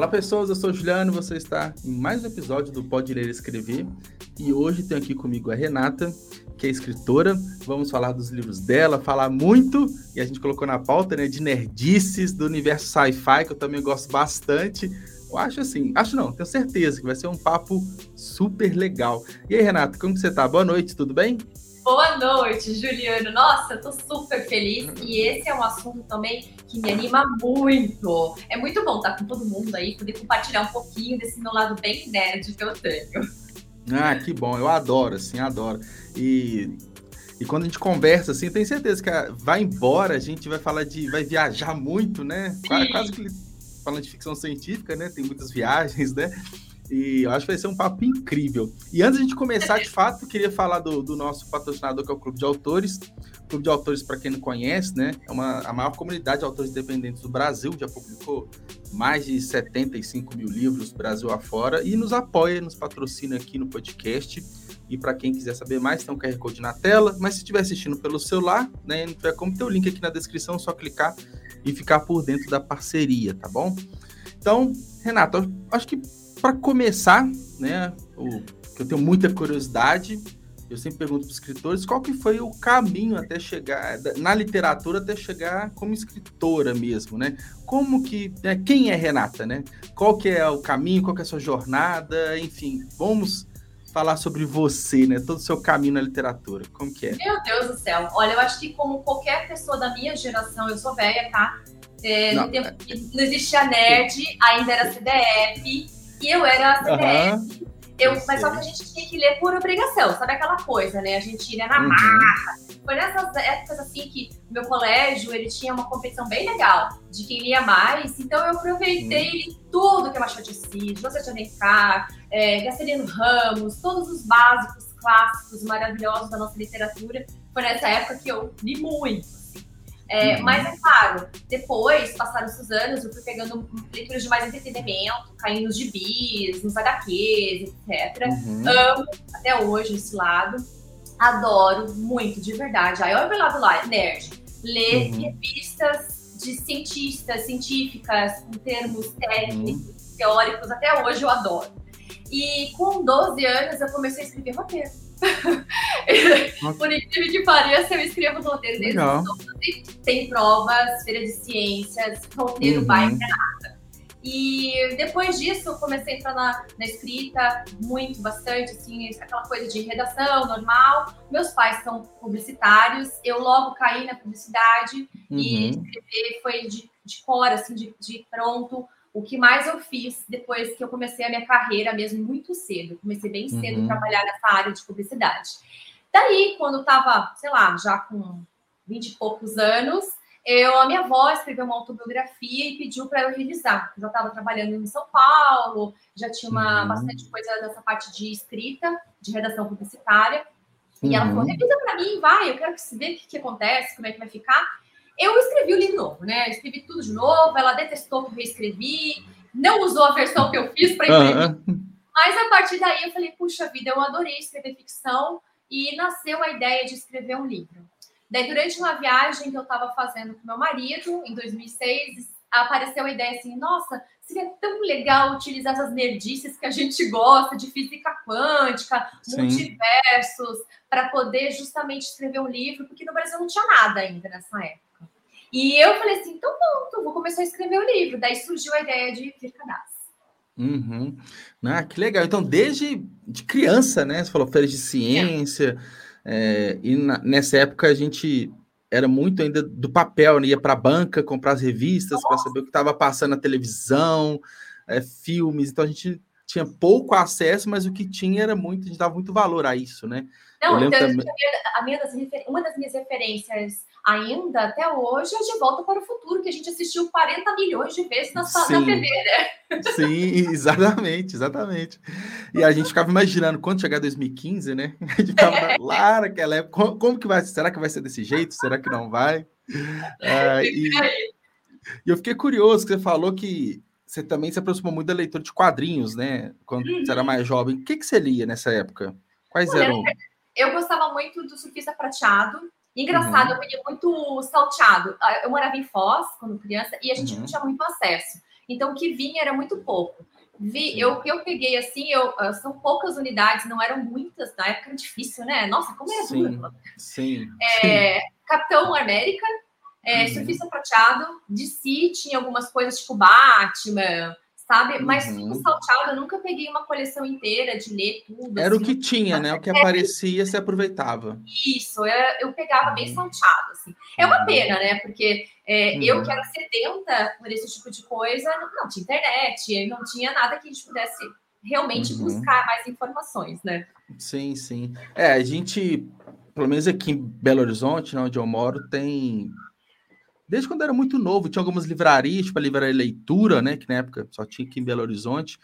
Olá pessoas, eu sou o Juliano, você está em mais um episódio do Pode Ler e Escrever e hoje tenho aqui comigo a Renata, que é escritora. Vamos falar dos livros dela, falar muito, e a gente colocou na pauta, né, de nerdices, do universo sci-fi, que eu também gosto bastante. Eu acho assim, acho não, tenho certeza que vai ser um papo super legal. E aí, Renata, como você tá? Boa noite, tudo bem? Boa noite, Juliano. Nossa, eu tô super feliz e esse é um assunto também que me anima muito. É muito bom estar com todo mundo aí, poder compartilhar um pouquinho desse meu lado bem nerd que eu tenho. Ah, que bom, eu adoro, assim, adoro. E, e quando a gente conversa, assim, tenho certeza que vai embora, a gente vai falar de. vai viajar muito, né? Quase, quase que falando de ficção científica, né? Tem muitas viagens, né? E eu acho que vai ser um papo incrível. E antes de a gente começar, de fato, queria falar do, do nosso patrocinador, que é o Clube de Autores. O Clube de Autores, para quem não conhece, né, é uma, a maior comunidade de autores independentes do Brasil, já publicou mais de 75 mil livros Brasil afora e nos apoia, nos patrocina aqui no podcast. E para quem quiser saber mais, tem um QR Code na tela. Mas se estiver assistindo pelo celular, né, não tiver como ter o link aqui na descrição, é só clicar e ficar por dentro da parceria, tá bom? Então, Renato, acho que para começar, né, o, que eu tenho muita curiosidade, eu sempre pergunto para os escritores qual que foi o caminho até chegar na literatura até chegar como escritora mesmo, né? Como que, né, quem é Renata, né? Qual que é o caminho, qual que é a sua jornada, enfim, vamos falar sobre você, né? Todo o seu caminho na literatura. Como que é? Meu Deus do céu. Olha, eu acho que como qualquer pessoa da minha geração, eu sou velha, tá? É, não, no tempo que não existia nerd, ainda era CDF e eu era CDF. Uhum. Eu, mas só que a gente tinha que ler por obrigação, sabe aquela coisa, né? A gente ia na uhum. marra. Foi nessas épocas assim que meu colégio ele tinha uma competição bem legal de quem lia mais, então eu aproveitei uhum. tudo que é Machado de Assis, José de Alencar, é, Graciliano Ramos, todos os básicos clássicos maravilhosos da nossa literatura. Foi nessa época que eu li muito. É, uhum. Mas é claro, depois, passaram-se os anos, eu fui pegando leituras de mais entretenimento, caindo nos gibis, nos HQs, etc. Uhum. Amo até hoje esse lado. Adoro muito, de verdade. Aí olha o lado lá, nerd. Ler uhum. revistas de cientistas, científicas, com termos técnicos, uhum. teóricos, até hoje eu adoro. E com 12 anos eu comecei a escrever roteiro. Por incrível que pareça, eu escrevo roteiro desde então, tem provas, feira de ciências, roteiro uhum. vai nada. E depois disso, eu comecei a entrar na, na, escrita muito, bastante, assim, aquela coisa de redação normal. Meus pais são publicitários, eu logo caí na publicidade uhum. e escrever foi de, de cor, assim, de, de pronto o que mais eu fiz depois que eu comecei a minha carreira mesmo muito cedo. Comecei bem cedo uhum. a trabalhar nessa área de publicidade. Daí, quando estava, sei lá, já com 20 e poucos anos, eu, a minha avó escreveu uma autobiografia e pediu para eu revisar. Eu já estava trabalhando em São Paulo, já tinha uma, uhum. bastante coisa nessa parte de escrita, de redação publicitária. E ela falou: uhum. revisa para mim, vai, eu quero que o que, que acontece, como é que vai ficar. Eu escrevi o livro novo, né? escrevi tudo de novo, ela detestou que eu reescrevi, não usou a versão que eu fiz para imprimir. Uhum. Mas a partir daí eu falei, puxa vida, eu adorei escrever ficção e nasceu a ideia de escrever um livro. Daí, durante uma viagem que eu estava fazendo com meu marido, em 2006, apareceu a ideia assim, nossa, seria tão legal utilizar essas nerdices que a gente gosta, de física quântica, Sim. multiversos, para poder justamente escrever um livro, porque no Brasil não tinha nada ainda nessa época. E eu falei assim, então pronto, vou começar a escrever o livro. Daí surgiu a ideia de vir cadastro. Uhum. Ah, que legal. Então, desde de criança, né? Você falou férias de ciência. É. É, e na, nessa época a gente era muito ainda do papel, né? ia para a banca comprar as revistas para saber o que estava passando na televisão, é, filmes. Então a gente tinha pouco acesso, mas o que tinha era muito, a gente dava muito valor a isso, né? Não, então, também... a minha das, uma das minhas referências ainda até hoje é De Volta para o Futuro, que a gente assistiu 40 milhões de vezes na, Sim. na TV, né? Sim, exatamente, exatamente. E a gente ficava imaginando quando chegar 2015, né? A gente ficava é. lá naquela época, como, que vai Será que vai ser desse jeito? Será que não vai? Ah, e, e eu fiquei curioso que você falou que você também se aproximou muito da leitura de quadrinhos, né? Quando uhum. você era mais jovem. O que, que você lia nessa época? Quais Olha, eram? Eu gostava muito do Surfista Prateado, Engraçado, uhum. eu peguei muito salteado. Ah, eu morava em Foz quando criança e a gente uhum. não tinha muito acesso. Então, o que vinha era muito pouco. Vi, eu que eu peguei assim, eu, ah, são poucas unidades, não eram muitas, na época era difícil, né? Nossa, como era sim, dura. Sim. É, Capitão América, é, uhum. Surfista Prateado, DC tinha algumas coisas tipo Batman, sabe? Mas uhum. salteado, eu nunca peguei uma coleção inteira de ler tudo. Era assim, o que tinha, né? O que é, aparecia, se aproveitava. Isso, eu, eu pegava uhum. bem salteado, assim. É uma uhum. pena, né? Porque é, eu uhum. que era sedenta por esse tipo de coisa, não, não, tinha internet, não tinha nada que a gente pudesse realmente uhum. buscar mais informações, né? Sim, sim. É, a gente, pelo menos aqui em Belo Horizonte, né, onde eu moro, tem desde quando era muito novo, tinha algumas livrarias, tipo a livraria leitura, né? Que na época só tinha aqui em Belo Horizonte.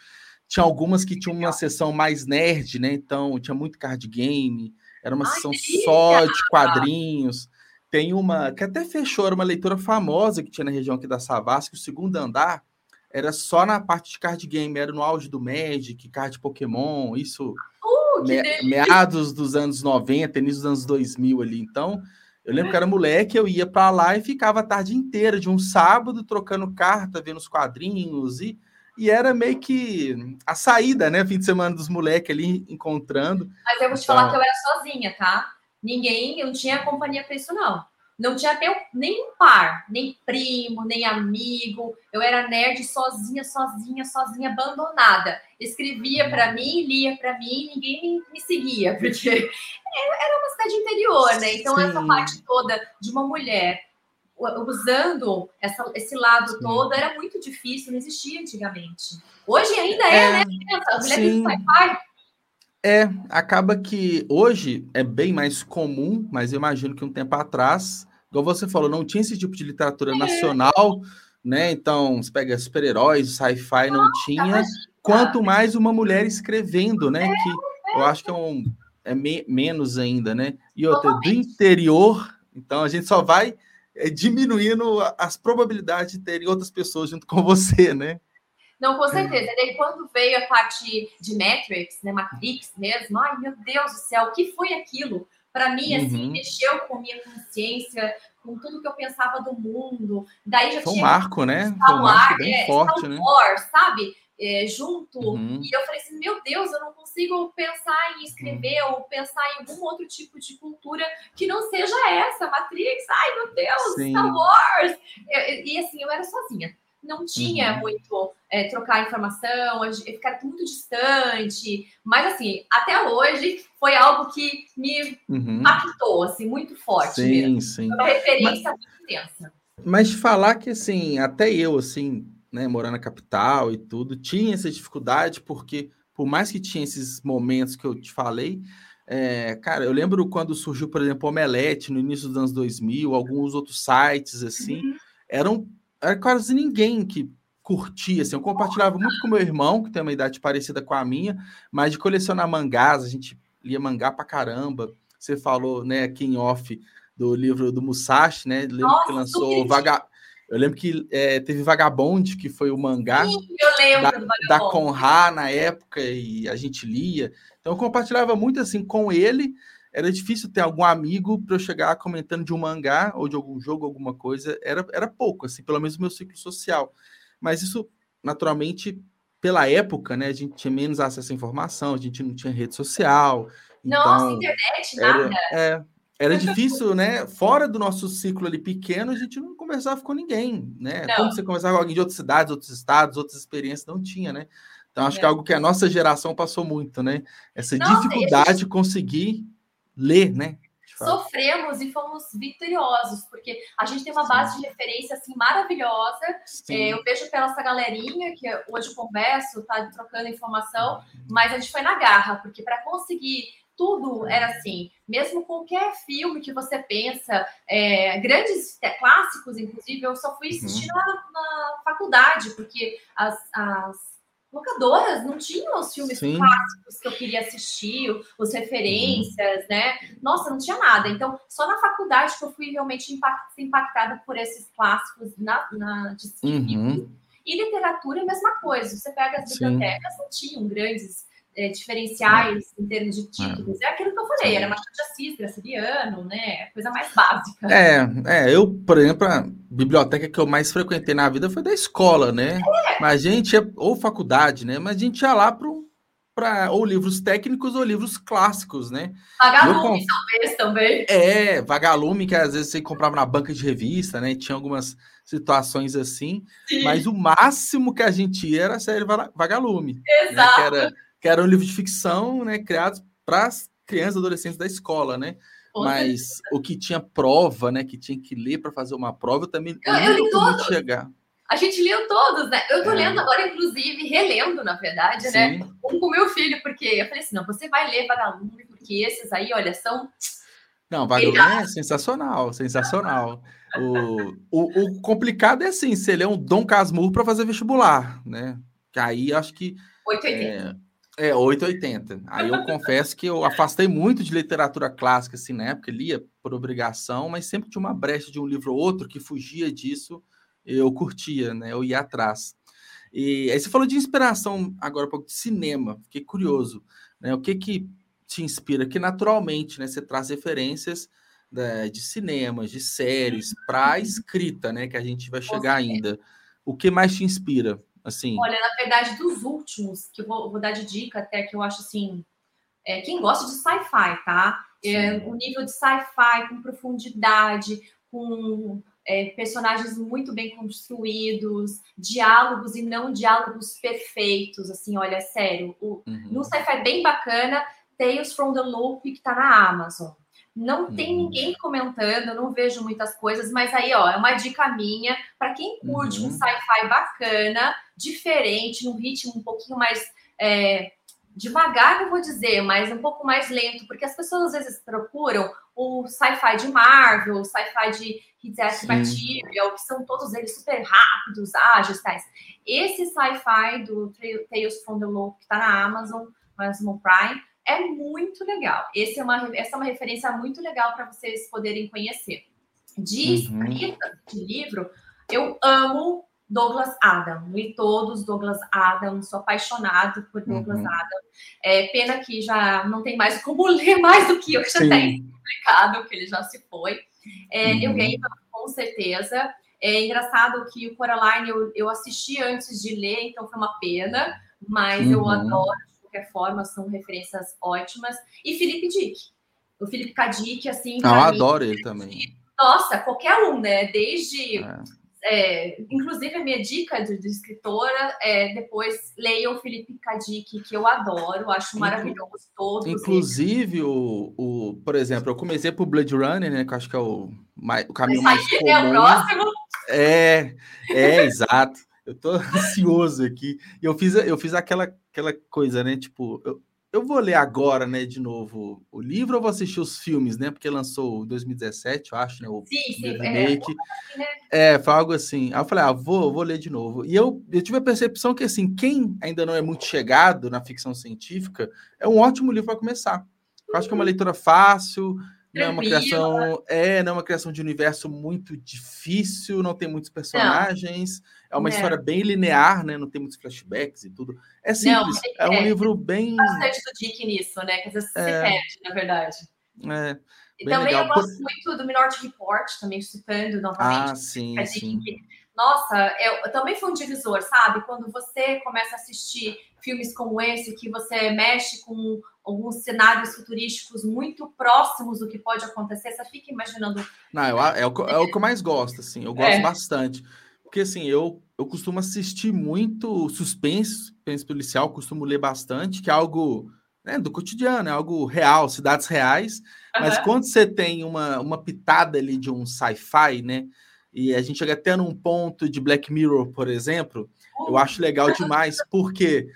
Tinha algumas que tinham uma sessão mais nerd, né? Então tinha muito card game, era uma Ai, sessão só de quadrinhos. Tem uma que até fechou, era uma leitura famosa que tinha na região aqui da Savassi, que o segundo andar era só na parte de card game, era no auge do Magic, card Pokémon, isso uh, me, meados dos anos 90, início dos anos 2000 ali. Então, eu lembro que era moleque, eu ia para lá e ficava a tarde inteira, de um sábado, trocando carta, vendo os quadrinhos, e, e era meio que a saída, né? Fim de semana dos moleques ali encontrando. Mas eu vou te então... falar que eu era sozinha, tá? Ninguém, eu não tinha companhia para isso, não. Não tinha nem par, nem primo, nem amigo. Eu era nerd sozinha, sozinha, sozinha, abandonada. Escrevia para mim, lia para mim, ninguém me, seguia, porque era uma cidade interior, né? Então, Sim. essa parte toda de uma mulher usando essa, esse lado Sim. todo era muito difícil, não existia antigamente. Hoje ainda é, é né? As mulheres Sim. pai, é, acaba que hoje é bem mais comum, mas eu imagino que um tempo atrás, igual você falou, não tinha esse tipo de literatura é. nacional, né? Então, você pega super-heróis, sci-fi, não tinha. Quanto mais uma mulher escrevendo, né? É, que eu acho que é um é me, menos ainda, né? E outra, do interior, então a gente só vai é, diminuindo as probabilidades de terem outras pessoas junto com você, né? Não, com certeza. E daí, quando veio a parte de Matrix, né, Matrix mesmo, ai meu Deus do céu, o que foi aquilo? Para mim, assim, uhum. mexeu com minha consciência, com tudo que eu pensava do mundo. Daí já foi tinha. Um marco, né? Foi um marco bem é, forte, Star né? Wars, sabe? É, junto. Uhum. E eu falei assim: meu Deus, eu não consigo pensar em escrever uhum. ou pensar em algum outro tipo de cultura que não seja essa, Matrix. Ai, meu Deus, Sim. Star Wars. E, e assim, eu era sozinha não tinha uhum. muito é, trocar informação, ficar muito distante. Mas, assim, até hoje foi algo que me uhum. impactou, assim, muito forte. Sim, mesmo. sim. Foi uma referência mas, muito intensa. Mas falar que, assim, até eu, assim, né, morar na capital e tudo, tinha essa dificuldade, porque por mais que tinha esses momentos que eu te falei, é, cara, eu lembro quando surgiu, por exemplo, o Omelete no início dos anos 2000, alguns outros sites, assim, uhum. eram era quase ninguém que curtia, assim, eu compartilhava muito com meu irmão, que tem uma idade parecida com a minha, mas de colecionar mangás, a gente lia mangá pra caramba. Você falou, né, aqui em off, do livro do Musashi, né? Lembro Nossa, que lançou Vaga... Eu lembro que é, teve Vagabond, que foi o mangá Sim, da, da Conrad na época, e a gente lia. Então eu compartilhava muito assim com ele, era difícil ter algum amigo para eu chegar comentando de um mangá ou de algum jogo, alguma coisa. Era, era pouco, assim, pelo menos o meu ciclo social. Mas isso, naturalmente, pela época, né, a gente tinha menos acesso à informação, a gente não tinha rede social. Nossa, então, internet, era, nada. É, era difícil, né? Fora do nosso ciclo ali pequeno, a gente não conversava com ninguém, né? Não. Como você conversava com alguém de outras cidades, outros estados, outras experiências, não tinha, né? Então, acho é. que é algo que a nossa geração passou muito, né? Essa nossa, dificuldade de conseguir ler, né? Sofremos e fomos vitoriosos, porque a gente tem uma Sim. base de referência assim maravilhosa. É, eu vejo pela essa galerinha que hoje eu converso, tá trocando informação, mas a gente foi na garra, porque para conseguir tudo era assim, mesmo qualquer filme que você pensa, é, grandes é, clássicos, inclusive, eu só fui assistir uhum. na, na, faculdade, porque as, as locadoras não tinham os filmes Sim. clássicos que eu queria assistir, os referências, uhum. né? Nossa, não tinha nada. Então, só na faculdade que eu fui realmente impactada por esses clássicos na, na de uhum. E literatura é a mesma coisa. Você pega as bibliotecas, Sim. não tinham grandes é, diferenciais em termos de títulos. É, é aquilo que eu falei, era Machado de Assis, Graciliano, né? Coisa mais básica. É, é, eu, por exemplo, biblioteca que eu mais frequentei na vida foi da escola, né? É. Mas a gente ia, ou faculdade, né? Mas a gente ia lá para ou livros técnicos ou livros clássicos, né? Vagalume, eu, talvez também. É, vagalume, que às vezes você comprava na banca de revista, né? Tinha algumas situações assim, Sim. mas o máximo que a gente ia era a série Vagalume. Exato. Né? Que, era, que era um livro de ficção, né? Criado para as crianças e adolescentes da escola, né? mas o que tinha prova, né? Que tinha que ler para fazer uma prova, eu também eu, eu li todos. chegar. A gente leu todos, né? Eu tô é. lendo agora, inclusive, relendo, na verdade, né? Sim. né? Um com meu filho, porque eu falei assim: não, você vai ler Vagalume, porque esses aí, olha, são. Não, Vagalume é sensacional, sensacional. o, o, o, complicado é assim: você lê um Dom Casmurro para fazer vestibular, né? Que aí acho que. 880. É, é, 880. Aí eu confesso que eu afastei muito de literatura clássica, assim, na época, lia por obrigação, mas sempre tinha uma brecha de um livro ou outro que fugia disso, eu curtia, né? Eu ia atrás. E aí você falou de inspiração agora um pouco de cinema, fiquei curioso, né? O que que te inspira? Que naturalmente, né, você traz referências né, de cinemas, de séries para a escrita, né, que a gente vai chegar ainda. O que mais te inspira? Assim. Olha, na verdade, dos últimos, que eu vou, vou dar de dica até que eu acho assim. É, quem gosta de sci-fi, tá? É, o nível de sci-fi com profundidade, com é, personagens muito bem construídos, diálogos e não diálogos perfeitos, assim, olha, sério. O, uhum. No sci-fi bem bacana, Tales from the Loop, que tá na Amazon. Não tem uhum. ninguém comentando, não vejo muitas coisas, mas aí, ó, é uma dica minha para quem curte uhum. um sci-fi bacana, diferente, num ritmo um pouquinho mais é, devagar, não vou dizer, mas um pouco mais lento, porque as pessoas às vezes procuram o sci-fi de Marvel, o sci-fi de Hideo Material, que são todos eles super rápidos, ágeis, tais. Esse sci-fi do Tales from the Loop, que está na Amazon, Amazon Prime, é muito legal. É uma, essa é uma referência muito legal para vocês poderem conhecer. De uhum. escrita de livro, eu amo Douglas Adam. Li todos Douglas Adam, sou apaixonado por Douglas uhum. Adam. É, pena que já não tem mais como ler mais do que eu, que já tem publicado, que ele já se foi. É, uhum. Eu ganhei com certeza. É engraçado que o Coraline eu, eu assisti antes de ler, então foi uma pena, mas uhum. eu adoro qualquer forma, são referências ótimas. E Felipe Dick. O Felipe Kadik, assim. Ah, eu adoro ele também. Nossa, qualquer um, né? Desde. É. É, inclusive, a minha dica de, de escritora é depois leiam o Felipe Kadik, que eu adoro, acho maravilhoso todos. Inclusive, o, o, por exemplo, eu comecei por Blade Runner, né? Que eu acho que é o, mais, o caminho mais comum. É o próximo. É, é, exato. Eu tô ansioso aqui. E eu fiz, eu fiz aquela, aquela coisa, né? Tipo, eu, eu vou ler agora, né, de novo o livro ou vou assistir os filmes, né? Porque lançou em 2017, eu acho, né? O sim, sim, é, remake. É, é, foi algo assim. Aí eu falei, ah, vou, vou ler de novo. E eu, eu tive a percepção que, assim, quem ainda não é muito chegado na ficção científica, é um ótimo livro para começar. Eu acho que é uma uhum. leitura fácil, não é uma criação, é, não é uma criação de universo muito difícil, não tem muitos personagens, não. é uma é. história bem linear, né? Não tem muitos flashbacks e tudo. É simples, não, é, um é, livro bem. bastante do Dick nisso, né? Que às vezes é. se perde, na verdade. É. E também legal. eu gosto muito do Minority Report, também citando novamente. Ah, sim, sim. Nossa, eu, também foi um divisor, sabe? Quando você começa a assistir filmes como esse, que você mexe com alguns cenários futurísticos muito próximos do que pode acontecer, você fica imaginando. Não, eu, é, o, é o que eu mais gosto, assim, eu gosto é. bastante. Porque, assim, eu, eu costumo assistir muito suspense, suspense policial, costumo ler bastante, que é algo né, do cotidiano, é algo real, cidades reais. Uhum. Mas quando você tem uma, uma pitada ali de um sci-fi, né? E a gente chega até num ponto de Black Mirror, por exemplo, eu acho legal demais, porque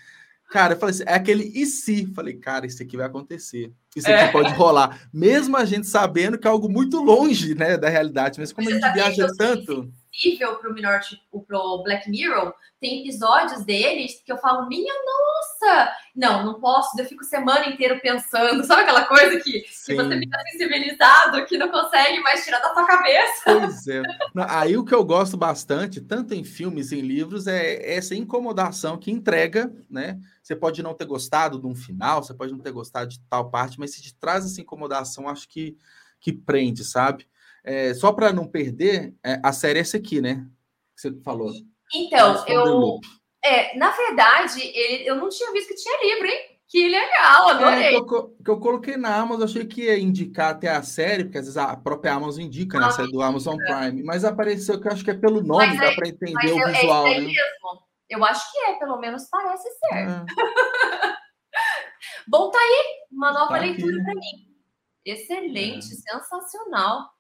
Cara, eu falei assim, é aquele e se? Falei, cara, isso aqui vai acontecer. Isso aqui é. pode rolar. Mesmo a gente sabendo que é algo muito longe, né, da realidade. Mas como Você a gente viaja tanto sensível pro Minority, pro Black Mirror, tem episódios deles que eu falo, minha nossa! Não, não posso, eu fico semana inteira pensando, sabe aquela coisa que, que você fica sensibilizado, que não consegue mais tirar da sua cabeça? Pois é. Aí o que eu gosto bastante, tanto em filmes e em livros, é essa incomodação que entrega, né? Você pode não ter gostado de um final, você pode não ter gostado de tal parte, mas se te traz essa incomodação, acho que, que prende, sabe? É, só para não perder, é, a série é essa aqui, né? Que você falou. Então, eu. É, na verdade, ele, eu não tinha visto que tinha livro, hein? Que legal, é, adorei. É, que, eu, que eu coloquei na Amazon, achei que ia indicar até a série, porque às vezes a própria Amazon indica, né? Essa é do Amazon Prime. Mas apareceu que eu acho que é pelo nome, mas dá é, para entender o visual. É, é né? mesmo. Eu acho que é, pelo menos parece ser. É. Bom, tá aí, uma nova tá leitura para mim. Excelente, é. sensacional.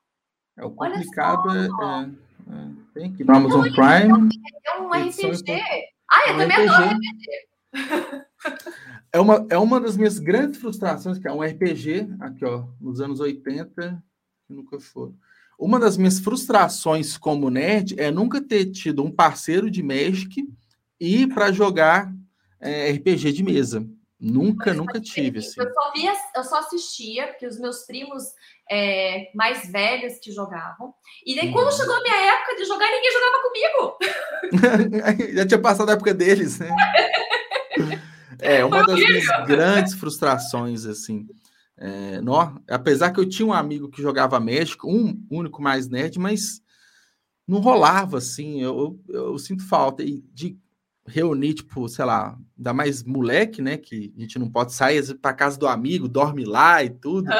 É o complicado é, é, é, tem aqui no Amazon Não, Prime. É um RPG. Ah, eu um também RPG. adoro RPG. É uma, é uma das minhas grandes frustrações, que é um RPG, aqui, ó, nos anos 80, nunca foi. Uma das minhas frustrações como nerd é nunca ter tido um parceiro de Magic e para jogar é, RPG de mesa. Nunca, nunca tive. Assim. Eu só via, eu só assistia, porque os meus primos é, mais velhos que jogavam. E daí, quando uhum. chegou a minha época de jogar, ninguém jogava comigo. Já tinha passado a época deles, né? é, uma das minhas grandes frustrações, assim. É, apesar que eu tinha um amigo que jogava México, um único mais nerd, mas não rolava, assim. Eu, eu, eu sinto falta. E de reunir, tipo, sei lá, ainda mais moleque, né? Que a gente não pode sair para casa do amigo, dorme lá e tudo.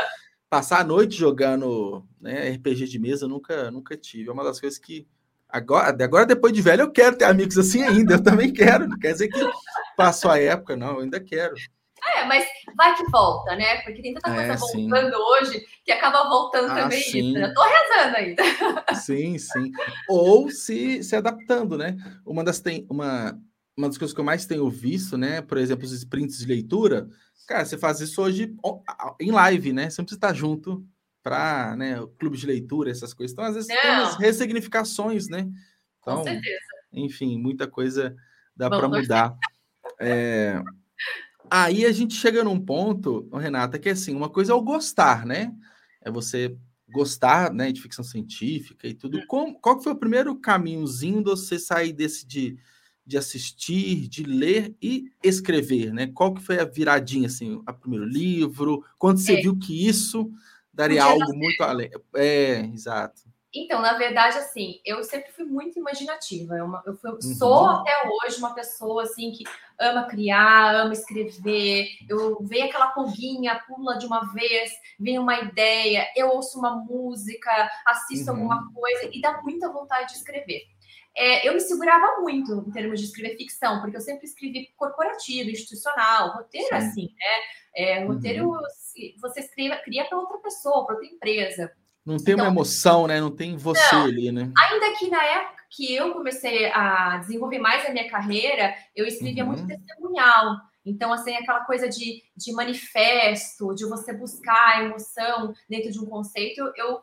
Passar a noite jogando né, RPG de mesa, nunca, nunca tive. É uma das coisas que agora, agora, depois de velho, eu quero ter amigos assim ainda. Eu também quero. Não quer dizer que passou a época, não. Eu ainda quero. É, mas vai que volta, né? Porque tem tanta coisa é, voltando hoje que acaba voltando ah, também sim. isso. Né? Eu tô rezando ainda. Sim, sim. Ou se, se adaptando, né? Uma das tem uma uma das coisas que eu mais tenho visto, né? Por exemplo, os sprints de leitura. Cara, você faz isso hoje em live, né? Você não precisa estar junto para né, o clube de leitura, essas coisas. Então, às vezes, não. tem umas ressignificações, né? Então, Com certeza. Enfim, muita coisa dá para mudar. É... Aí a gente chega num ponto, Renata, que é assim, uma coisa é o gostar, né? É você gostar né, de ficção científica e tudo. Hum. Como, qual foi o primeiro caminhozinho de você sair desse de de assistir, de ler e escrever, né? Qual que foi a viradinha, assim, o primeiro livro? Quando você é. viu que isso daria algo muito além? É, exato. Então, na verdade, assim, eu sempre fui muito imaginativa. Eu, eu fui, uhum. sou até hoje uma pessoa assim que ama criar, ama escrever. Eu vejo aquela pulguinha, pula de uma vez, vem uma ideia, eu ouço uma música, assisto uhum. alguma coisa e dá muita vontade de escrever é, eu me segurava muito em termos de escrever ficção, porque eu sempre escrevi corporativo, institucional, roteiro Sim. assim, né? É, roteiro uhum. você cria para outra pessoa, para outra empresa. Não tem então, uma emoção, né? Não tem você não, ali, né? Ainda que na época que eu comecei a desenvolver mais a minha carreira, eu escrevia uhum. muito testemunhal. Então, assim, aquela coisa de, de manifesto, de você buscar a emoção dentro de um conceito, eu,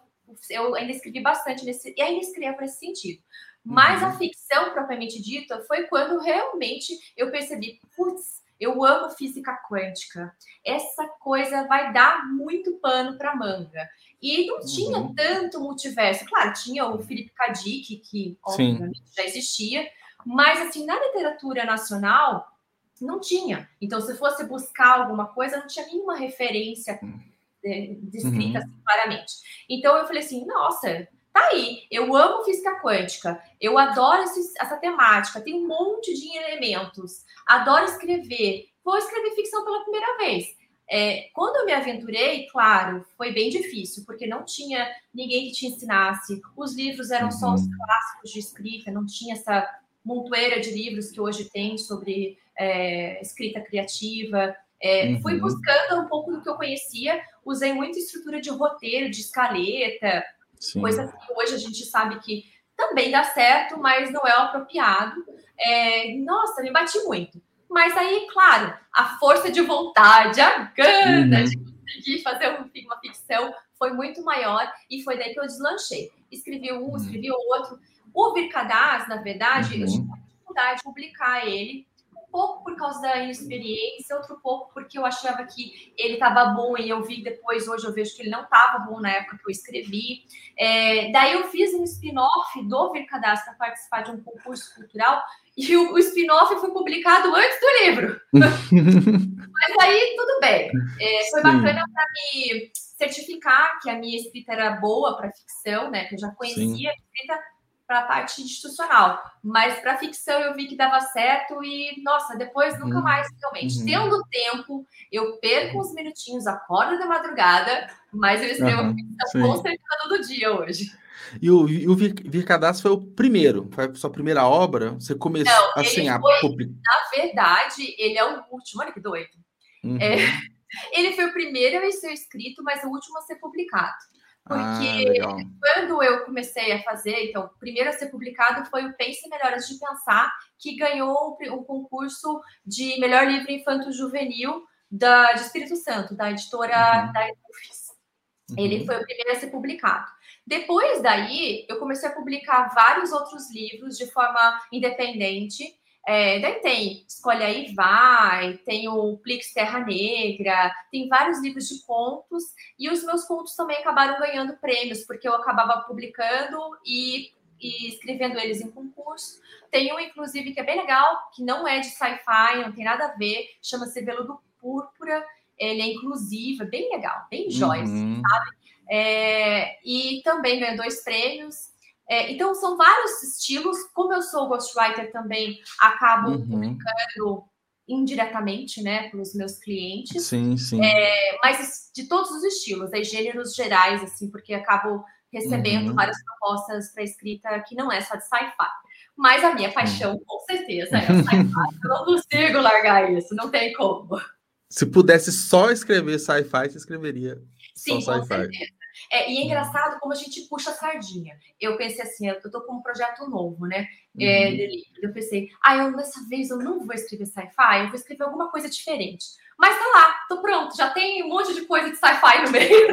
eu ainda escrevi bastante nesse, e ainda escrevo nesse sentido. Mas uhum. a ficção propriamente dita foi quando realmente eu percebi, putz, eu amo física quântica. Essa coisa vai dar muito pano para manga. E não tinha uhum. tanto multiverso. Claro, tinha o Felipe Kadik, que obviamente Sim. já existia, mas assim, na literatura nacional não tinha. Então, se fosse buscar alguma coisa, não tinha nenhuma referência hum. é, descrita uhum. assim, claramente. Então eu falei assim, nossa, Tá aí, eu amo física quântica, eu adoro esse, essa temática, tem um monte de elementos, adoro escrever, vou escrever ficção pela primeira vez. É, quando eu me aventurei, claro, foi bem difícil, porque não tinha ninguém que te ensinasse, os livros eram só os uhum. clássicos de escrita, não tinha essa montoeira de livros que hoje tem sobre é, escrita criativa. É, uhum. Fui buscando um pouco do que eu conhecia, usei muita estrutura de roteiro, de escaleta, Sim. Coisa que hoje a gente sabe que também dá certo, mas não é o apropriado. É, nossa, me bati muito. Mas aí, claro, a força de vontade, a gana uhum. de conseguir fazer uma ficção foi muito maior e foi daí que eu deslanchei. Escrevi um, uhum. escrevi outro. O Vircadaz, na verdade, uhum. eu tive dificuldade de publicar ele pouco por causa da inexperiência, outro pouco porque eu achava que ele estava bom e eu vi depois, hoje eu vejo que ele não estava bom na época que eu escrevi. É, daí eu fiz um spin-off do Vir Cadastro para participar de um concurso cultural e o, o spin-off foi publicado antes do livro. Mas aí tudo bem. É, foi Sim. bacana para me certificar que a minha escrita era boa para ficção, né? Que eu já conhecia Sim. a escrita para a parte institucional. Mas para ficção eu vi que dava certo e, nossa, depois nunca uhum. mais, realmente. Uhum. Tendo tempo, eu perco uns minutinhos, acordo de madrugada, mas eu escrevo uhum. ficção com certeza todo dia hoje. E o, e o Vir, Vir Cadastro foi o primeiro, foi a sua primeira obra? Você começou Não, assim a publicar? Na verdade, ele é o último, olha que doido. Uhum. É, ele foi o primeiro a ser escrito, mas o último a ser publicado. Porque ah, quando eu comecei a fazer, então, o primeiro a ser publicado foi o Pense Melhoras de Pensar, que ganhou o concurso de melhor livro infanto-juvenil da, de Espírito Santo, da editora uhum. da Edufis. Uhum. Ele foi o primeiro a ser publicado. Depois daí, eu comecei a publicar vários outros livros de forma independente. É, daí tem Escolha Aí Vai, tem o Plix Terra Negra, tem vários livros de contos, e os meus contos também acabaram ganhando prêmios, porque eu acabava publicando e, e escrevendo eles em concurso. Tem um, inclusive, que é bem legal, que não é de sci-fi, não tem nada a ver, chama-se Veludo Púrpura, ele é inclusivo, é bem legal, bem uhum. sabe? É, e também ganhou dois prêmios. É, então, são vários estilos. Como eu sou ghostwriter também, acabo uhum. publicando indiretamente, né, para os meus clientes. Sim, sim. É, mas de todos os estilos, aí, gêneros gerais, assim, porque acabo recebendo uhum. várias propostas para escrita que não é só de sci-fi. Mas a minha paixão, uhum. com certeza, é sci-fi. eu não consigo largar isso, não tem como. Se pudesse só escrever sci-fi, você escreveria Sim, só sci-fi. É, e é engraçado como a gente puxa a sardinha. Eu pensei assim, eu tô com um projeto novo, né? É, uhum. Eu pensei, ah, eu, dessa vez eu não vou escrever sci-fi, eu vou escrever alguma coisa diferente. Mas tá lá, tô pronto, já tem um monte de coisa de sci-fi no meio.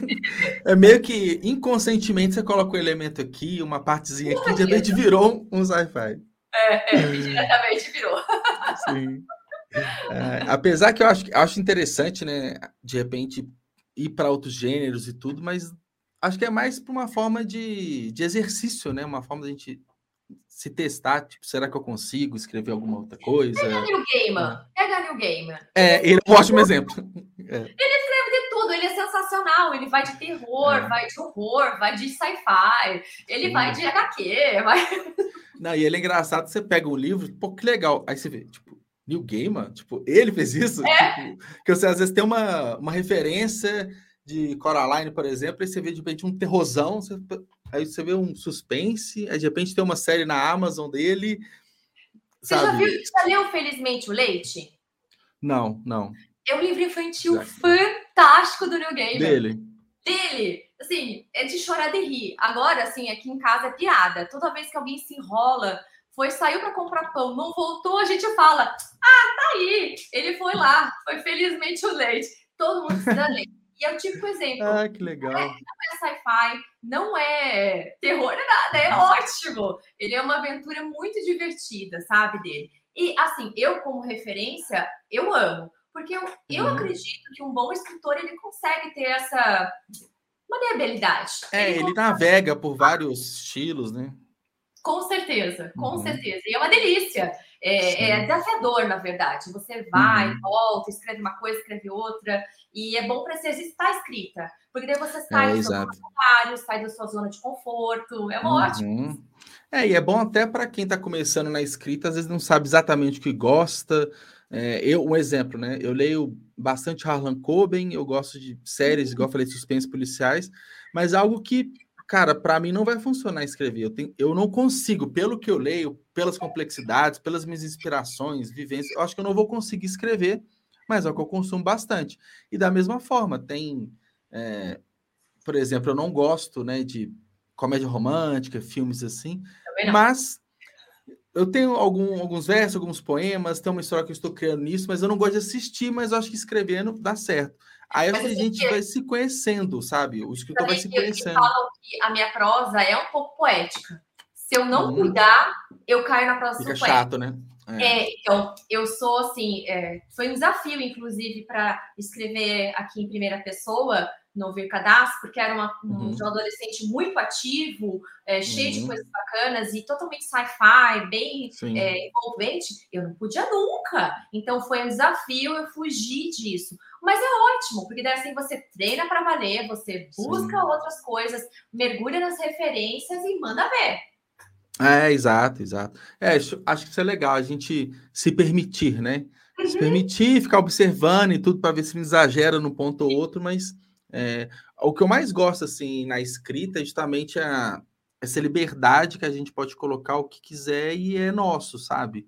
é meio que inconscientemente você coloca um elemento aqui, uma partezinha aqui, de repente virou um sci-fi. É, é, diretamente virou. Sim. É, apesar que eu acho, acho interessante, né? De repente ir para outros gêneros e tudo, mas acho que é mais para uma forma de, de exercício, né? Uma forma da gente se testar, tipo, será que eu consigo escrever alguma outra coisa? Pega New Gamer, é. pega New Gamer. É, ele é um ótimo exemplo. É. Ele escreve de tudo, ele é sensacional, ele vai de terror, é. vai de horror, vai de sci-fi, ele Sim. vai de HQ, vai... Não, e ele é engraçado, você pega um livro, pô, que legal, aí você vê, tipo, Neil Gaiman, tipo, ele fez isso? É. Tipo, que você às vezes tem uma, uma referência de Coraline, por exemplo, e você vê de repente um terrorzão, você, aí você vê um suspense, aí de repente tem uma série na Amazon dele. Você sabe? já viu, já leu Felizmente o Leite? Não, não. É um livro infantil já. fantástico do Neil Gaiman. Dele. Dele. Assim, é de chorar de rir. Agora, assim, aqui em casa é piada. Toda vez que alguém se enrola foi, saiu para comprar pão, não voltou, a gente fala: ah, tá aí, ele foi lá, foi felizmente o leite. Todo mundo precisa ler. E é o típico exemplo. Ah, que legal. Não é, é sci-fi, não é terror, é nada, é ótimo. Ele é uma aventura muito divertida, sabe, dele. E, assim, eu como referência, eu amo. Porque eu, eu uhum. acredito que um bom escritor, ele consegue ter essa maleabilidade. É, ele, ele navega por vários estilos, né? Com certeza, com uhum. certeza. E é uma delícia. É, é, desafiador, na verdade. Você vai, uhum. volta, escreve uma coisa, escreve outra. E é bom para você a escrita. Porque daí você sai é, do seu trabalho, sai da sua zona de conforto. É uhum. ótimo. É, e é bom até para quem está começando na escrita, às vezes não sabe exatamente o que gosta. É, eu, um exemplo, né? Eu leio bastante Harlan Coben, eu gosto de séries, igual eu falei, suspense policiais, mas algo que cara, para mim não vai funcionar escrever. Eu, tenho, eu não consigo, pelo que eu leio, pelas complexidades, pelas minhas inspirações, vivências, eu acho que eu não vou conseguir escrever, mas é o que eu consumo bastante. E da mesma forma, tem, é, por exemplo, eu não gosto né, de comédia romântica, filmes assim, mas eu tenho algum, alguns versos, alguns poemas, tem uma história que eu estou criando nisso, mas eu não gosto de assistir, mas eu acho que escrevendo dá certo. Aí Mas, a assim, gente vai se conhecendo, sabe? O escritor vai se conhecendo. Falam que a minha prosa é um pouco poética. Se eu não hum. cuidar, eu caio na prosa Fica chato, né? É. É, então, eu sou assim, é, foi um desafio, inclusive, para escrever aqui em primeira pessoa no Vir Cadastro, porque era uma, uhum. um adolescente muito ativo, é, cheio uhum. de coisas bacanas e totalmente sci-fi, bem é, envolvente. Eu não podia nunca. Então, foi um desafio eu fugir disso. Mas é ótimo, porque daí assim você treina para valer, você busca Sim. outras coisas, mergulha nas referências e manda ver. É, exato, exato. É, acho que isso é legal, a gente se permitir, né? Uhum. Se permitir, ficar observando e tudo para ver se exagera num ponto ou outro, mas é, o que eu mais gosto, assim, na escrita é justamente a, essa liberdade que a gente pode colocar o que quiser e é nosso, sabe?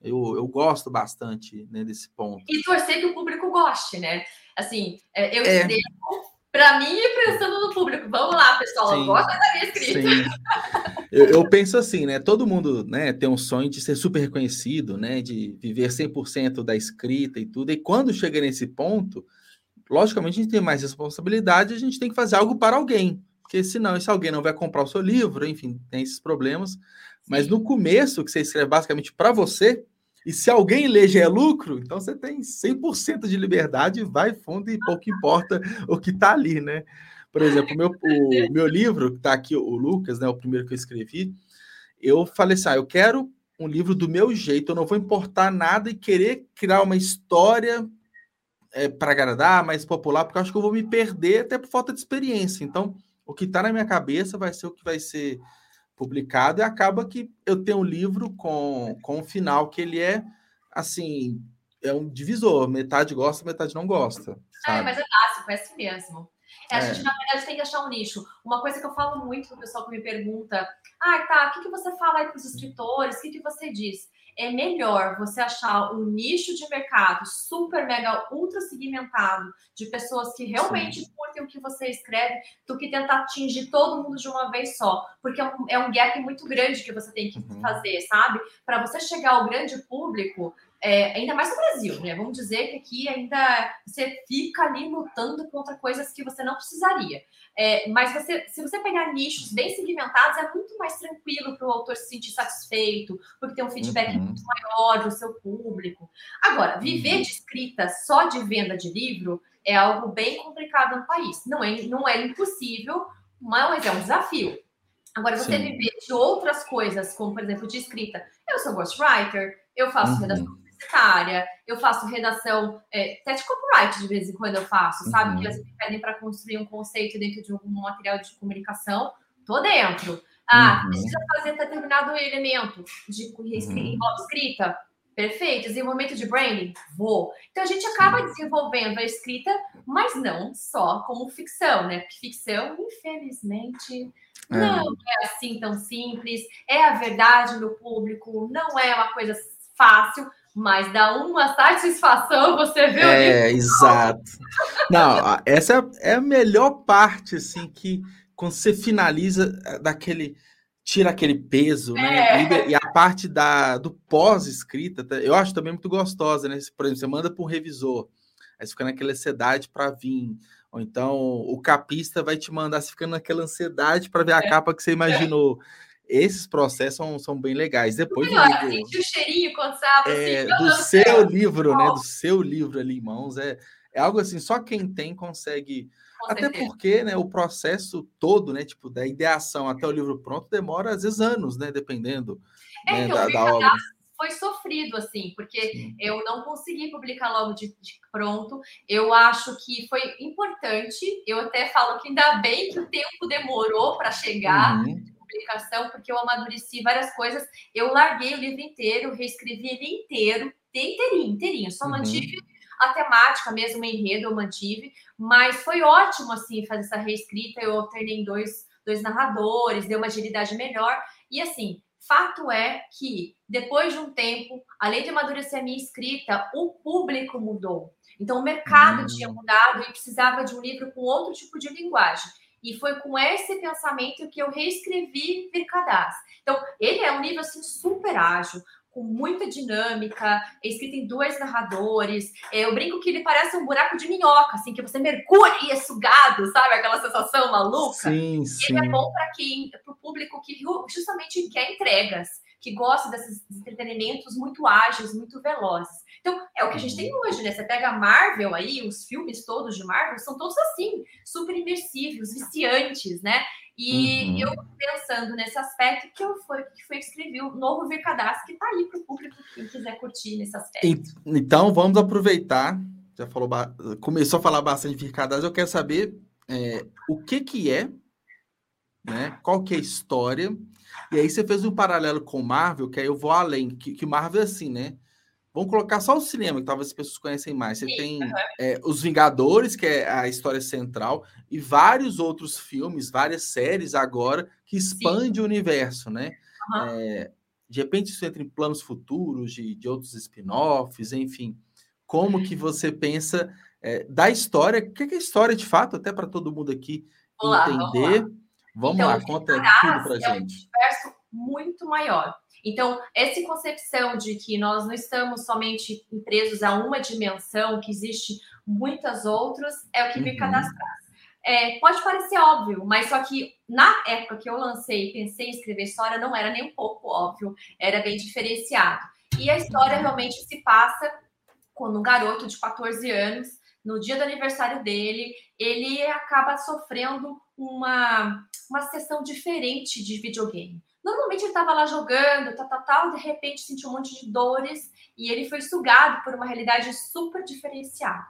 Eu, eu gosto bastante né, desse ponto. E torcer que o público goste, né? Assim, é, eu é. escrevo para mim e pensando no público. Vamos lá, pessoal, gosta da minha escrita. Eu, eu, penso assim, né? Todo mundo né, tem um sonho de ser super reconhecido, né? De viver 100% da escrita e tudo. E quando chega nesse ponto, logicamente a gente tem mais responsabilidade, a gente tem que fazer algo para alguém. Porque senão, se alguém não vai comprar o seu livro, enfim, tem esses problemas. Mas no começo, que você escreve basicamente para você, e se alguém lê já é lucro, então você tem 100% de liberdade, vai fundo e pouco importa o que está ali, né? Por exemplo, meu, o meu livro, que está aqui, o Lucas, né, o primeiro que eu escrevi, eu falei assim: ah, eu quero um livro do meu jeito, eu não vou importar nada e querer criar uma história é, para agradar, mais popular, porque eu acho que eu vou me perder até por falta de experiência. Então, o que está na minha cabeça vai ser o que vai ser publicado e acaba que eu tenho um livro com, com um final que ele é assim é um divisor metade gosta metade não gosta ah, mas é básico é assim mesmo é, a é. gente, na verdade, tem que achar um nicho. Uma coisa que eu falo muito para o pessoal que me pergunta: ah, tá, o que, que você fala aí para os escritores? O que, que você diz? É melhor você achar um nicho de mercado super, mega, ultra segmentado de pessoas que realmente Sim. curtem o que você escreve do que tentar atingir todo mundo de uma vez só. Porque é um, é um gap muito grande que você tem que uhum. fazer, sabe? Para você chegar ao grande público, é, ainda mais no Brasil, né? Vamos dizer que aqui ainda você fica ali lutando contra coisas que você não precisaria. É, mas você, se você pegar nichos bem segmentados, é muito mais tranquilo para o autor se sentir satisfeito, porque tem um feedback uhum. muito maior do seu público. Agora, viver uhum. de escrita só de venda de livro é algo bem complicado no país. Não é, não é impossível, mas é um desafio. Agora, você Sim. viver de outras coisas, como por exemplo de escrita. Eu sou ghostwriter, eu faço uhum. redação publicitária, eu faço redação, é, até de copyright de vez em quando eu faço, sabe? Uhum. Que eles me pedem para construir um conceito dentro de um material de comunicação, tô dentro. Ah, uhum. precisa fazer determinado elemento de uhum. escrita. Perfeito. Desenvolvimento de branding? Vou. Então a gente acaba desenvolvendo a escrita, mas não só como ficção, né? Porque ficção, infelizmente, é. não é assim tão simples. É a verdade no público, não é uma coisa fácil, mas dá uma satisfação você ver é, o exato. Não, essa é a melhor parte, assim, que quando você finaliza é, daquele tira aquele peso, né? É. E, a parte da, do pós-escrita, tá, eu acho também muito gostosa, né? Por exemplo, você manda para um revisor, aí você fica naquela ansiedade para vir. Ou então o capista vai te mandar, você fica naquela ansiedade para ver a é. capa que você imaginou. É esses processos são, são bem legais. Depois do livro, sentir o cheirinho quando você abre é, assim, do seu céu. livro, né? Do seu livro ali em mãos é, é algo assim. Só quem tem consegue. Com até certeza. porque, né? O processo todo, né? Tipo da ideação até o livro pronto demora às vezes anos, né? Dependendo é, né, então, da, da obra. Foi sofrido, assim, porque Sim. eu não consegui publicar logo de, de, pronto. Eu acho que foi importante. Eu até falo que ainda bem que o tempo demorou para chegar. Uhum publicação, porque eu amadureci várias coisas. Eu larguei o livro inteiro, reescrevi ele inteiro, inteirinho, inteirinho. Só uhum. mantive a temática mesmo, o enredo eu mantive, mas foi ótimo, assim, fazer essa reescrita. Eu alternei dois, dois narradores, deu uma agilidade melhor. E, assim, fato é que, depois de um tempo, além de amadurecer a minha escrita, o público mudou. Então, o mercado uhum. tinha mudado e precisava de um livro com outro tipo de linguagem. E foi com esse pensamento que eu reescrevi Vircadaz. Então, ele é um livro assim super ágil, com muita dinâmica, é escrito em dois narradores. É, eu brinco que ele parece um buraco de minhoca, assim, que você mergulha e é sugado, sabe? Aquela sensação maluca. Sim, sim. Ele é bom para quem, para o público que justamente quer entregas que gosta desses entretenimentos muito ágeis, muito velozes. Então, é o que a gente tem hoje, né? Você pega a Marvel aí, os filmes todos de Marvel são todos assim, super imersivos, viciantes, né? E uhum. eu pensando nesse aspecto, que eu foi que foi escrevi o novo Vercadastro, que está aí para o público que quiser curtir nesse aspecto. Então, vamos aproveitar. Já falou, começou a falar bastante de Vercadastro, eu quero saber é, o que que é, né? Qual que é a história? E aí você fez um paralelo com Marvel, que aí eu vou além, que, que Marvel é assim, né? Vamos colocar só o cinema, que talvez as pessoas conhecem mais. Você Sim, tem é, Os Vingadores, que é a história central, e vários outros filmes, várias séries agora, que expande o universo, né? Uhum. É, de repente isso entra em planos futuros, de, de outros spin-offs, enfim. Como que você pensa é, da história? O que é história de fato, até para todo mundo aqui vamos entender. Lá, vamos lá, vamos então, lá conta tudo para gente. É um universo muito maior. Então, essa concepção de que nós não estamos somente presos a uma dimensão, que existe muitas outras, é o que me uhum. cadastrar. É, pode parecer óbvio, mas só que na época que eu lancei e pensei em escrever história, não era nem um pouco óbvio, era bem diferenciado. E a história realmente se passa quando um garoto de 14 anos, no dia do aniversário dele, ele acaba sofrendo uma, uma sessão diferente de videogame. Normalmente ele estava lá jogando, tal, tal, tal, de repente sentiu um monte de dores e ele foi sugado por uma realidade super diferenciada.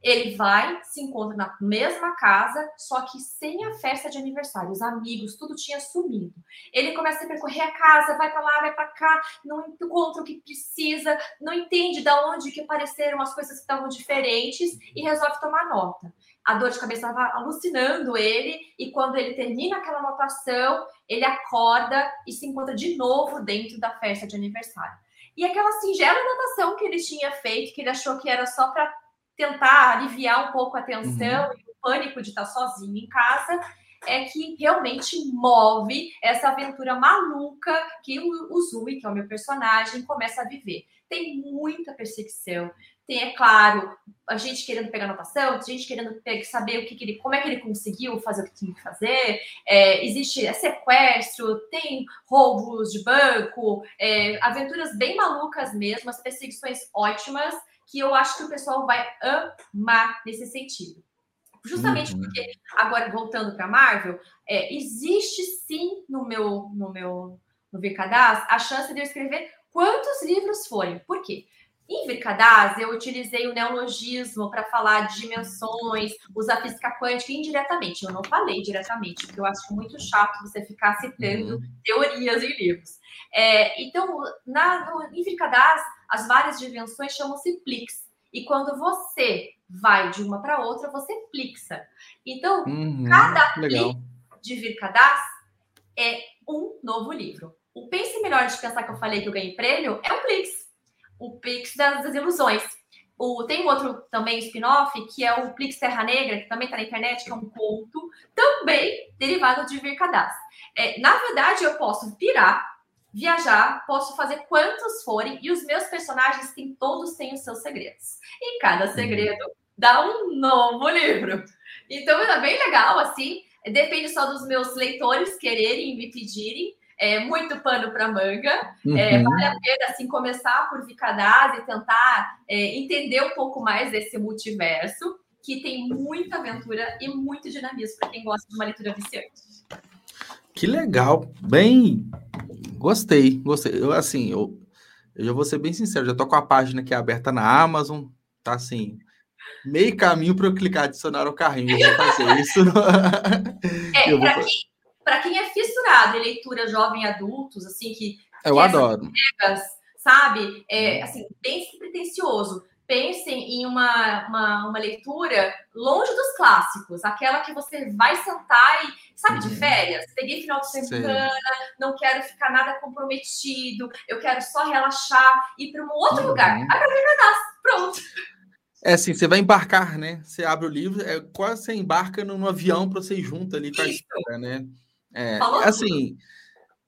Ele vai, se encontra na mesma casa, só que sem a festa de aniversário. Os amigos, tudo tinha sumido. Ele começa a percorrer a casa, vai para lá, vai para cá, não encontra o que precisa, não entende de onde que apareceram as coisas que estavam diferentes e resolve tomar nota a dor de cabeça estava alucinando ele, e quando ele termina aquela anotação, ele acorda e se encontra de novo dentro da festa de aniversário. E aquela singela anotação que ele tinha feito, que ele achou que era só para tentar aliviar um pouco a tensão uhum. e o pânico de estar sozinho em casa, é que realmente move essa aventura maluca que o Zui, que é o meu personagem, começa a viver. Tem muita perseguição, tem, é claro, a gente querendo pegar anotação, a gente querendo saber o que, que, ele, como é que ele conseguiu fazer o que tinha que fazer. É, existe é sequestro, tem roubos de banco, é, aventuras bem malucas mesmo, as perseguições ótimas, que eu acho que o pessoal vai amar nesse sentido. Justamente uhum. porque, agora voltando para Marvel, é, existe sim no meu, no meu no VKDAS a chance de eu escrever quantos livros forem. Por quê? Em Vircadaz, eu utilizei o neologismo para falar de dimensões, usar física quântica indiretamente. Eu não falei diretamente, porque eu acho muito chato você ficar citando uhum. teorias em livros. É, então, na, no, em Vircadaz, as várias dimensões chamam-se plix. E quando você vai de uma para outra, você plixa. Então, uhum, cada legal. de Vircadaz é um novo livro. O Pense Melhor de Pensar que eu falei que eu ganhei prêmio é o Plix o Plix das, Ilusões. O, tem outro também spin-off, que é o Plix Terra Negra, que também está na internet, que é um conto, também derivado de Vir Cadastro. É, na verdade, eu posso virar, viajar, posso fazer quantos forem, e os meus personagens têm, todos têm os seus segredos. E cada segredo dá um novo livro. Então é bem legal, assim. Depende só dos meus leitores quererem me pedirem é, muito pano para manga. É, uhum. É, vale a pena assim, começar por Vicadaz e tentar é, entender um pouco mais desse multiverso, que tem muita aventura e muito dinamismo para quem gosta de uma leitura viciante. Que legal, bem, gostei, gostei. Eu, assim, eu, eu já vou ser bem sincero, já tô com a página que é aberta na Amazon, tá assim, meio caminho para eu clicar adicionar o carrinho, eu vou fazer isso. No... É, para vou... quem quem é fissurado em leitura jovem adultos, assim, que. Eu adoro. sabe? É, assim, bem pretencioso. Pensem em uma, uma, uma, leitura longe dos clássicos, aquela que você vai sentar e, sabe, de uhum. férias. Peguei final de semana, Sim. não quero ficar nada comprometido, eu quero só relaxar, ir para um outro uhum. lugar. Vai para pronto. É assim, você vai embarcar, né? Você abre o livro, é quase você embarca no avião para você ir junto ali com a história, né? É, assim,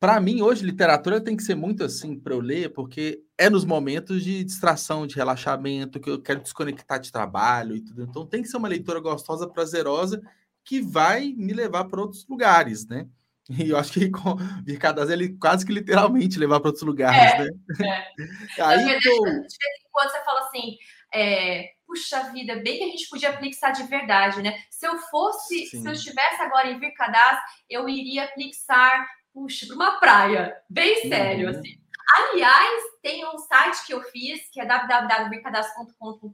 para mim hoje literatura tem que ser muito assim para eu ler, porque é nos momentos de distração, de relaxamento, que eu quero desconectar de trabalho e tudo. Então tem que ser uma leitura gostosa, prazerosa, que vai me levar para outros lugares, né? E eu acho que com Vircadaz ele quase que literalmente levar para outros lugares, é, né? É. Aí, tô... De vez em quando você fala assim, é, puxa vida, bem que a gente podia aplicar de verdade, né? Se eu fosse, Sim. se eu estivesse agora em Vircadaz, eu iria aplicar, puxa, para uma praia, bem sério, uhum. assim. Aliás, tem um site que eu fiz, que é www.vircadaz.com.br,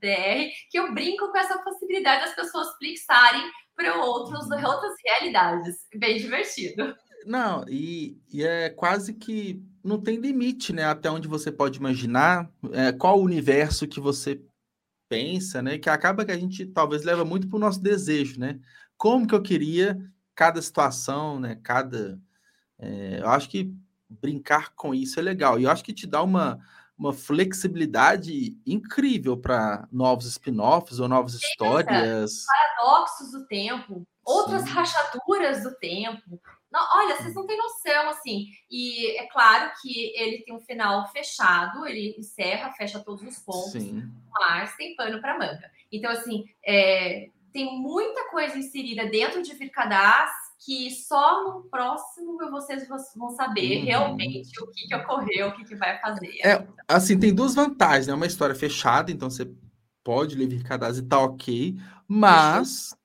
que eu brinco com essa possibilidade das pessoas flixarem para outros, uhum. outras realidades. Bem divertido. Não, e, e, é quase que não tem limite, né? Até onde você pode imaginar, é, qual o universo que você pensa, né? Que acaba que a gente talvez leva muito para o nosso desejo, né? Como que eu queria cada situação, né? Cada. É, eu acho que brincar com isso é legal. E eu acho que te dá uma, uma flexibilidade incrível para novos spin-offs ou novas histórias. Paradoxos do tempo, outras Sim. rachaduras do tempo. Não, olha, vocês não têm noção, assim. E é claro que ele tem um final fechado, ele encerra, fecha todos os pontos, Sim. mas tem pano para manga. Então, assim, é, tem muita coisa inserida dentro de Vircadaz que só no próximo vocês vão saber uhum. realmente o que, que ocorreu, o que, que vai fazer. É, assim, tem duas vantagens, né? Uma história fechada, então você pode ler Vircadaz e tá ok, mas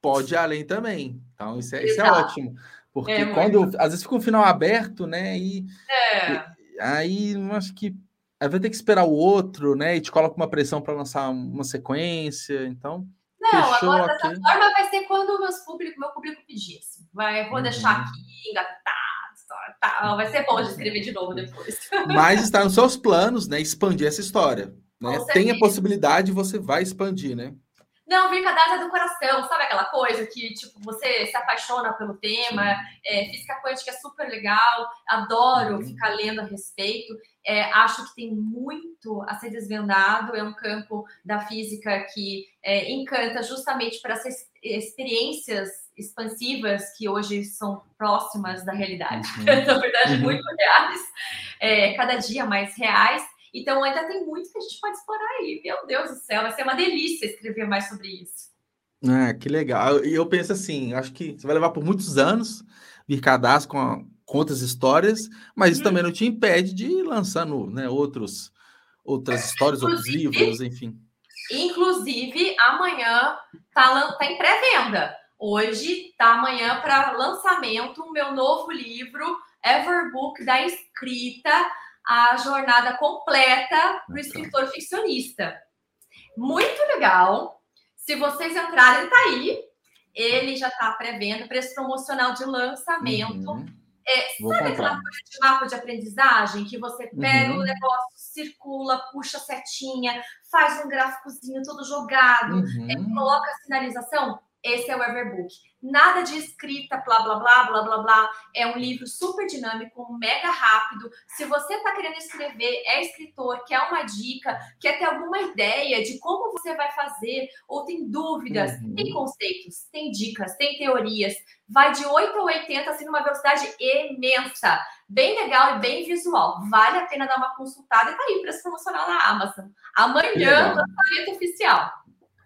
pode ir além também. Então, isso é, isso é ótimo. Porque é, quando. Às vezes fica um final aberto, né? E, é. e aí eu acho que aí vai ter que esperar o outro, né? E te coloca uma pressão para lançar uma sequência. Então. Não, agora dessa forma vai ser quando o meus público, meu público pedir. Assim. Vai, vou uhum. deixar aqui engatado. Tá, vai ser bom de escrever de novo depois. Mas está nos seus planos, né? Expandir essa história. Né? Tem a possibilidade, você vai expandir, né? Não, Vircadaz é do coração, sabe aquela coisa que, tipo, você se apaixona pelo tema, é, física quântica é super legal, adoro uhum. ficar lendo a respeito, é, acho que tem muito a ser desvendado, é um campo da física que é, encanta justamente para essas experiências expansivas que hoje são próximas da realidade, uhum. na verdade, uhum. muito reais, é, cada dia mais reais, então ainda tem muito que a gente pode explorar aí. Meu Deus do céu, vai ser uma delícia escrever mais sobre isso. Ah, que legal. E eu penso assim, acho que você vai levar por muitos anos vir cadastro com, a, com outras histórias, mas isso hum. também não te impede de ir lançando né, outros, outras histórias, outros livros, enfim. Inclusive, amanhã tá, tá em pré-venda. Hoje tá amanhã para lançamento o meu novo livro, Everbook da Escrita a jornada completa do escritor ficcionista. Muito legal. Se vocês entrarem, tá aí. Ele já está prevendo preço promocional de lançamento. Uhum. É, sabe aquela coisa de mapa de aprendizagem que você pega uhum. o negócio, circula, puxa setinha, faz um gráficozinho todo jogado, uhum. é, coloca a sinalização? Esse é o Everbook. Nada de escrita, blá, blá, blá, blá, blá, blá. É um livro super dinâmico, mega rápido. Se você está querendo escrever, é escritor, quer uma dica, quer ter alguma ideia de como você vai fazer, ou tem dúvidas, uhum. tem conceitos, tem dicas, tem teorias, vai de 8 a 80, assim, numa velocidade imensa. Bem legal e bem visual. Vale a pena dar uma consultada e tá aí para se promocionar na Amazon. Amanhã, lançamento oficial.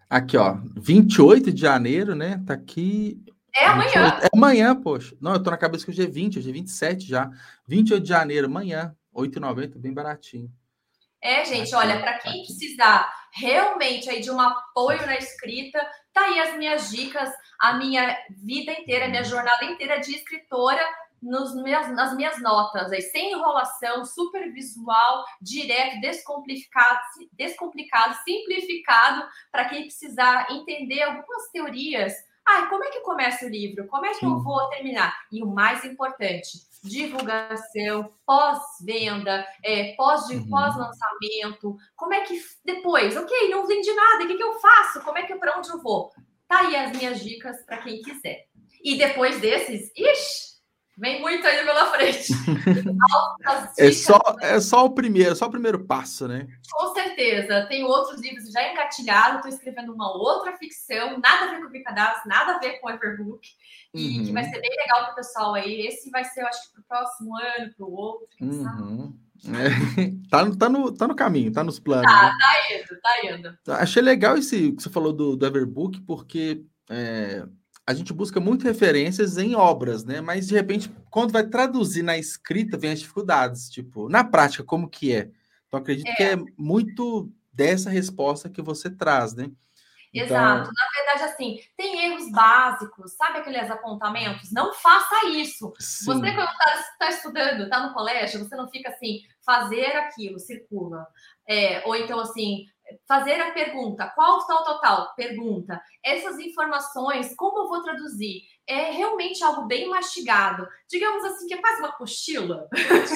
Aqui, ó, 28 de janeiro, né? Tá aqui. É amanhã. 28, é amanhã, poxa. Não, eu tô na cabeça que hoje é 20, hoje é 27 já. 28 de janeiro, amanhã, 8,90, bem baratinho. É, gente, olha, para quem precisar realmente aí de um apoio na escrita, tá aí as minhas dicas, a minha vida inteira, a minha jornada inteira de escritora nos meus, nas minhas notas, aí, sem enrolação, super visual, direto, descomplicado, descomplicado simplificado, para quem precisar entender algumas teorias. Ah, como é que começa o livro? Como é que Sim. eu vou terminar? E o mais importante, divulgação, pós-venda, é, pós uhum. pós-lançamento. Como é que depois? Ok, não vendi nada. O que, que eu faço? Como é que para onde eu vou? Tá aí as minhas dicas para quem quiser. E depois desses, ixi, Vem muito ainda pela frente. é, só, é só o primeiro, só o primeiro passo, né? Com certeza. Tem outros livros já engatilhados, estou escrevendo uma outra ficção, nada a ver com o Bicadastro, nada a ver com o Everbook. E uhum. que vai ser bem legal para o pessoal aí. Esse vai ser, eu acho que, para o próximo ano, para o outro, uhum. É, tá, tá, no, tá no caminho, tá nos planos. Tá, né? tá indo, tá indo. Achei legal esse que você falou do, do Everbook, porque é, a gente busca muito referências em obras, né? Mas de repente, quando vai traduzir na escrita, vem as dificuldades. Tipo, na prática, como que é? Então, acredito é. que é muito dessa resposta que você traz, né? Então... Exato. Na verdade, assim, tem erros básicos, sabe aqueles apontamentos? Não faça isso. Sim. Você, quando está tá estudando, está no colégio, você não fica assim, fazer aquilo, circula. É, ou então, assim, fazer a pergunta, qual tal, tal, tal? Pergunta. Essas informações, como eu vou traduzir? É realmente algo bem mastigado. Digamos assim, que é quase uma apostila.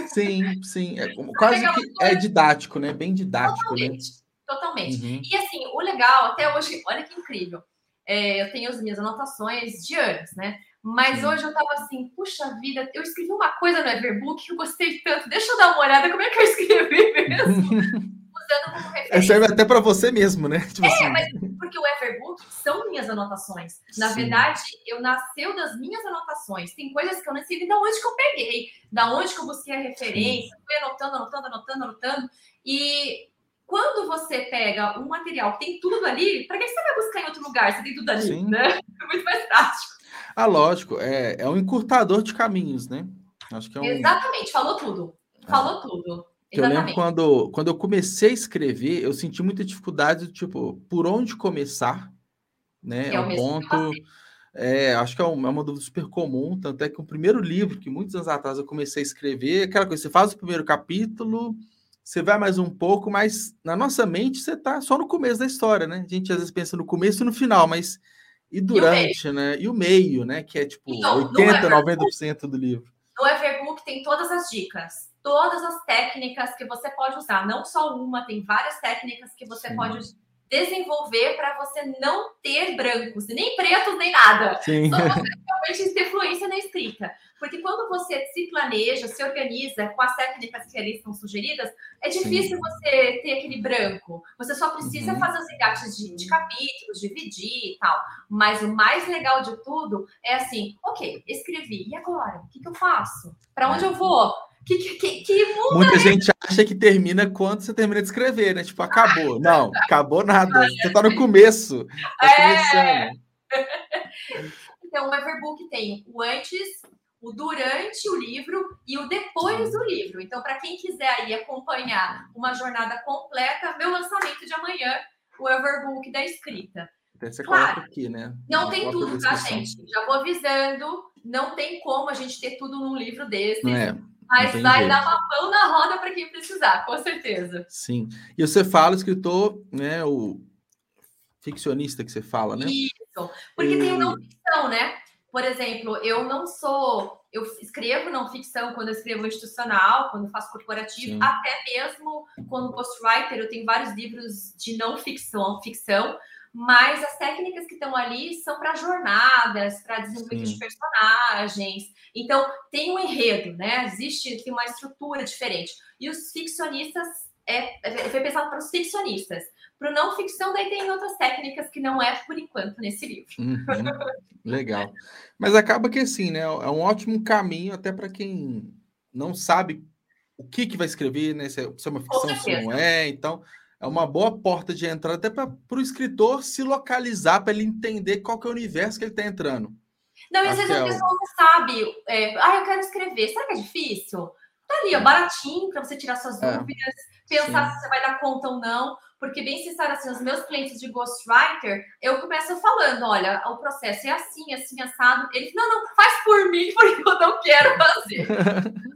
Sim, sim. É quase que é didático, né? Bem didático, Totalmente. Né? Totalmente. Uhum. E assim, o legal, até hoje, olha que incrível. É, eu tenho as minhas anotações de anos, né? Mas Sim. hoje eu tava assim, puxa vida, eu escrevi uma coisa no Everbook que eu gostei tanto. Deixa eu dar uma olhada como é que eu escrevi mesmo. usando como é, referência. Serve até para você mesmo, né? Tipo é, assim. mas porque o Everbook são minhas anotações. Na Sim. verdade, eu nasceu das minhas anotações. Tem coisas que eu não sei de onde que eu peguei, da onde que eu busquei a referência, Sim. fui anotando, anotando, anotando, anotando. E quando você pega um material que tem tudo ali, para que você vai buscar em outro lugar se tem tudo ali, Sim. né? É muito mais prático. Ah, lógico, é, é um encurtador de caminhos, né? Acho que é um... Exatamente, falou tudo. Falou é. tudo. Eu lembro quando, quando eu comecei a escrever, eu senti muita dificuldade, tipo, por onde começar, né? É, é um ponto. É, acho que é, um, é, uma dúvida super comum, tanto é que o primeiro livro que muitos anos atrás eu comecei a escrever, aquela coisa, você faz o primeiro capítulo, você vai mais um pouco, mas na nossa mente você está só no começo da história, né? A gente às vezes pensa no começo e no final, mas e durante, e né? E o meio, né? Que é tipo então, 80, 90% do livro. No Everbook tem todas as dicas, todas as técnicas que você pode usar, não só uma, tem várias técnicas que você Sim. pode desenvolver para você não ter brancos, nem pretos, nem nada. Sim. Só você realmente ter fluência na escrita. Porque quando você se planeja, se organiza com as técnicas que ali estão sugeridas, é difícil Sim. você ter aquele branco. Você só precisa uhum. fazer os engates de, de, capítulos, dividir e tal. Mas o mais legal de tudo é assim: ok, escrevi, e agora? O que, que eu faço? Para onde eu vou? Que, que, que Muita é gente acha que termina quando você termina de escrever, né? Tipo, acabou. Não, acabou nada. Você tá no começo. Tá é... Então, o Everbook tem o antes, o durante o livro e o depois do livro. Então, para quem quiser aí acompanhar uma jornada completa, meu lançamento de amanhã, o Everbook da escrita. claro, aqui, né? Não tem tudo, tá, gente? Já vou avisando, não tem como a gente ter tudo num livro desse. É. Mas vai jeito. dar uma mão na roda para quem precisar, com certeza. Sim. E você fala, escritor, né? O ficcionista que você fala, né? Isso. Porque e... tem o não ficção, né? Por exemplo, eu não sou. Eu escrevo não ficção quando eu escrevo institucional, quando faço corporativo, Sim. até mesmo quando ghostwriter, eu tenho vários livros de não ficção, ficção mas as técnicas que estão ali são para jornadas, para desenvolvimento Sim. de personagens. Então, tem um enredo, né? Existe tem uma estrutura diferente. E os ficcionistas é, é foi pensado para os ficcionistas. Para o não ficção, daí tem outras técnicas que não é por enquanto nesse livro. Uhum. Legal. Mas acaba que assim, né? É um ótimo caminho até para quem não sabe o que, que vai escrever, né? Se é, é uma ficção, se não é. Então, é uma boa porta de entrada até para o escritor se localizar, para ele entender qual que é o universo que ele está entrando. Não, e às vezes a é pessoa não sabe. É, ah, eu quero escrever. Será que é difícil? Tá ali, ó, baratinho para você tirar suas é. dúvidas, pensar Sim. se você vai dar conta ou não. Porque, bem sincero, assim, os meus clientes de ghostwriter, eu começo falando: olha, o processo é assim, assim, assado. Ele não, não, faz por mim, porque eu não quero fazer.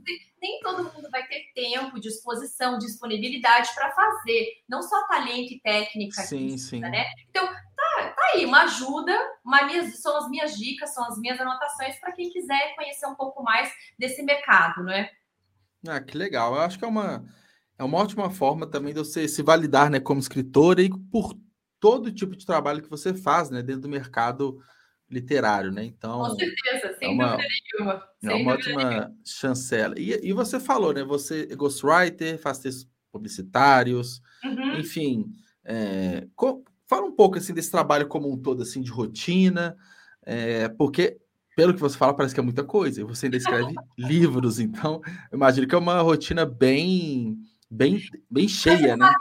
nem todo mundo vai ter tempo, disposição, disponibilidade para fazer, não só talento e técnica, sim, sim. né? Então, tá, tá aí, uma ajuda, uma minhas, são as minhas dicas, são as minhas anotações para quem quiser conhecer um pouco mais desse mercado, não é? Ah, que legal. Eu acho que é uma, é uma ótima forma também de você se validar né, como escritora e por todo tipo de trabalho que você faz né, dentro do mercado literário, né? Então, com certeza, sem é uma, dúvida nenhuma. É uma ótima nenhuma. chancela. E, e você falou, né? Você é ghostwriter, faz textos publicitários, uhum. enfim. É, fala um pouco assim desse trabalho como um todo, assim, de rotina, é, porque pelo que você fala, parece que é muita coisa. E você ainda escreve livros, então imagino que é uma rotina bem, bem, bem cheia, né?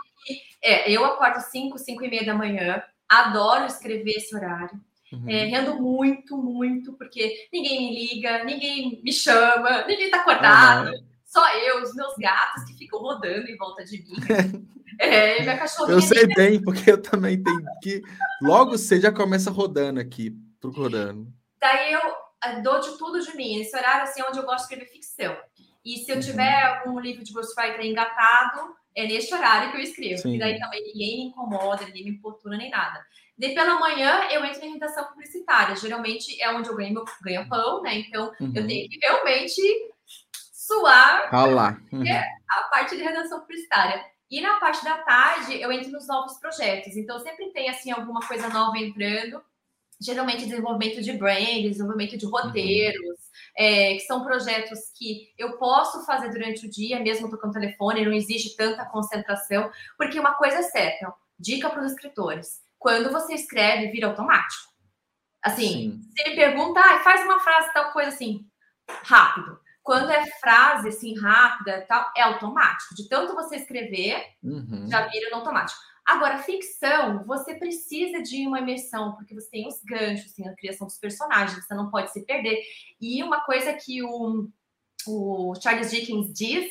É, eu acordo 5, 5 e meia da manhã, adoro escrever esse horário. Uhum. É, rendo muito, muito, porque ninguém me liga, ninguém me chama, ninguém tá acordado. Uhum. Só eu, os meus gatos que ficam rodando em volta de mim. É, minha cachorrinha. Eu sei bem, porque eu também tenho que. Logo você já começa rodando aqui, procurando. Daí eu eh, dou de tudo de mim. Esse horário assim, é onde eu gosto de escrever ficção. E se eu uhum. tiver algum livro de ghostwriter engatado, é neste horário que eu escrevo. Sim. E daí também ninguém me incomoda, ninguém me importuna nem nada. Daí pela manhã eu entro em redação publicitária. Geralmente é onde eu ganho meu ganho pão, né? Então uhum. eu tenho que realmente suar. Uhum. É a parte de redação publicitária. E na parte da tarde eu entro nos novos projetos. Então sempre tem assim alguma coisa nova entrando. Geralmente desenvolvimento de brand, desenvolvimento de uhum. roteiros, uhum. É, que são projetos que eu posso fazer durante o dia, mesmo tocando telefone, não exige tanta concentração, porque uma coisa é certa, dica para os escritores quando você escreve, vira automático. Assim, Sim. você me pergunta, ah, faz uma frase tal coisa assim, rápido. Quando é frase assim, rápida, tal, é automático. De tanto você escrever, uhum. já vira no automático. Agora, ficção, você precisa de uma imersão, porque você tem os ganchos, tem a criação dos personagens, você não pode se perder. E uma coisa que o, o Charles Dickens diz,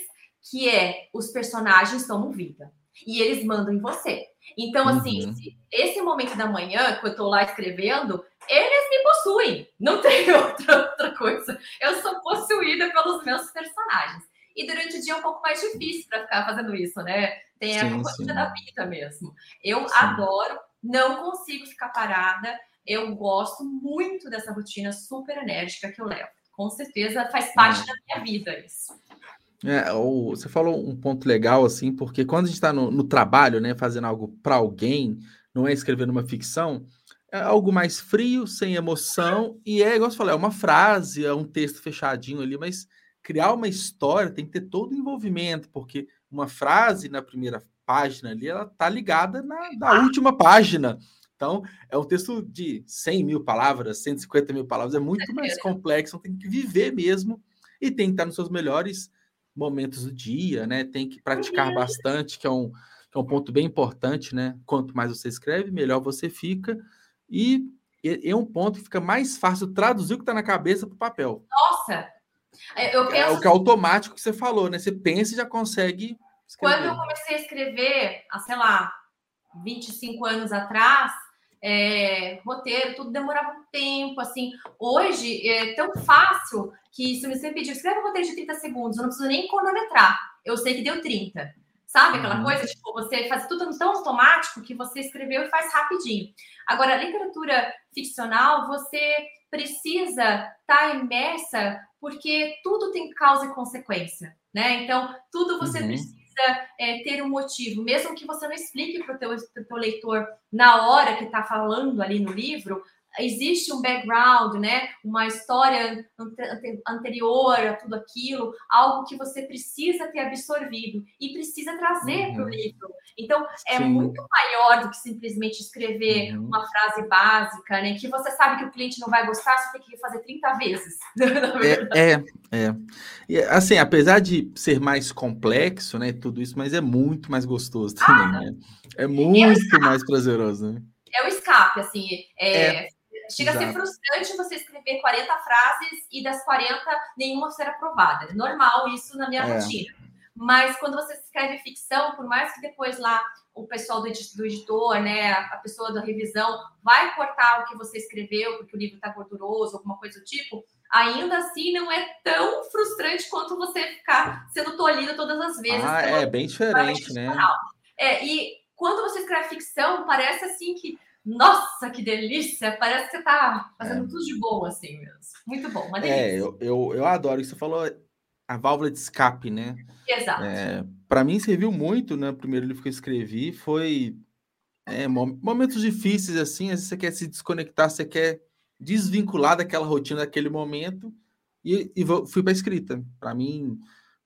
que é os personagens tomam vida. E eles mandam em você. Então, assim, uhum. esse momento da manhã, que eu estou lá escrevendo, eles me possuem. Não tem outra, outra coisa. Eu sou possuída pelos meus personagens. E durante o dia é um pouco mais difícil para ficar fazendo isso, né? Tem a rotina da vida mesmo. Eu sim. adoro, não consigo ficar parada. Eu gosto muito dessa rotina super enérgica que eu levo. Com certeza faz parte é. da minha vida isso. É, o, você falou um ponto legal, assim, porque quando a gente está no, no, trabalho, né, fazendo algo para alguém, não é escrevendo uma ficção, é algo mais frio, sem emoção, e é, igual você falou, é uma frase, é um texto fechadinho ali, mas criar uma história tem que ter todo o envolvimento, porque uma frase na primeira página ali, ela tá ligada na, na última página. Então, é um texto de 100 mil palavras, 150 mil palavras, é muito mais complexo, tem que viver mesmo e tem que estar nos seus melhores momentos do dia, né? Tem que praticar uhum. bastante, que é um, que é um ponto bem importante, né? Quanto mais você escreve, melhor você fica. E é um ponto que fica mais fácil traduzir o que está na cabeça para o papel. Nossa! Eu penso... É o que é automático que você falou, né? Você pensa e já consegue. Escrever. Quando eu comecei a escrever, há, sei lá, 25 anos atrás, é, roteiro, tudo demorava um tempo, assim. Hoje é tão fácil que se você pedir, escreve um roteiro de 30 segundos, eu não preciso nem cronometrar. Eu sei que deu 30. Sabe aquela uhum. coisa? Tipo, você faz tudo tão automático que você escreveu e faz rapidinho. Agora, a literatura ficcional, você precisa estar tá imersa porque tudo tem causa e consequência, né? Então, tudo você uhum. precisa é, ter um motivo, mesmo que você não explique para o teu, teu leitor na hora que está falando ali no livro, existe um background, né? Uma história anterior a tudo aquilo, algo que você precisa ter absorvido e precisa trazer uhum. para o livro. Então, é Sim. muito maior do que simplesmente escrever uhum. uma frase básica, né? Que você sabe que o cliente não vai gostar, você tem que fazer 30 vezes. é, é, é. E, assim, apesar de ser mais complexo, né? Tudo isso, mas é muito mais gostoso também, ah, né? É muito mais prazeroso, né? É o escape, assim. é, é Chega Exato. a ser frustrante você escrever 40 frases e das 40 nenhuma ser aprovada. É normal isso na minha é. rotina. Mas quando você escreve ficção, por mais que depois lá o pessoal do editor, né, a pessoa da revisão vai cortar o que você escreveu porque o livro está gorduroso, alguma coisa do tipo, ainda assim não é tão frustrante quanto você ficar sendo tolhido todas as vezes. Ah, é bem diferente, né? É, e quando você escreve ficção, parece assim que nossa, que delícia! Parece que você tá fazendo é. tudo de bom, assim mesmo. Muito bom, uma é, delícia. É, eu, eu, eu adoro isso. Você falou a válvula de escape, né? Exato. É, para mim serviu muito, né? O primeiro livro que eu escrevi foi é, momentos difíceis, assim. Às vezes você quer se desconectar, você quer desvincular daquela rotina daquele momento e, e fui para escrita. Para mim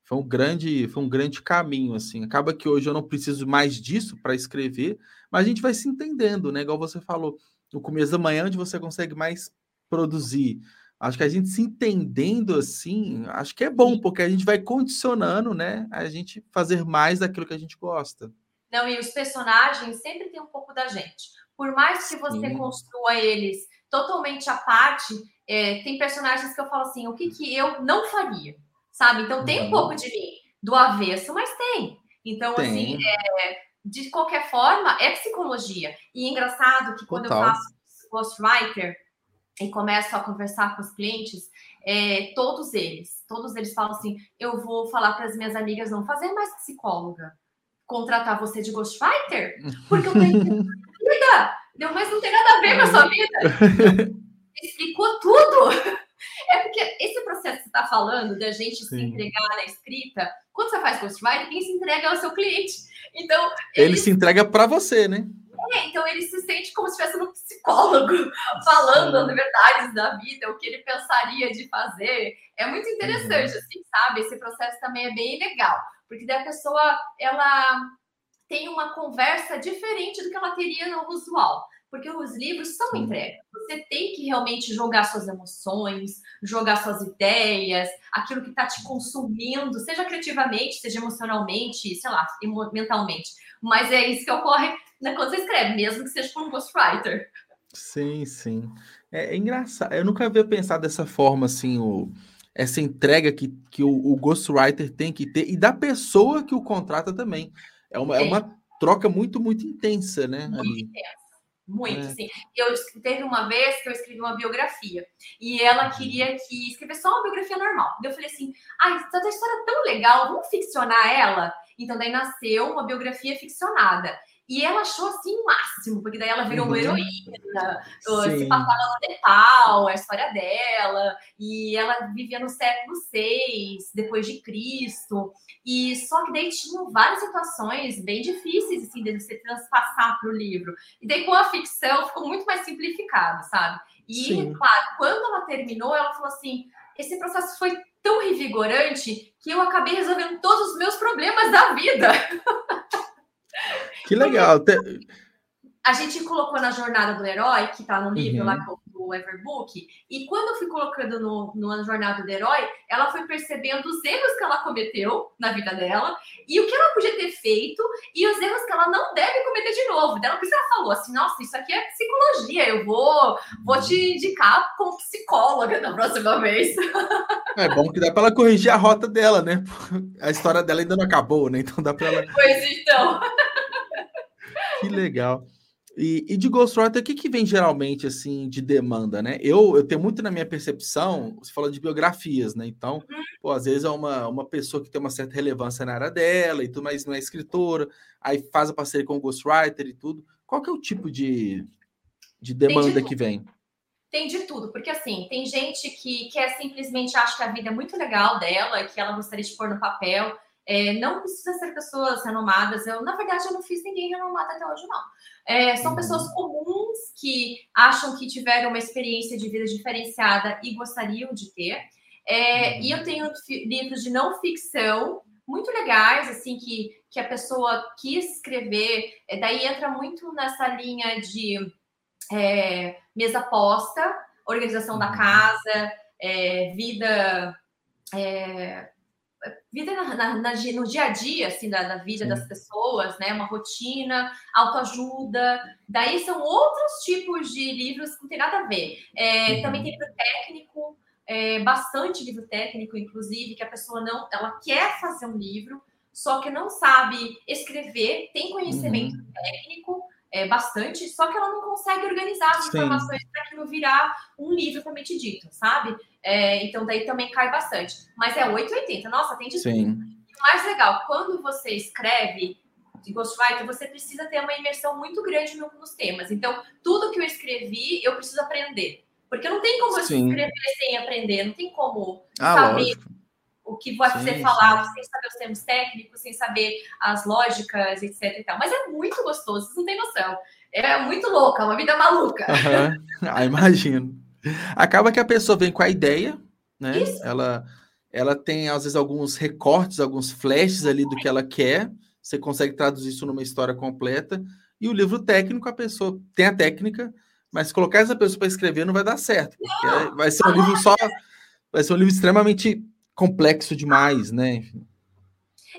foi um grande foi um grande caminho assim acaba que hoje eu não preciso mais disso para escrever mas a gente vai se entendendo né igual você falou no começo da manhã onde você consegue mais produzir acho que a gente se entendendo assim acho que é bom porque a gente vai condicionando né a gente fazer mais daquilo que a gente gosta não e os personagens sempre tem um pouco da gente por mais que você Sim. construa eles totalmente à parte, é, tem personagens que eu falo assim, o que, que eu não faria, sabe? Então tem um uhum. pouco de mim do avesso, mas tem. Então, tem. assim, é, de qualquer forma, é psicologia. E é engraçado que quando Total. eu faço ghostwriter e começo a conversar com os clientes, é, todos eles, todos eles falam assim: eu vou falar para as minhas amigas não fazer mais psicóloga, contratar você de ghostwriter, porque eu tenho vida. Deu, mas não tem nada a ver com a sua vida. Explicou tudo. É porque esse processo que você está falando, da gente Sim. se entregar na escrita, quando você faz ghostwriter, quem se entrega é o seu cliente. Então. Ele, ele se entrega para você, né? É, então ele se sente como se estivesse um psicólogo falando as verdades da vida, o que ele pensaria de fazer. É muito interessante, uhum. assim, sabe? Esse processo também é bem legal, porque daí a pessoa ela tem uma conversa diferente do que ela teria no usual porque os livros são entregas. Você tem que realmente jogar suas emoções, jogar suas ideias, aquilo que está te consumindo, seja criativamente, seja emocionalmente, sei lá, mentalmente. Mas é isso que ocorre né, quando você escreve, mesmo que seja por um ghostwriter. Sim, sim. É, é, engraçado. Eu nunca havia pensado dessa forma, assim, o, essa entrega que, que o, o ghostwriter tem que ter e da pessoa que o contrata também. É uma, é uma troca muito, muito intensa, né? Muito intensa. Muito, é. sim. Eu teve uma vez que eu escrevi uma biografia e ela uhum. queria que escrevesse só uma biografia normal. Eu falei assim: "Ai, ah, essa história é tão legal, vamos ficcionar ela?" Então daí nasceu uma biografia ficcionada. E ela achou assim o máximo, porque daí ela virou uma uhum. heroína, se passava no Nepal, a história dela, e ela vivia no século VI, depois de Cristo. E só que daí tinham várias situações bem difíceis assim, de você transpassar para o livro. E daí com a ficção ficou muito mais simplificado, sabe? E, Sim. claro, quando ela terminou, ela falou assim: esse processo foi tão revigorante que eu acabei resolvendo todos os meus problemas da vida. Que legal. A gente colocou na jornada do herói, que está no livro uhum. lá do Everbook, e quando eu fui colocando no, no jornada do herói, ela foi percebendo os erros que ela cometeu na vida dela e o que ela podia ter feito e os erros que ela não deve cometer de novo. Dela, por isso ela falou assim: nossa, isso aqui é psicologia, eu vou, vou te indicar como psicóloga da próxima vez. É bom que dá para ela corrigir a rota dela, né? A história dela ainda não acabou, né? Então dá para ela. Pois então. Que legal. E, e de Ghostwriter, o que, que vem geralmente assim de demanda, né? Eu, eu tenho muito na minha percepção, você fala de biografias, né? Então, uhum. pô, às vezes é uma, uma pessoa que tem uma certa relevância na área dela e tudo, mas não é escritora, aí faz a parceria com o Ghostwriter e tudo. Qual que é o tipo de, de demanda de que vem? Tem de tudo, porque assim, tem gente que quer simplesmente acha que a vida é muito legal dela, que ela gostaria de pôr no papel, é, não precisa ser pessoas renomadas. Eu, na verdade, eu não fiz ninguém renomado até hoje, não. É, são uhum. pessoas comuns que acham que tiveram uma experiência de vida diferenciada e gostariam de ter. É, e eu tenho livros de não ficção muito legais, assim, que, que a pessoa quis escrever. É, daí entra muito nessa linha de é, mesa posta, organização da uhum. casa, é, vida é, vida na, na, na, no dia a dia, assim, da, da vida Sim. das pessoas, né? Uma rotina, autoajuda. Daí são outros tipos de livros que não tem nada a ver. É, uhum. Também tem livro técnico, é, bastante livro técnico, inclusive, que a pessoa não, ela quer fazer um livro, só que não sabe escrever, tem conhecimento uhum. técnico, é, bastante, só que ela não consegue organizar as Sim. informações para aquilo virar um livro propriamente dito, sabe? É, então daí também cai bastante. Mas é 880, nossa, tem de Sim. tudo. E o mais legal, quando você escreve de Ghostwriter, você precisa ter uma imersão muito grande nos temas. Então, tudo que eu escrevi, eu preciso aprender. Porque não tem como eu escrever sem aprender, não tem como ah, saber lógico o que vai ser falado, sem saber os termos técnicos, sem saber as lógicas, etc. E tal. Mas é muito gostoso, vocês não têm noção. É muito louca, uma vida maluca. Uhum. Ah, imagino. Acaba que a pessoa vem com a ideia, né? Isso. Ela, ela tem, às vezes, alguns recortes, alguns flashes ali do que ela quer. Você consegue traduzir isso numa história completa. E o livro técnico, a pessoa tem a técnica, mas colocar essa pessoa para escrever não vai dar certo. Vai ser um livro só. Vai ser um livro extremamente complexo demais, né?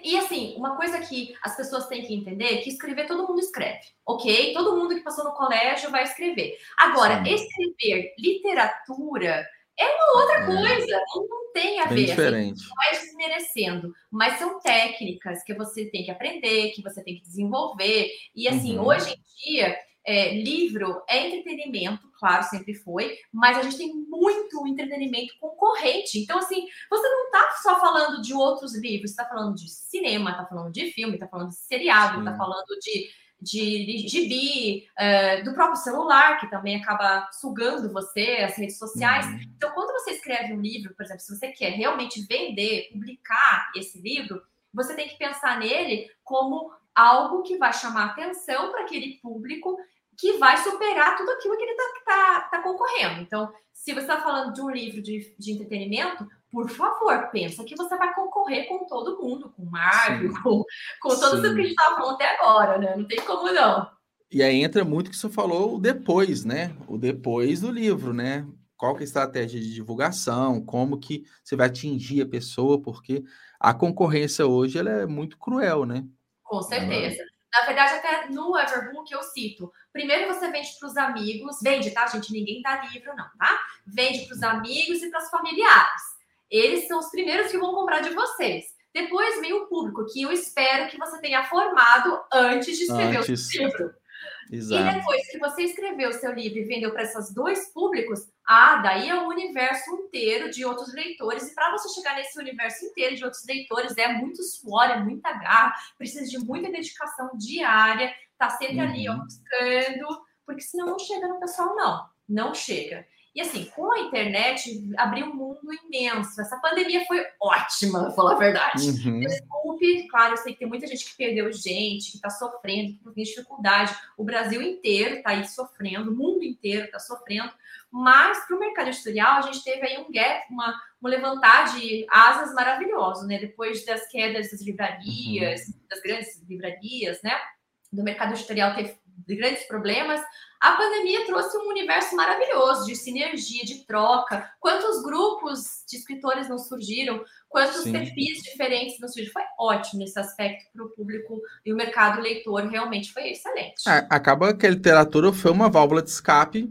E assim, uma coisa que as pessoas têm que entender é que escrever todo mundo escreve, ok? Todo mundo que passou no colégio vai escrever. Agora, Sim. escrever literatura é uma outra é. coisa, não, tem a Bem ver. Assim, diferente. Assim, não é desmerecendo, mas são técnicas que você tem que aprender, que você tem que desenvolver. E assim, uhum. hoje em dia, é, livro é entretenimento, claro, sempre foi, mas a gente tem muito entretenimento concorrente. Então, assim, você não está só falando de outros livros, você está falando de cinema, está falando de filme, está falando de seriado, está falando de, de gibi, uh, do próprio celular, que também acaba sugando você, as redes sociais. Uhum. Então, quando você escreve um livro, por exemplo, se você quer realmente vender, publicar esse livro, você tem que pensar nele como algo que vai chamar atenção para aquele público que vai superar tudo aquilo que ele está tá, tá concorrendo. Então, se você está falando de um livro de, de entretenimento, por favor, pensa que você vai concorrer com todo mundo, com Marvel, com, com todo o que a gente estava falando até agora, né? Não tem como não. E aí entra muito o que você falou o depois, né? O depois do livro, né? Qual que é a estratégia de divulgação, como que você vai atingir a pessoa, porque a concorrência hoje ela é muito cruel, né? Com certeza. Na verdade, até no Everbook eu cito. Primeiro você vende para os amigos, vende, tá, gente? Ninguém dá livro, não, tá? Vende para os amigos e para os familiares. Eles são os primeiros que vão comprar de vocês. Depois vem o público, que eu espero que você tenha formado antes de escrever antes. o livro. Exato. E depois que você escreveu o seu livro e vendeu para esses dois públicos, ah, daí é um universo inteiro de outros leitores. E para você chegar nesse universo inteiro de outros leitores, é muito suor, é muita garra, precisa de muita dedicação diária, tá sempre uhum. ali ó, buscando, porque senão não chega no pessoal, não. Não chega. E assim, com a internet, abriu um mundo imenso. Essa pandemia foi ótima, pra falar a verdade. Uhum. Desculpe, claro, eu sei que tem muita gente que perdeu gente, que está sofrendo, que tem dificuldade. O Brasil inteiro está aí sofrendo, o mundo inteiro está sofrendo. Mas para o mercado editorial, a gente teve aí um gap, uma, um levantar de asas maravilhoso, né? Depois das quedas das livrarias, uhum. das grandes livrarias, né? Do mercado editorial teve grandes problemas, a pandemia trouxe um universo maravilhoso de sinergia, de troca. Quantos grupos de escritores não surgiram? Quantos Sim. perfis diferentes não surgiram? Foi ótimo nesse aspecto para o público e o mercado leitor realmente foi excelente. É, acaba que a literatura foi uma válvula de escape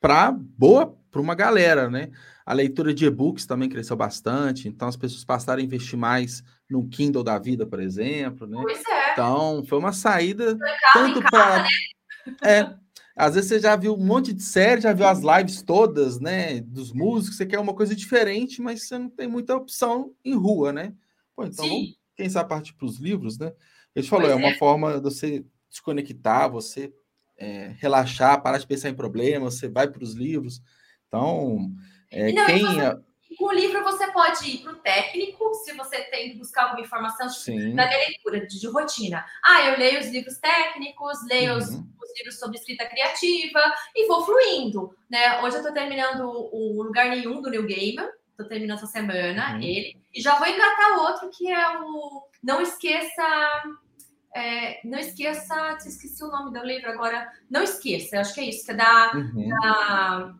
para boa para uma galera, né? A leitura de e-books também cresceu bastante, então as pessoas passaram a investir mais no Kindle da vida, por exemplo, né? Pois é. Então, foi uma saída tanto para né? É. Às vezes você já viu um monte de série, já viu as lives todas, né? Dos músicos, você quer uma coisa diferente, mas você não tem muita opção em rua, né? Pô, então vamos, quem sabe partir para os livros, né? Ele falou, é uma é. forma de você desconectar, você é, relaxar, parar de pensar em problemas, você vai para os livros. Então, é, não, quem. Você, com o livro você pode ir para o técnico, se você tem que buscar alguma informação tipo, da leitura, de, de, rotina. Ah, eu leio os livros técnicos, leio uhum. os, os, livros sobre escrita criativa e vou fluindo. Né? Hoje eu estou terminando o Lugar Nenhum do New Gaiman, estou terminando essa semana uhum. ele, e já vou engatar outro que é o Não Esqueça. É, não esqueça, esqueci o nome do livro agora. Não esqueça, acho que é isso, que é da, uhum. da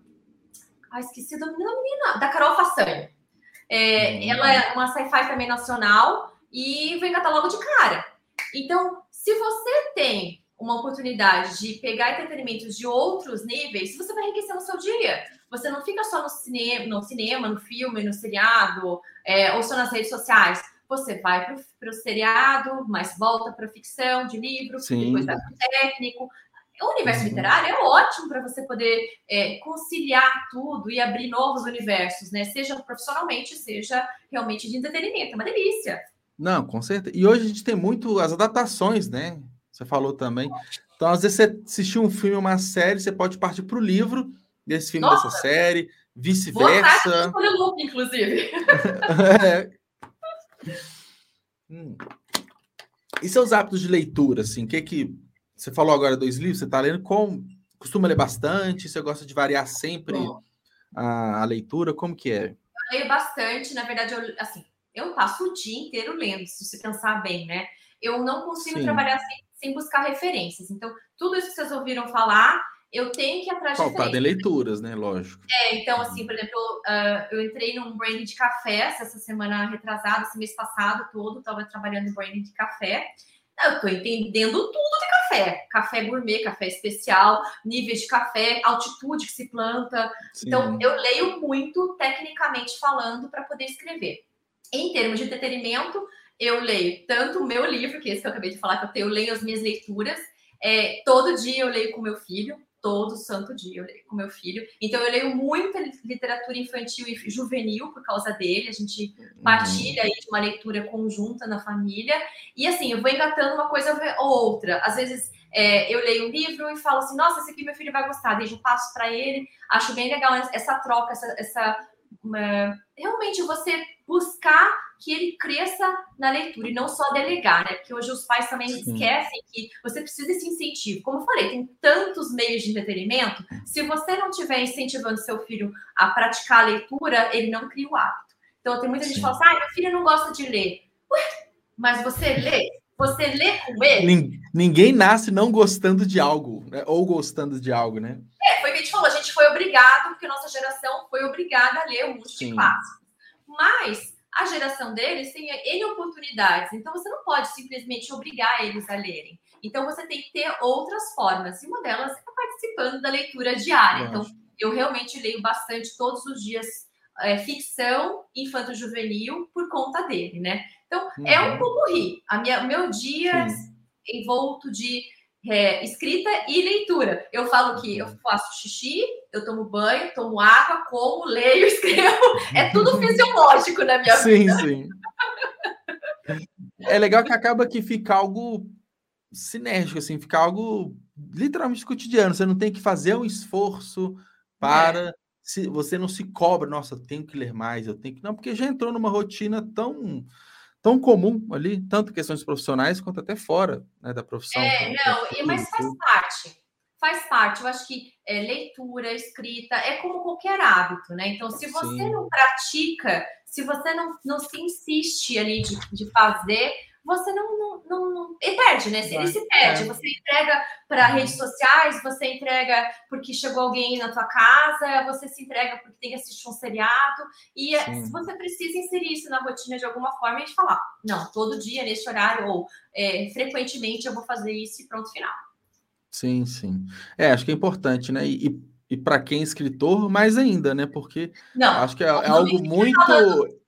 ah, esqueci do nome da menina, da Carol Façanha. É, hum. Ela é uma sci-fi também nacional e vem catálogo de cara. Então, se você tem uma oportunidade de pegar entretenimentos de outros níveis, você vai enriquecer no seu dia. Você não fica só no cinema, no, cinema, no filme, no seriado, é, ou só nas redes sociais. Você vai para o seriado, mas volta para ficção de livro, Sim. depois vai para o técnico. O universo uhum. literário é ótimo para você poder é, conciliar tudo e abrir novos universos, né? Seja profissionalmente, seja realmente de entretenimento. É uma delícia. Não, com certeza. E hoje a gente tem muito as adaptações, né? Você falou também. Então, às vezes, você assistiu um filme, uma série, você pode partir para o livro desse filme, Nossa. dessa série, vice-versa. inclusive. é. hum. E seus hábitos de leitura, assim, o que que você falou agora dois livros, você está lendo com. Costuma ler bastante? Você gosta de variar sempre a, a, leitura? Como que é? Eu leio bastante, na verdade, eu, assim, eu passo o dia inteiro lendo, se você pensar bem, né? Eu não consigo Sim. trabalhar sem, sem buscar referências. Então, tudo isso que vocês ouviram falar, eu tenho que atrás de em leituras, né? Lógico. É, então, assim, por exemplo, uh, eu entrei num branding de café essa semana retrasada, esse mês passado todo, estava trabalhando em branding de café. Eu estou entendendo tudo de café. Café gourmet, café especial, níveis de café, altitude que se planta. Sim. Então, eu leio muito, tecnicamente falando, para poder escrever. Em termos de entretenimento, eu leio tanto o meu livro, que é esse que eu acabei de falar, que eu, tenho, eu leio as minhas leituras. É, todo dia eu leio com meu filho, todo santo dia eu leio com meu filho. Então eu leio muita literatura infantil e juvenil por causa dele. A gente uhum. partilha aí de uma leitura conjunta na família. E assim, eu vou engatando uma coisa ou outra. Às vezes é, eu leio um livro e falo assim, nossa, esse aqui meu filho vai gostar. Daí eu passo para ele. Acho bem legal essa troca, essa, essa uma... realmente você buscar que ele cresça na leitura e não só delegar, né? Porque hoje os pais também Sim. esquecem que você precisa desse incentivo. Como eu falei, tem tantos meios de entretenimento. Se você não estiver incentivando seu filho a praticar a leitura, ele não cria o hábito. Então tem muita Sim. gente que fala assim: ah, meu filho não gosta de ler. Ué, mas você lê? Você lê com ele? Ninguém nasce não gostando de algo, né? ou gostando de algo, né? É, foi o que a gente falou, a gente foi obrigado, porque nossa geração foi obrigada a ler um monte de clássicos. Mas a geração deles tem N oportunidades, então você não pode simplesmente obrigar eles a lerem. Então você tem que ter outras formas, e uma delas é participando da leitura diária. Então, eu realmente leio bastante todos os dias é, ficção infanto-juvenil por conta dele, né? Então, uhum. é um pouco rir. A minha, meu dia Sim. envolto de é, escrita e leitura. Eu falo que eu faço xixi, eu tomo banho, tomo água, como, leio, escrevo. É tudo fisiológico na minha sim, vida. Sim, sim. É legal que acaba que fica algo sinérgico, assim, fica algo literalmente cotidiano. Você não tem que fazer um esforço para. É. Se, você não se cobra, nossa, eu tenho que ler mais, eu tenho que. Não, porque já entrou numa rotina tão tão comum ali, tanto questões profissionais quanto até fora né, da profissão. É, não, e, mas faz parte. Faz parte, eu acho que é, leitura, escrita, é como qualquer hábito, né? Então, se você Sim. não pratica, se você não, não se insiste ali de, de fazer, você não, não, não, não... E perde, né? Ele se perde. É. Você entrega para redes sociais, você entrega porque chegou alguém na tua casa, você se entrega porque tem que assistir um seriado. E é, Sim. você precisa inserir isso na rotina de alguma forma e falar: não, todo dia, nesse horário, ou é, frequentemente eu vou fazer isso e pronto, final. Sim, sim. É, acho que é importante, né? E, e, e para quem é escritor, mais ainda, né? Porque não, acho que é, é algo muito.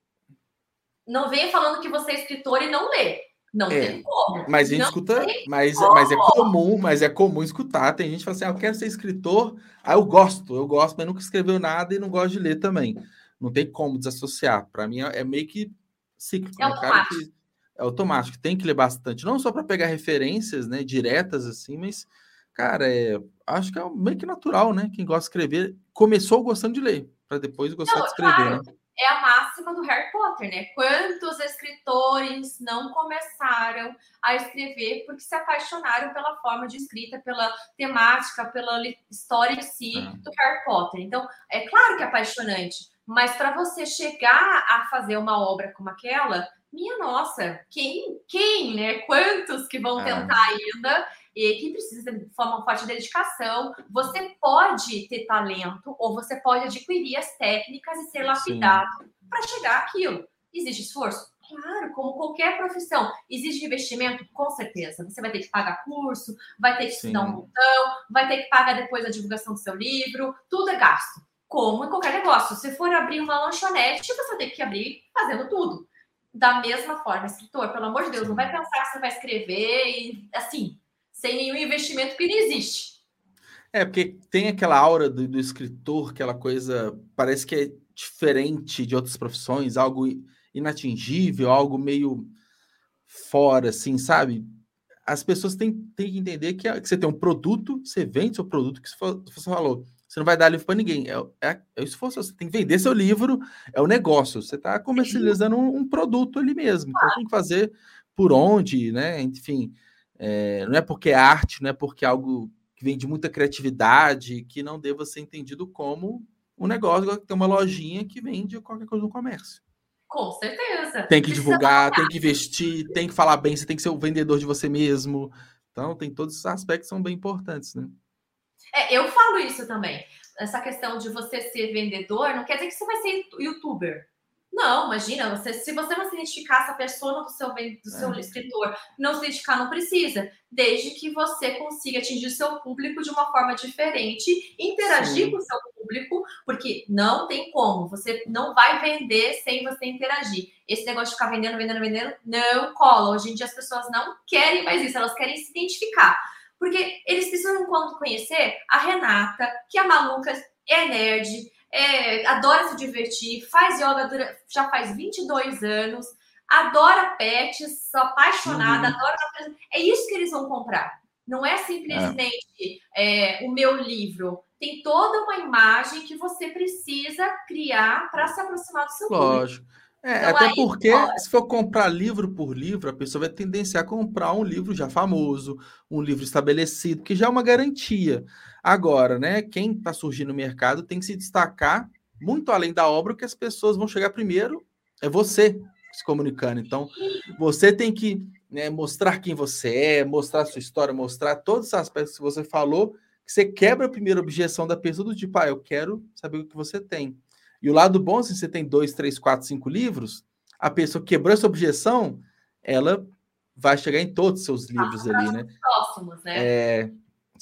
Não venha falando que você é escritor e não lê. Não é, tem como. Mas a gente não escuta, mas, mas é comum, mas é comum escutar. Tem gente que fala assim: ah, eu quero ser escritor, ah, eu gosto, eu gosto, mas nunca escreveu nada e não gosto de ler também. Não tem como desassociar. Para mim é, é meio que cíclico. É né? automático. Que é automático, tem que ler bastante, não só para pegar referências, né, diretas assim, mas cara, é, acho que é meio que natural, né? Quem gosta de escrever começou gostando de ler, para depois gostar não, de escrever, claro. né? É a máxima do Harry Potter, né? Quantos escritores não começaram a escrever porque se apaixonaram pela forma de escrita, pela temática, pela história em si do Harry Potter. Então, é claro que é apaixonante, mas para você chegar a fazer uma obra como aquela, minha nossa, quem, quem, né? Quantos que vão é. tentar ainda? E que precisa de uma forte dedicação. Você pode ter talento ou você pode adquirir as técnicas e ser lapidado para chegar àquilo. Existe esforço? Claro, como qualquer profissão. Existe investimento? Com certeza. Você vai ter que pagar curso, vai ter que Sim. estudar um montão, vai ter que pagar depois a divulgação do seu livro, tudo é gasto. Como em qualquer negócio. Se for abrir uma lanchonete, você vai ter que abrir fazendo tudo. Da mesma forma, escritor, pelo amor de Deus, não vai pensar que você vai escrever e assim, sem nenhum investimento que não existe. É, porque tem aquela aura do, do, escritor, aquela coisa, parece que é diferente de outras profissões, algo inatingível, algo meio fora, assim, sabe? As pessoas têm, têm que entender que, que você tem um produto, você vende seu produto, que você falou, você não vai dar livro para ninguém. É, é, é isso fosse, você tem que vender seu livro, é o negócio. Você está comercializando um, um, produto ali mesmo. Então tem que fazer por onde, né? Enfim, é, não é porque é arte, não é porque é algo que vem de muita criatividade que não deva ser entendido como um negócio que tem uma lojinha que vende qualquer coisa no comércio. Com certeza. Tem que divulgar, tem que investir, tem que falar bem, você tem que ser o vendedor de você mesmo. Então, tem todos esses aspectos que são bem importantes, né? É, eu falo isso também. Essa questão de você ser vendedor não quer dizer que você vai ser youtuber. Não, imagina, você, se você não se identificar essa pessoa do seu, do seu é. escritor, não se identificar, não precisa, desde que você consiga atingir seu público de uma forma diferente, interagir Sim. com o seu público, porque não tem como, você não vai vender sem você interagir. Esse negócio de ficar vendendo, vendendo, vendendo, não cola. Hoje em dia as pessoas não querem mais isso, elas querem se identificar. Porque eles precisam, quando conhecer a Renata, que é maluca, é nerd, é, adora se divertir, faz yoga dura, já faz 22 anos, adora pets, sou apaixonada, uhum. adora. É isso que eles vão comprar. Não é simplesmente é. É, o meu livro. Tem toda uma imagem que você precisa criar para se aproximar do seu Lógico. Público. É, então, até porque, se for comprar livro por livro, a pessoa vai tendenciar a comprar um livro já famoso, um livro estabelecido, que já é uma garantia. Agora, né, quem está surgindo no mercado tem que se destacar muito além da obra, que as pessoas vão chegar primeiro, é você se comunicando. Então, você tem que né, mostrar quem você é, mostrar a sua história, mostrar todos os aspectos que você falou, que você quebra a primeira objeção da pessoa do tipo, ah, eu quero saber o que você tem. E o lado bom, se você tem dois, três, quatro, cinco livros, a pessoa quebrou essa objeção, ela vai chegar em todos os seus livros ali, né? Próximos, né? É,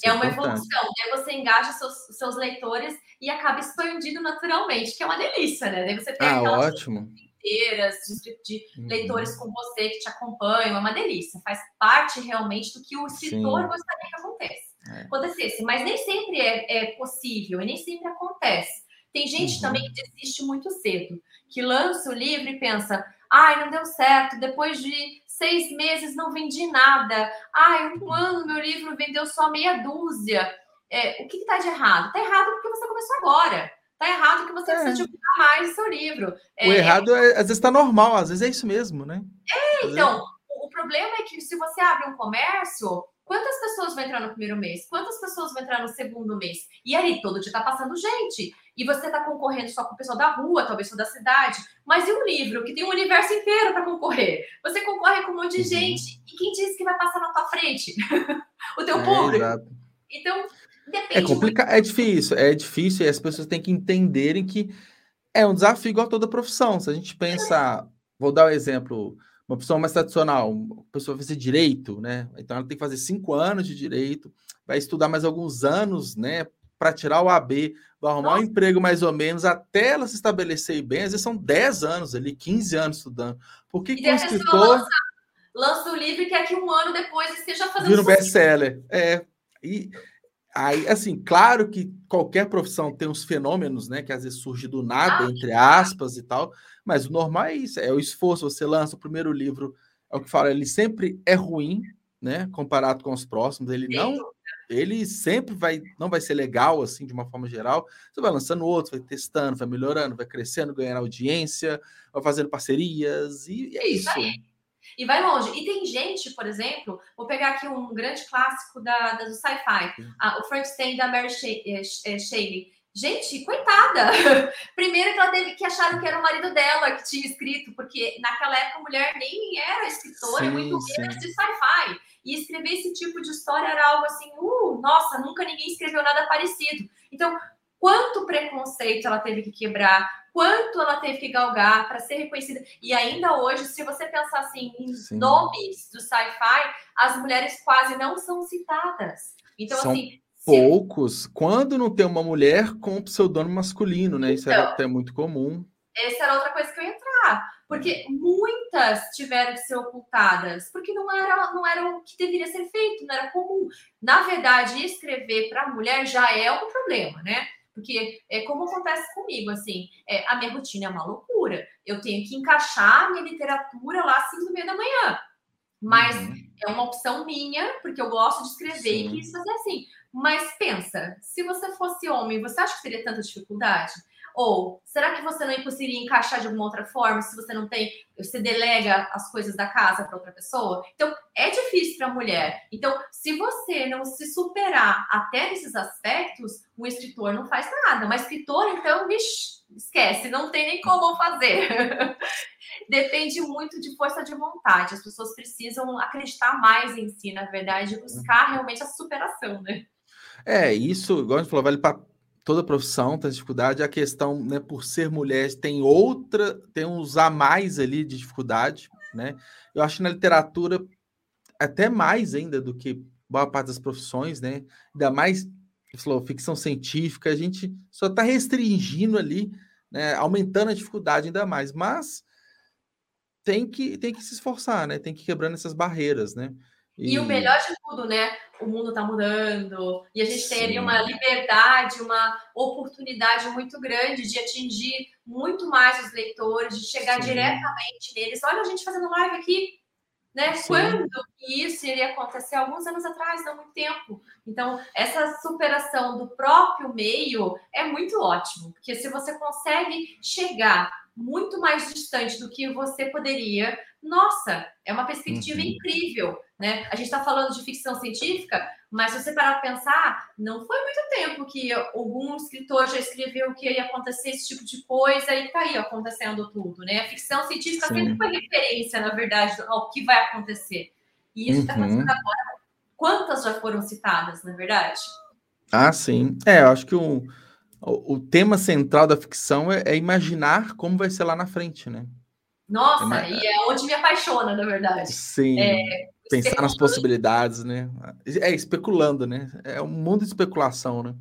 é uma evolução. Daí você engaja seus, seus leitores e acaba expandindo naturalmente, que é uma delícia, né? Daí você tem ah, ótimo. inteiras de, de uhum. leitores com você que te acompanham, é uma delícia. Faz parte realmente do que o escritor Sim. gostaria que acontecesse. É. acontecesse. Mas nem sempre é, é possível e nem sempre acontece. Tem gente uhum. também que desiste muito cedo, que lança o livro e pensa: ai, não deu certo, depois de seis meses não vendi nada, ai, um ano meu livro vendeu só meia dúzia. É, o que está de errado? Está errado porque você começou agora. Está errado porque você é. precisa divulgar mais o seu livro. É, o errado, é, às vezes, está normal, às vezes é isso mesmo, né? É, então, o problema é que se você abre um comércio, Quantas pessoas vão entrar no primeiro mês? Quantas pessoas vão entrar no segundo mês? E aí, todo dia tá passando gente. E você tá concorrendo só com o pessoal da rua, talvez só da cidade. Mas e um livro que tem um universo inteiro para concorrer? Você concorre com um monte de uhum. gente. E quem disse que vai passar na tua frente? o teu é, público. Exato. Então, depende. É complicado, é difícil, é difícil. E as pessoas têm que entenderem que é um desafio igual a toda profissão. Se a gente pensar, vou dar o um exemplo uma pessoa mais tradicional, uma pessoa vai fazer direito, né? Então ela tem que fazer cinco anos de direito, vai estudar mais alguns anos, né? Para tirar o AB, vai arrumar Nossa. um emprego mais ou menos, até ela se estabelecer bem, às vezes são 10 anos ali, 15 anos estudando. Por que, que o escritor. Lança, lança o livro e quer que um ano depois esteja fazendo. Vira um best-seller. É. E aí, assim, claro que qualquer profissão tem uns fenômenos, né? Que às vezes surge do nada, ah, entre aspas e tal. Mas o normal é isso, é o esforço. Você lança o primeiro livro, é o que fala, ele sempre é ruim, né? Comparado com os próximos, ele não, ele sempre vai, não vai ser legal assim de uma forma geral. Você vai lançando outros, vai testando, vai melhorando, vai crescendo, ganhando audiência, vai fazendo parcerias e é isso. E vai longe. E tem gente, por exemplo, vou pegar aqui um grande clássico da, da do sci-fi, o Frankenstein da Mary Shelley. Gente, coitada! Primeiro que ela teve que acharam que era o marido dela que tinha escrito, porque naquela época a mulher nem era escritora, sim, muito menos de sci-fi. E escrever esse tipo de história era algo assim, uh, nossa, nunca ninguém escreveu nada parecido. Então, quanto preconceito ela teve que quebrar, quanto ela teve que galgar para ser reconhecida. E ainda hoje, se você pensar assim em sim. nomes do sci-fi, as mulheres quase não são citadas. Então, são... assim, poucos, quando não tem uma mulher com pseudônimo masculino, né? Isso então, é até muito comum. Essa era outra coisa que eu ia entrar, porque muitas tiveram que ser ocultadas, porque não era, não era o que deveria ser feito, não era comum. Na verdade, escrever para mulher já é um problema, né? Porque é como acontece comigo, assim, é, a minha rotina é uma loucura. Eu tenho que encaixar a minha literatura lá às 5 da meia da manhã. Mas uhum. é uma opção minha, porque eu gosto de escrever Sim. e quis fazer assim. Mas pensa, se você fosse homem, você acha que teria tanta dificuldade? Ou será que você não conseguiria encaixar de alguma outra forma se você não tem, você delega as coisas da casa para outra pessoa? Então, é difícil para a mulher. Então, se você não se superar até nesses aspectos, o escritor não faz nada. Mas escritor, então, vixi, esquece, não tem nem como fazer. Depende muito de força de vontade. As pessoas precisam acreditar mais em si, na verdade, buscar realmente a superação, né? É, isso, igual a gente falou, vale para toda profissão, tem dificuldade. A questão, né, por ser mulher, tem outra, tem uns a mais ali de dificuldade, né? Eu acho que na literatura até mais ainda do que boa parte das profissões, né? Ainda mais, falou, ficção científica, a gente só está restringindo ali, né? Aumentando a dificuldade ainda mais, mas tem que, tem que se esforçar, né? Tem que ir quebrando essas barreiras, né? E... e o melhor de tudo, né? O mundo está mudando e a gente Sim. tem ali uma liberdade, uma oportunidade muito grande de atingir muito mais os leitores, de chegar Sim. diretamente neles. Olha a gente fazendo live aqui, né? Sim. Quando isso iria acontecer? Alguns anos atrás, não muito tempo. Então, essa superação do próprio meio é muito ótimo, porque se você consegue chegar muito mais distante do que você poderia, nossa, é uma perspectiva uhum. incrível, né? A gente está falando de ficção científica, mas se você parar para pensar, não foi muito tempo que algum escritor já escreveu que ia acontecer esse tipo de coisa e tá aí acontecendo tudo, né? A ficção científica Sim. sempre foi referência, na verdade, ao que vai acontecer. E isso está uhum. acontecendo agora. Quantas já foram citadas, na é verdade? Ah, sim. É, eu acho que o, o, o tema central da ficção é, é imaginar como vai ser lá na frente, né? Nossa, é, e é onde me apaixona, na verdade. Sim. É, pensar nas possibilidades, né? É especulando, né? É um mundo de especulação, né?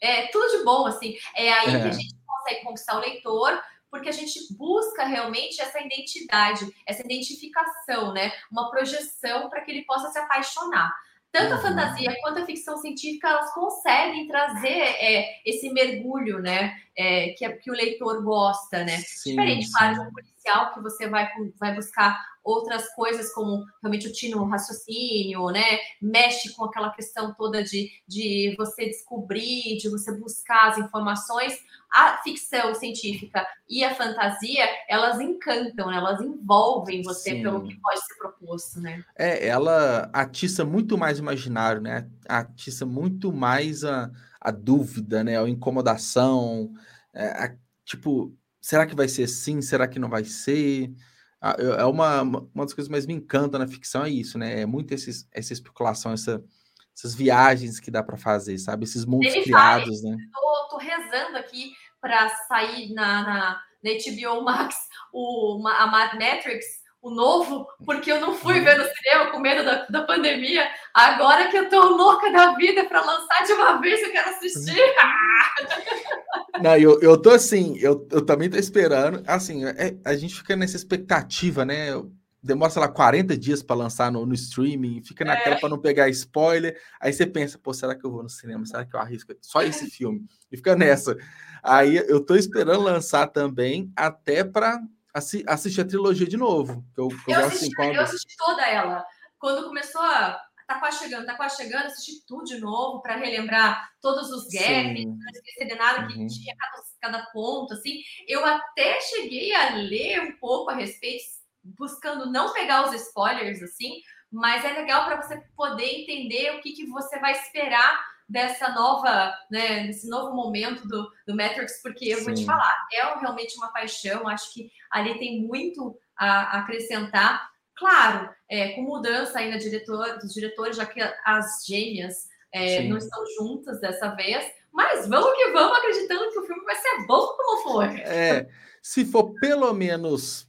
É tudo de bom, assim. É aí é. que a gente consegue conquistar o leitor, porque a gente busca realmente essa identidade, essa identificação, né? Uma projeção para que ele possa se apaixonar. Tanto a uhum. fantasia quanto a ficção científica, elas conseguem trazer é, esse mergulho, né? É, que, que o leitor gosta, né? Sim, Diferente, claro, de um policial que você vai, vai buscar outras coisas, como realmente o tino raciocínio, né? Mexe com aquela questão toda de, de você descobrir, de você buscar as informações. A ficção científica e a fantasia, elas encantam, né? elas envolvem você Sim. pelo que pode ser proposto, né? É, ela atiça muito mais o imaginário, né? Atiça muito mais a, a dúvida, né? A incomodação, é, a, tipo, será que vai ser assim? Será que não vai ser? é uma, uma das coisas que mais me encanta na ficção é isso, né? É muito esses, essa especulação, essa, essas viagens que dá para fazer, sabe? Esses mundos Ele criados, fala, né? Tô, tô, rezando aqui para sair na, na, na HBO Max o, a Matrix o novo, porque eu não fui ver no cinema com medo da, da pandemia. Agora que eu tô louca da vida para lançar de uma vez, eu quero assistir. Não, eu, eu tô assim, eu, eu também tô esperando. Assim, é, a gente fica nessa expectativa, né? Demora, sei lá, 40 dias para lançar no, no, streaming, fica naquela é. para não pegar spoiler. Aí você pensa, pô, será que eu vou no cinema? Será que eu arrisco só esse filme? E fica nessa. Aí eu tô esperando lançar também, até para assi assistir a trilogia de novo. eu, eu, eu, assisti, quando... eu assisti toda ela. Quando começou a. Tá quase chegando, tá quase chegando, assisti tudo de novo para relembrar todos os gaps, não esquecer de nada que uhum. tinha cada, cada ponto, assim. Eu até cheguei a ler um pouco a respeito, buscando não pegar os spoilers, assim, mas é legal para você poder entender o que, que você vai esperar dessa nova, né, desse novo momento do, do Matrix, porque eu Sim. vou te falar, é realmente uma paixão, acho que ali tem muito a, acrescentar. Claro, é, com mudança aí na diretor, dos diretores, já que as gêmeas é, não estão juntas dessa vez, mas vamos que vamos, acreditando que o filme vai ser bom como for. É, se for pelo menos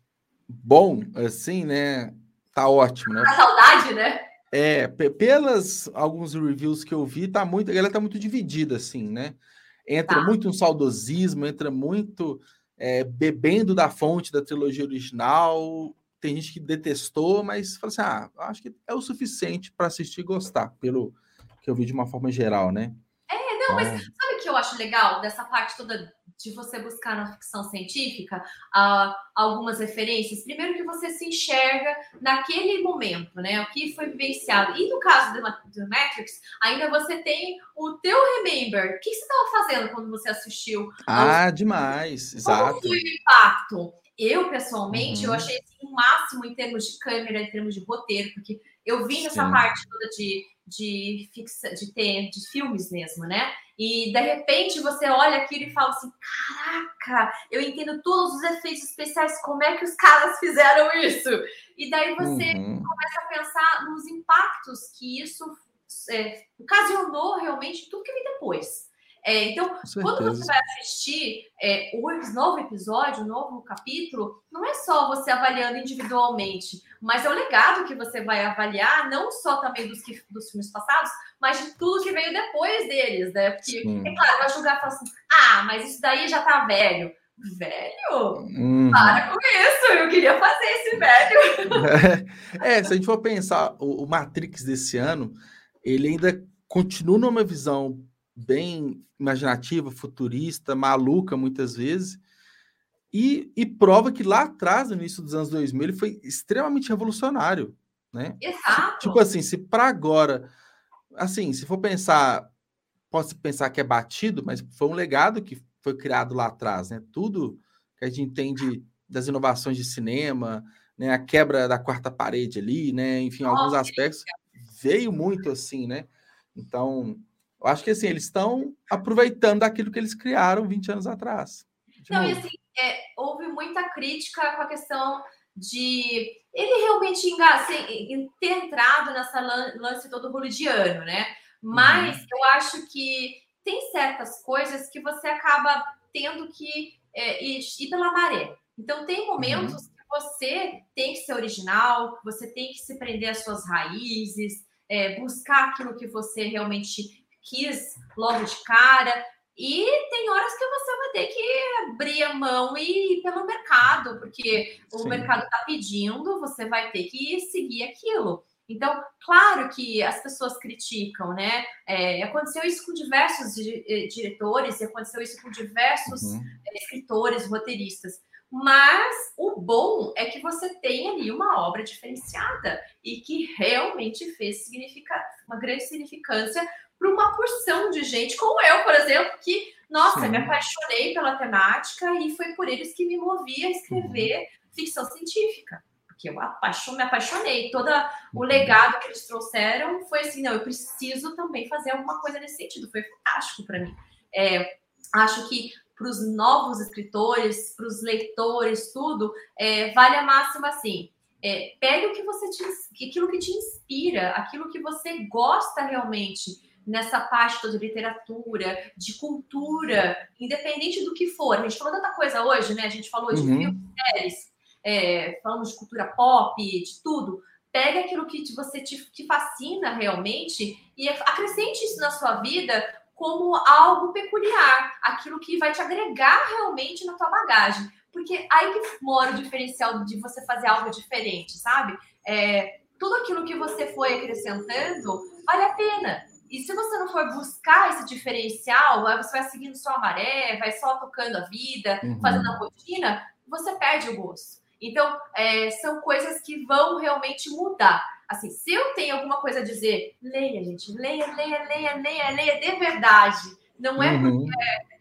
bom, assim, né? Tá ótimo, né? A saudade, né? É, pelas alguns reviews que eu vi, tá muito, ela tá muito dividida, assim, né? Entra tá. muito um saudosismo, entra muito é, bebendo da fonte da trilogia original. Tem gente que detestou, mas fala assim: ah, acho que é o suficiente para assistir e gostar, pelo que eu vi de uma forma geral, né? É, não, mas então sabe o que eu acho legal dessa parte toda de você buscar na ficção científica uh, algumas referências. Primeiro que você se enxerga naquele momento, né? O que foi vivenciado. E no caso do, Matrix, ainda você tem o teu remember. O que você estava fazendo quando você assistiu? Ah, aos... demais. Exato. Como foi o impacto? Eu, pessoalmente, uhum. eu achei assim, o máximo em termos de câmera, em termos de roteiro, porque eu vi nessa Sim. parte toda de, de, fixa, de, ter, de filmes mesmo, né? E de repente você olha aquilo e fala assim: caraca, eu entendo todos os efeitos especiais, como é que os caras fizeram isso? E daí você uhum. começa a pensar nos impactos que isso é, ocasionou realmente tudo que vem depois. É, então, quando você vai assistir é, o novo episódio, o novo capítulo, não é só você avaliando individualmente, mas é o legado que você vai avaliar, não só também dos, que, dos filmes passados, mas de tudo que veio depois deles, né? Porque, Sim. é claro, vai julgar e falar assim: ah, mas isso daí já tá velho. Velho? Hum. Para com isso, eu queria fazer esse velho. É, se a gente for pensar, o, o Matrix desse ano, ele ainda continua numa visão bem imaginativa, futurista, maluca muitas vezes, e, e, prova que lá atrás, no início dos anos 2000, ele foi extremamente revolucionário, né? Exato. Tipo assim, se para agora, assim, se for pensar, posso pensar que é batido, mas foi um legado que foi criado lá atrás, né? Tudo que a gente entende das inovações de cinema, né? A quebra da quarta parede ali, né? Enfim, alguns aspectos veio muito assim, né? Então, eu acho que assim, eles estão aproveitando daquilo que eles criaram 20 anos atrás. Não, e assim, é, houve muita crítica com a questão de ele realmente assim, ter entrado nessa lance todo bolidiano, né? Mas uhum. eu acho que tem certas coisas que você acaba tendo que é, ir, ir, pela maré. Então, tem momentos uhum. que você tem que ser original, você tem que se prender às suas raízes, é, buscar aquilo que você realmente quis logo de cara. E tem horas que você vai ter que abrir a mão e ir pelo mercado, porque Sim. o mercado está pedindo, você vai ter que seguir aquilo. Então, claro que as pessoas criticam, né? É, aconteceu isso com diversos eh, diretores, e aconteceu isso com diversos uhum. Eh, escritores, roteiristas. Mas o bom é que você tem ali uma obra diferenciada e que realmente fez uma grande significância para uma porção de gente, como eu, por exemplo, que, nossa, Sim. me apaixonei pela temática e foi por eles que me movi a escrever uhum. ficção científica. Porque eu apaixon, me apaixonei. Todo o uhum. legado que eles trouxeram foi assim: não, eu preciso também fazer alguma coisa nesse sentido. Foi fantástico para mim. É, acho que para os novos escritores, para os leitores, tudo, é, vale a máxima assim. É, pegue o que você te, aquilo que te inspira, aquilo que você gosta realmente nessa parte de literatura, de cultura, independente do que for. A gente falou tanta coisa hoje, né? A gente falou de uhum. filmes, séries, é, falamos de cultura pop, de tudo. Pega aquilo que você te que fascina realmente e acrescente isso na sua vida como algo peculiar, aquilo que vai te agregar realmente na tua bagagem. Porque aí que mora o diferencial de você fazer algo diferente, sabe? É, tudo aquilo que você foi acrescentando vale a pena. E se você não for buscar esse diferencial, você vai seguindo sua maré, vai só tocando a vida, uhum. fazendo a rotina, você perde o gosto. Então, é, são coisas que vão realmente mudar. Assim, se eu tenho alguma coisa a dizer, leia, gente, leia, leia, leia, leia, leia de verdade. Não é uhum. porque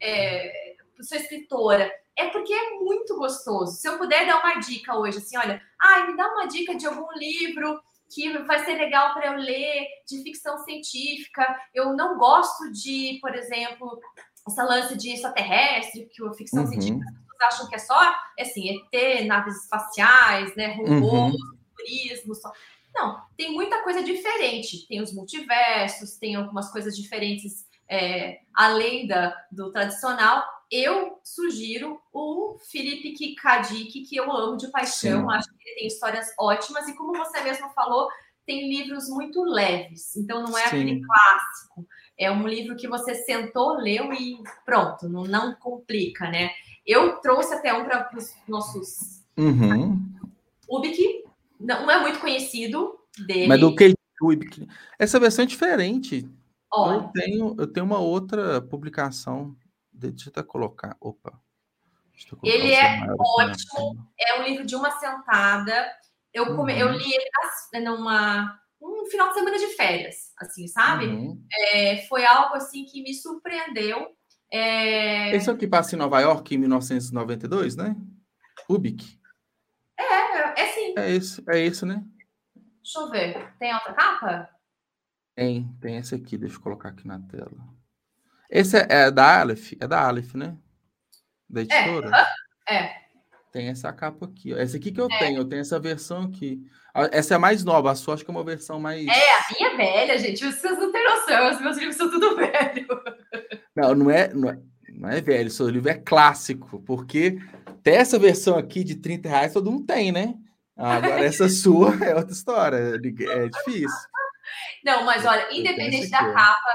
é, é, sou escritora, é porque é muito gostoso. Se eu puder dar uma dica hoje, assim, olha, ai, me dá uma dica de algum livro que vai ser legal para eu ler de ficção científica. Eu não gosto de, por exemplo, essa lance de extraterrestre, que a ficção uhum. científica as pessoas acham que é só assim, ET, naves espaciais, né, robôs, uhum. turismo, só. Não, tem muita coisa diferente. Tem os multiversos, tem algumas coisas diferentes é, além da, do tradicional eu sugiro o Felipe Kikadik, que eu amo de paixão. Sim. Acho que ele tem histórias ótimas e, como você mesmo falou, tem livros muito leves. Então, não é Sim. aquele clássico. É um livro que você sentou, leu e pronto, não, não complica, né? Eu trouxe até um para os nossos. Uhum. Ubik, não, é muito conhecido dele. Mas do que Ubik? Essa versão é diferente. Olha. Eu tenho, eu tenho uma outra publicação Deixa eu até colocar. Opa. Colocar ele é ótimo. É um livro de uma sentada. Eu, come, uhum. eu li ele numa um final de semana de férias, assim, sabe? Uhum. É, foi algo assim que me surpreendeu. É... Esse é o que passa em Nova York em 1992, né? Ubik. É, é, é sim. É isso, é isso, né? Deixa eu ver. Tem outra capa? Tem, tem esse aqui, deixa eu colocar aqui na tela. Esse é, é da Aleph? É da Aleph, né? Da editora? É. é. Tem essa capa aqui. Ó. Essa aqui que eu é. tenho, eu tenho essa versão aqui. Essa é a mais nova, a sua acho que é uma versão mais. É, a minha é velha, gente. Vocês não têm noção, os meus livros são tudo velho. Não, não é, não é, não é velho, seu livro é clássico, porque até essa versão aqui de 30 reais todo mundo tem, né? Agora essa sua é outra história, é difícil. Não, mas olha, independente da capa,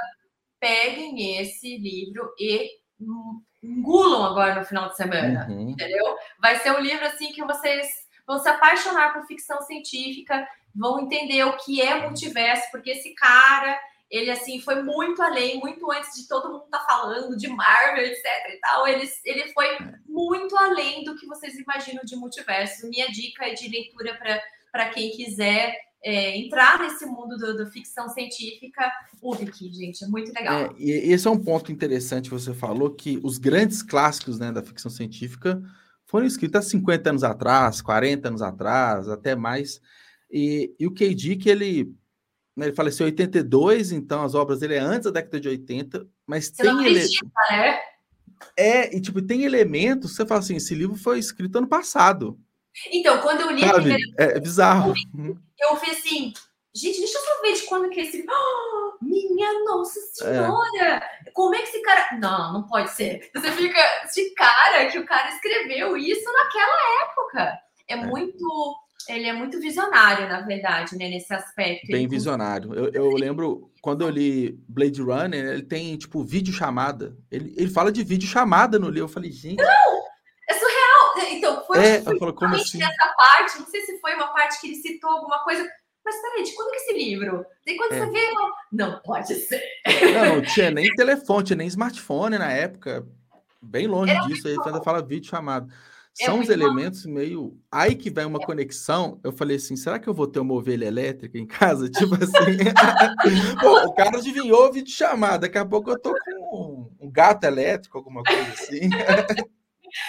peguem esse livro e engulam agora no final de semana, uhum. entendeu? Vai ser um livro assim que vocês vão se apaixonar por ficção científica, vão entender o que é multiverso, porque esse cara, ele assim foi muito além, muito antes de todo mundo estar tá falando de Marvel, etc e tal. Ele, ele foi muito além do que vocês imaginam de multiverso. Minha dica é de leitura para quem quiser é, entrar nesse mundo do, do, ficção científica, Wiki, gente, é muito legal. É, e esse é um ponto interessante, você falou que os grandes clássicos né, da ficção científica foram escritos há 50 anos atrás, 40 anos atrás, até mais. E, e o K.D. que ele, né, ele faleceu em 82, então as obras dele é antes da década de 80, mas você tem ele... né? É, e tipo, tem elementos, você fala assim, esse livro foi escrito ano passado. Então, quando eu li Sabe? a primeira... É, é bizarro. Eu vi assim, gente, deixa eu só ver de quando que esse. Oh, minha Nossa Senhora! É. Como é que esse cara. Não, não pode ser. Você fica de cara que o cara escreveu isso naquela época. É, é. muito. Ele é muito visionário, na verdade, né, nesse aspecto. Bem ele... visionário. Eu, eu lembro, quando eu li Blade Runner, ele tem, tipo, vídeo chamada. Ele, ele fala de vídeo chamada no livro. Eu falei, gente. Não! É surreal! Então, foi é, eu falo, como assim? essa parte, não sei se foi uma parte que ele citou alguma coisa, mas peraí, de quando que é esse livro? Tem quando é. você vê. Não, pode ser. Não, não tinha nem telefone, tinha nem smartphone na época. Bem longe Era disso. Aí quando fala vídeo chamado. É São os elementos bom. meio. Aí que vem uma é. conexão. Eu falei assim: será que eu vou ter uma ovelha elétrica em casa? Tipo assim. Pô, o cara adivinhou vídeo chamado. Daqui a pouco eu tô com um gato elétrico, alguma coisa assim.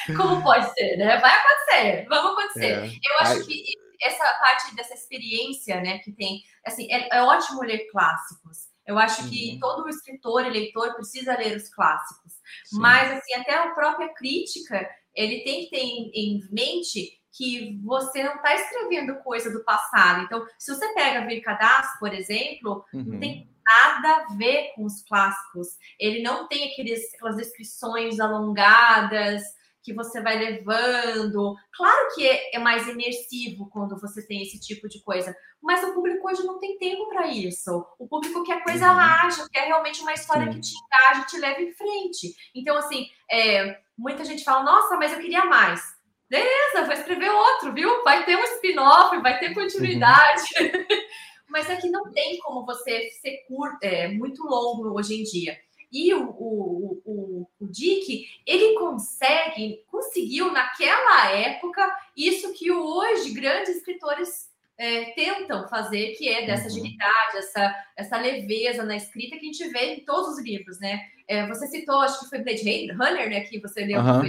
Como pode ser, né? Vai acontecer, vamos acontecer. É. Eu acho Ai. que essa parte dessa experiência, né, que tem, assim, é, é ótimo ler clássicos. Eu acho que uhum. todo escritor e leitor precisa ler os clássicos. Sim. Mas, assim, até a própria crítica, ele tem que ter em, em mente que você não está escrevendo coisa do passado. Então, se você pega Virkadas, por exemplo, uhum. não tem nada a ver com os clássicos. Ele não tem aqueles, aquelas descrições alongadas, que você vai levando. Claro que é, é, mais imersivo quando você tem esse tipo de coisa, mas o público hoje não tem tempo para isso. O público quer coisa uhum. quer realmente uma história Sim. que te engaje, te leve em frente. Então, assim, é, muita gente fala: nossa, mas eu queria mais. Beleza, vou escrever outro, viu? Vai ter um spin-off, vai ter continuidade. Uhum. mas é que não tem como você ser curto, é, muito longo hoje em dia. E o, o, o, o Dick, ele consegue, conseguiu naquela época isso que hoje grandes escritores é, tentam fazer, que é dessa uhum. agilidade, essa, essa leveza na escrita que a gente vê em todos os livros, né? É, você citou, acho que foi Blade Runner, né? Que você leu uhum.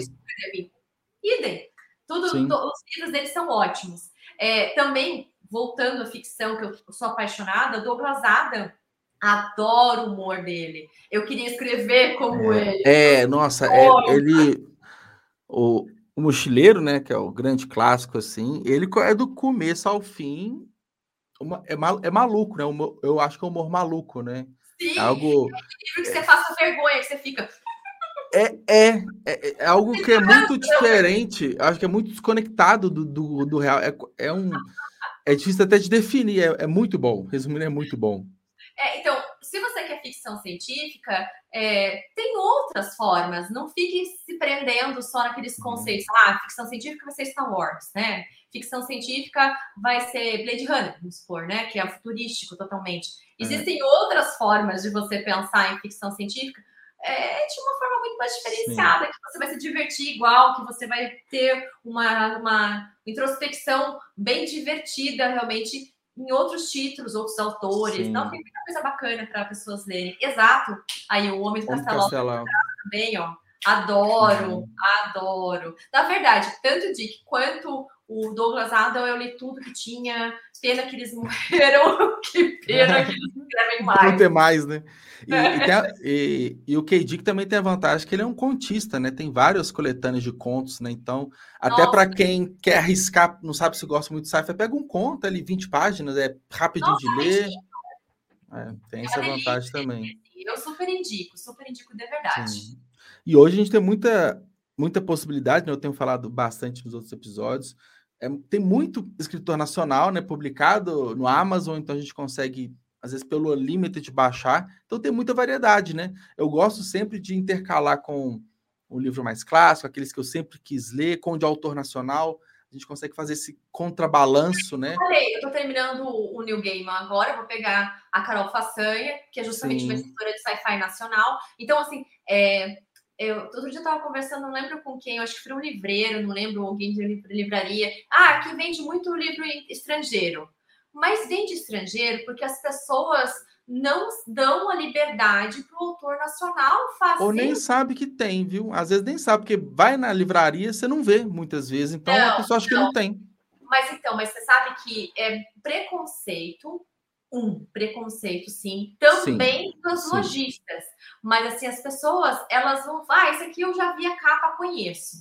Idem. Tudo, os livros deles são ótimos. É, também, voltando à ficção, que eu sou apaixonada, Douglas Adam Adoro o humor dele. Eu queria escrever como é, ele. É, nossa, é, ele. O, o Mochileiro, né, que é o grande clássico, assim, ele é do começo ao fim. Uma, é, mal, é maluco, né? Eu acho que é um humor maluco, né? Sim, é algo. É livro que você passa vergonha, que você fica. É, é, é, é, algo que é muito diferente, acho que é muito desconectado do, do, do real. É, é um. É difícil até de definir, é, é muito bom. Resumindo, é muito bom. É, então, se você quer ficção científica, é, tem outras formas. Não fique se prendendo só naqueles uhum. conceitos. Ah, ficção científica vai ser Star Wars, né? Ficção científica vai ser Blade Runner, vamos supor, né? Que é futurístico totalmente. É. Existem outras formas de você pensar em ficção científica é, de uma forma muito mais diferenciada, Sim. que você vai se divertir igual, que você vai ter uma, uma introspecção bem divertida, realmente, em outros títulos, outros autores. Sim. Não tem muita coisa bacana para pessoas lerem. Exato. Aí o Homem do Castelo também, ó. Adoro, uhum. adoro. Na verdade, tanto o Dick quanto o Douglas Adam, eu li tudo que tinha. Pena que eles morreram. que pena que eles Não ter mais, né? E, e, a, e, e o K. também tem a vantagem que ele é um contista, né? Tem vários coletâneos de contos, né? Então, até para quem quer arriscar, não sabe se gosta muito de sci-fi, pega um conto ali, 20 páginas, é rapidinho Nossa, de ler. É, tem é essa vantagem também. Eu super indico, super indico de verdade. Sim. E hoje a gente tem muita, muita possibilidade, né? Eu tenho falado bastante nos outros episódios. É, tem muito escritor nacional, né? Publicado no Amazon, então a gente consegue às vezes pelo de baixar. Então tem muita variedade, né? Eu gosto sempre de intercalar com o livro mais clássico, aqueles que eu sempre quis ler, com o de autor nacional. A gente consegue fazer esse contrabalanço, né? Falei, eu tô terminando o New Game agora, vou pegar a Carol Façanha, que é justamente Sim. uma escritora de sci-fi nacional. Então, assim, é, eu, outro dia eu tava conversando, não lembro com quem, eu acho que foi um livreiro, não lembro, alguém de livraria. Ah, que vende muito livro estrangeiro mas vem de estrangeiro porque as pessoas não dão a liberdade para o autor nacional fazer. Ou nem sabe que tem, viu? Às vezes nem sabe, porque vai na livraria, você não vê muitas vezes, então não, a pessoa acha não. que não tem. Mas então, mas você sabe que é preconceito, um preconceito, sim, também sim, dos sim. lojistas. Mas assim, as pessoas, elas vão, ah, esse aqui eu já vi a capa, conheço.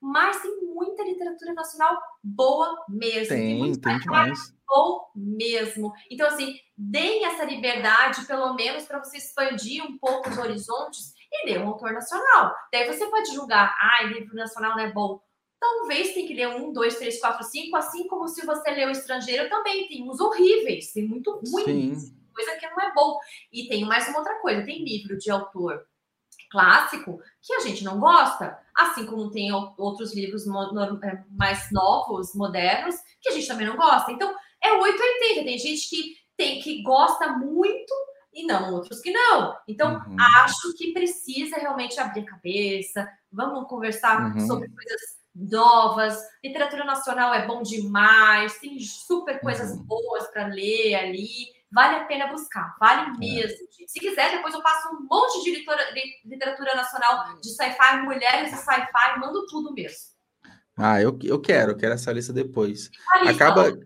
Mas tem muita literatura nacional boa mesmo. Tem, tem, tem demais ou mesmo. Então, assim, deem essa liberdade, pelo menos, para você expandir um pouco os horizontes e ler um autor nacional. Daí você pode julgar, ah, livro nacional não é bom. Talvez tem que ler um, dois, três, quatro, cinco, assim como se você lê o estrangeiro também. Tem uns horríveis, tem muito ruim, coisa que não é bom. E tem mais uma outra coisa: tem livro de autor clássico que a gente não gosta, assim como tem outros livros é, mais novos, modernos, que a gente também não gosta. Então, é 880. Tem gente que tem que gosta muito e não outros que não. Então, uhum. acho que precisa realmente abrir a cabeça. Vamos conversar uhum. sobre coisas novas. Literatura nacional é bom demais, tem super coisas uhum. boas para ler ali. Vale a pena buscar, vale é. mesmo. É. Se quiser, depois eu passo um monte de literatura, literatura nacional de sci-fi, mulheres e sci-fi, mando tudo mesmo. Ah, eu, eu quero, eu quero essa lista depois. Acaba,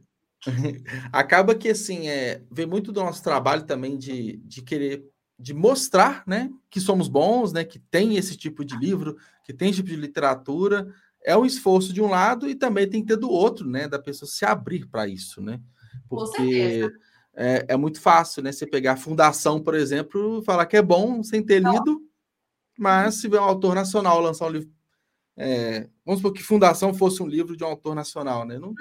acaba que assim é vê muito do nosso trabalho também de, de querer de mostrar né que somos bons né que tem esse tipo de livro que tem esse tipo de literatura é um esforço de um lado e também tem que ter do outro né da pessoa se abrir para isso né? Porque é, é, muito fácil né você pegar a fundação por exemplo falar que é bom sem ter Não. lido mas se vê um autor nacional lançar um livro é, vamos supor que fundação fosse um livro de um autor nacional né? Não hum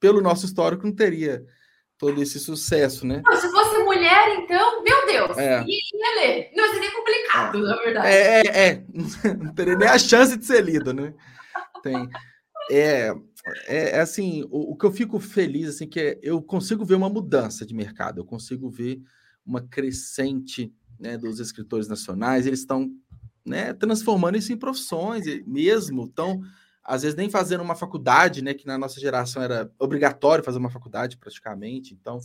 pelo nosso histórico, não teria todo esse sucesso, né? Não, se fosse mulher, então, meu Deus, é. ia ler. Não seria complicado, na verdade. É, é, é. não teria nem a chance de ser lido, né? Tem. É, é, é assim, o, o, que eu fico feliz, assim, que é, eu consigo ver uma mudança de mercado, eu consigo ver uma crescente né, dos escritores nacionais, eles estão né, transformando isso em profissões mesmo, estão às vezes nem fazendo uma faculdade, né? Que na nossa geração era obrigatório fazer uma faculdade praticamente. Então,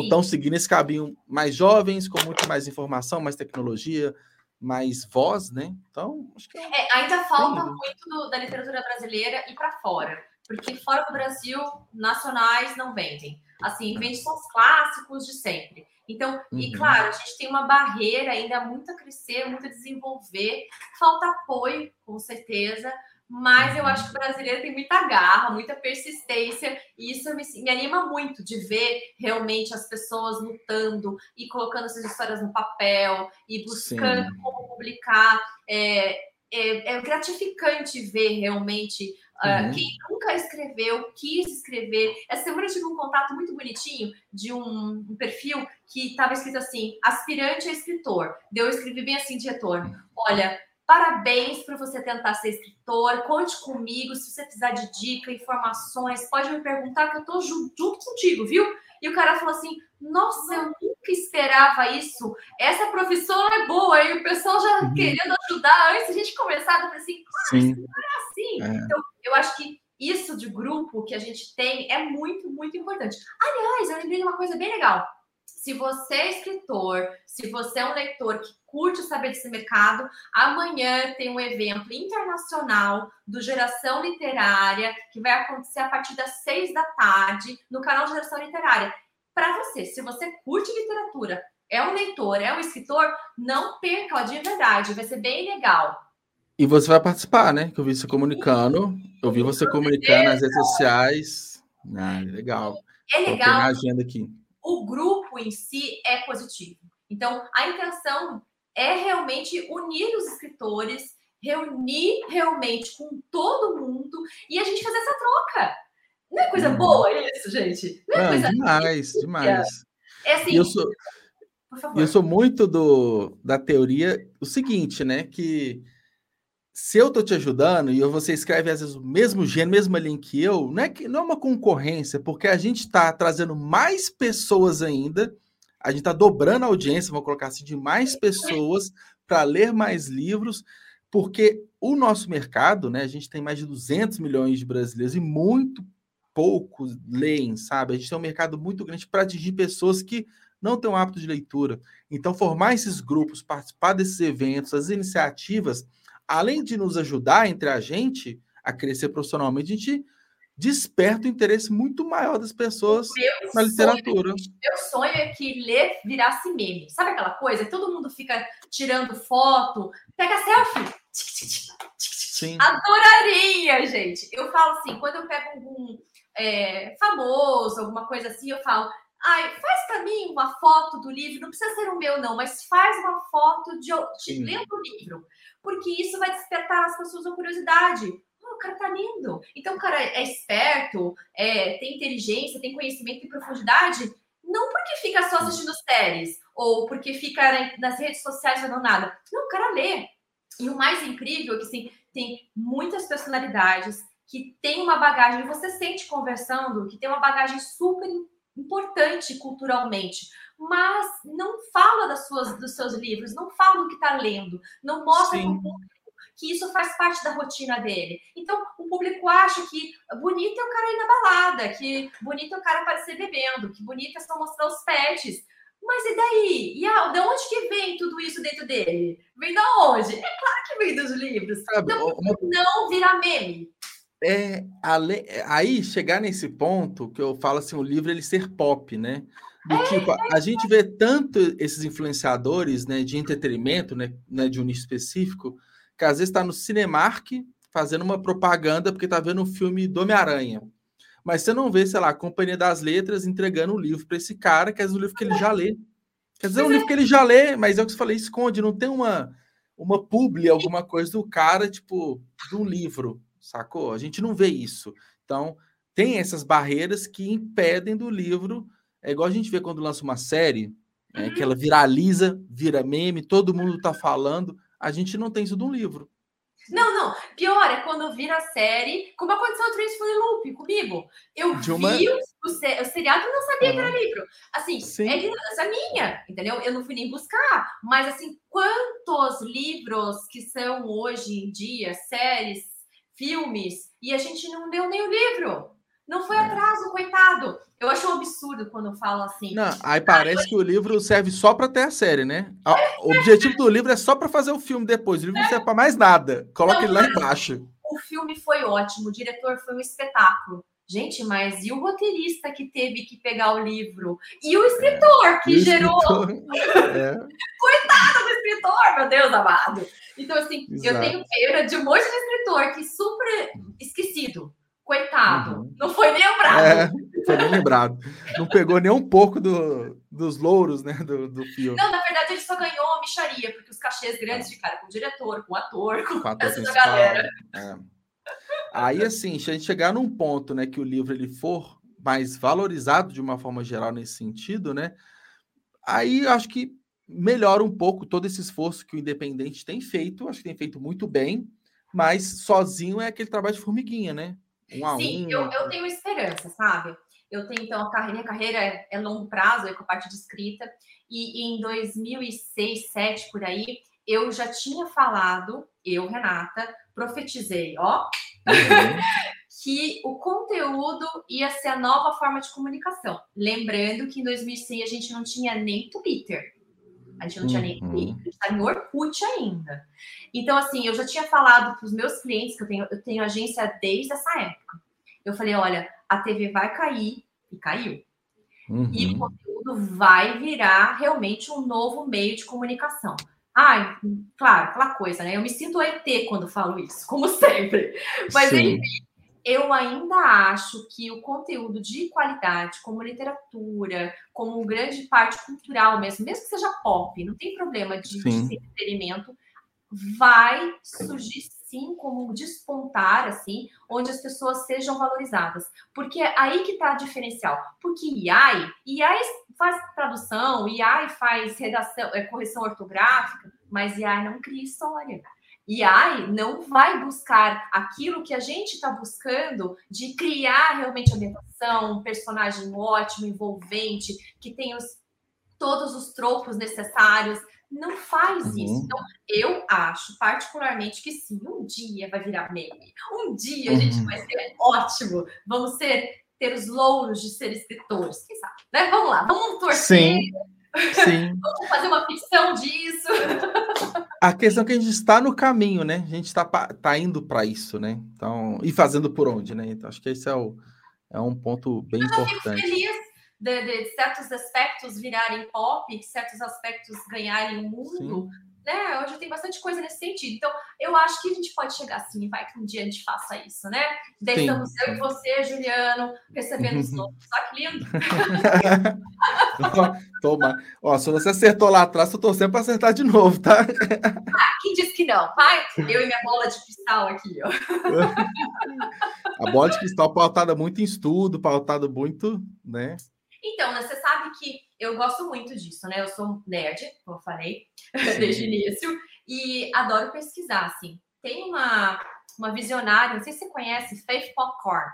estão seguindo esse caminho mais jovens, com muito mais informação, mais tecnologia, mais voz, né? Então, acho que é, é ainda falta muito do, da literatura brasileira e para fora, porque fora do Brasil, nacionais não vendem. Assim, vende só os clássicos de sempre. Então, uhum. e claro, a gente tem uma barreira ainda muito a crescer, muito a desenvolver, falta apoio, com certeza, mas eu acho que o brasileiro tem muita garra, muita persistência, e isso me, me, anima muito de ver realmente as pessoas lutando e colocando essas histórias no papel e buscando Sim. como publicar. É, é, é, gratificante ver realmente uh, uhum. quem nunca escreveu, quis escrever. Essa semana eu tive um contato muito bonitinho de um, um perfil que estava escrito assim: aspirante a escritor. Deu, eu escrevi bem assim de retorno. Olha, Parabéns por você tentar ser escritor. Conte comigo se você precisar de dica, informações. Pode me perguntar que eu tô junto contigo, viu? E o cara falou assim: Nossa, eu nunca esperava isso. Essa profissão é boa. E o pessoal já uhum. querendo ajudar antes de a gente começar. Eu falei assim: Sim. é assim. É. Então, eu acho que isso de grupo que a gente tem é muito, muito importante. Aliás, eu lembrei de uma coisa bem legal. Se você é escritor, se você é um leitor que curte saber desse mercado, amanhã tem um evento internacional do Geração Literária que vai acontecer a partir das seis da tarde no canal Geração Literária. para você. Se você curte literatura, é um leitor, é um escritor, não perca, ó, de verdade, vai ser bem legal. E você vai participar, né? Que eu vi você comunicando, eu vi você comunicando nas redes sociais. Ah, legal. É legal. Na agenda aqui. O grupo em si é positivo. Então, a intenção é realmente unir os escritores, reunir realmente com todo mundo e a gente fazer essa troca. Não é coisa uhum. boa isso, gente? Não é Não, coisa demais, demais. É assim. Eu sou, eu sou muito do, da teoria o seguinte, né? Que se eu tô te ajudando e você escreve às vezes o mesmo gênero, mesma linha que eu, não é que não é uma concorrência, porque a gente está trazendo mais pessoas ainda, a gente está dobrando a audiência, vou colocar assim, de mais pessoas para ler mais livros, porque o nosso mercado, né? A gente tem mais de 200 milhões de brasileiros e muito poucos leem, sabe? A gente tem um mercado muito grande para atingir pessoas que não têm o hábito de leitura. Então, formar esses grupos, participar desses eventos, as iniciativas, além de nos ajudar entre a gente a crescer profissionalmente, a gente desperta o interesse muito maior das pessoas meu na literatura. Sonho, meu sonho é que ler virasse meme. Sabe aquela coisa? Todo mundo fica tirando foto, pega selfie. Sim. Adoraria, gente. Eu falo assim, quando eu pego algum é, famoso, alguma coisa assim, eu falo, ai, faz para mim uma foto do livro, não precisa ser o meu, não, mas faz uma foto de, de lendo o livro, porque isso vai despertar as pessoas a curiosidade. Oh, o cara tá lindo. Então, o cara é esperto, é, tem inteligência, tem conhecimento em profundidade, não porque fica só assistindo séries, ou porque fica nas redes sociais fazendo nada. Não, o cara lê. E o mais incrível é que, assim, tem muitas personalidades, que tem uma bagagem, você sente conversando, que tem uma bagagem super importante culturalmente, mas não fala das suas, dos seus livros, não fala do que está lendo, não mostra para o público que isso faz parte da rotina dele. Então, o público acha que bonito é o cara ir na balada, que bonito é o cara aparecer bebendo, que bonito é só mostrar os pets. Mas e daí? E a, de onde que vem tudo isso dentro dele? Vem da onde? É claro que vem dos livros. Então, não vira meme. É, ale... É, aí chegar nesse ponto que eu falo assim, o livro ele ser pop, né? Do é, tipo, a gente vê tanto esses influenciadores, né, de entretenimento, né, né de um nicho específico, que às vezes está no Cinemark fazendo uma propaganda porque está vendo um filme do Homem-Aranha. Mas você não vê, sei lá, a Companhia das Letras entregando um livro para esse cara, que é um livro que ele já lê. Quer dizer, é um livro que ele já lê, mas é o que eu falei, esconde, não tem uma, uma publi, alguma coisa do cara, tipo, do livro sacou? A gente não vê isso. Então, tem essas barreiras que impedem do livro. É igual a gente vê quando lança uma série, é, que ela viraliza, vira meme, todo mundo está falando. A gente não tem isso de um livro. Não, não. Pior é quando vira série, como aconteceu o Trace Loop comigo. Eu uma... vi o, o, o, seriado e não sabia uhum. que era livro. Assim, Sim. é ignorância minha, entendeu? Eu não fui nem buscar. Mas, assim, quantos livros que são hoje em dia, séries, filmes, e a gente não deu nem o livro. Não foi é. atraso, coitado. Eu acho um absurdo quando falo assim. Não, aí parece ah, que o livro serve só para ter a série, né? O objetivo do livro é só para fazer o filme depois. O livro não serve para mais nada. Coloca não, ele lá embaixo. O filme foi ótimo, o diretor foi um espetáculo. Gente, mas e o roteirista que teve que pegar o livro? E o escritor que gerou. Escritor... É. Coitado do escritor, meu Deus amado. Então, assim, Exato. eu tenho pena de um monte de escritor que super esquecido. Coitado. Uhum. Não foi nem lembrado. É, foi nem lembrado. Não pegou nem um pouco do, dos louros, né, do, do filme. Não, na verdade, ele só ganhou a micharia, porque os cachês grandes ficaram com o diretor, com o ator, com, com essa galera. É. Aí, assim, se a gente chegar num ponto, né, que o livro ele for mais valorizado de uma forma geral nesse sentido, né, aí eu acho que melhora um pouco todo esse esforço que o Independente tem feito, acho que tem feito muito bem, mas sozinho é aquele trabalho de formiguinha, né? Um a Sim, um. Eu, eu tenho esperança, sabe? Eu tenho, então, a carreira, minha carreira é, é longo prazo, é com a parte de escrita, e, e em 2006, 2007, por aí, eu já tinha falado, eu, Renata, profetizei, ó, uhum. que o conteúdo ia ser a nova forma de comunicação. Lembrando que em 2006 a gente não tinha nem Twitter. A gente não tinha nem Twitter, a gente estava em Orkut ainda. Então, assim, eu já tinha falado para os meus clientes, que eu tenho, eu tenho agência desde essa época. Eu falei, olha, a TV vai cair, e caiu. Uhum. E o conteúdo vai virar realmente um novo meio de comunicação. Ai, claro, aquela coisa, né? Eu me sinto ET quando falo isso, como sempre. Mas, Sim. enfim, eu ainda acho que o conteúdo de qualidade, como literatura, como grande parte cultural mesmo, mesmo que seja pop, não tem problema de, de entretenimento, vai surgir sim como despontar, assim, onde as pessoas sejam valorizadas. Porque é aí que está diferencial. Porque IAI, IAI faz tradução, IAI faz redação, é, correção ortográfica, mas IAI não cria história. IAI não vai buscar aquilo que a gente está buscando de criar realmente ambientação, um personagem ótimo, envolvente, que tem os, todos os tropos necessários não faz uhum. isso. Então, eu acho particularmente que sim, um dia vai virar meme. Um dia a gente uhum. vai ser ótimo. Vamos ser ter os louros de ser escritores. Quem sabe? Né? Vamos lá, vamos torcer. Sim. Sim. vamos fazer uma ficção disso. A questão é que a gente está no caminho, né? A gente está tá indo para isso, né? Então, e fazendo por onde, né? Então, acho que esse é, o, é um ponto bem eu importante. Eu fico feliz de, de, certos aspectos virarem pop, certos aspectos ganharem o mundo. Sim. Né? Hoje tem bastante coisa nesse sentido. Então, eu acho que a gente pode chegar assim, vai que um dia a gente faça isso, né? Daí estamos eu e você, Juliano, recebendo os loucos. Só que lindo. Toma. Ó, se você acertou lá atrás, eu tô torcendo para acertar de novo, tá? Ah, quem disse que não? Vai, eu e minha bola de cristal aqui, ó. A bola de cristal pautada muito em estudo, pautada muito, né? Então, né, você sabe que eu gosto muito disso, né? Eu sou nerd, como eu falei desde o início, e adoro pesquisar, assim. Tem uma, uma visionária, não sei se você conhece, Faith Popcorn.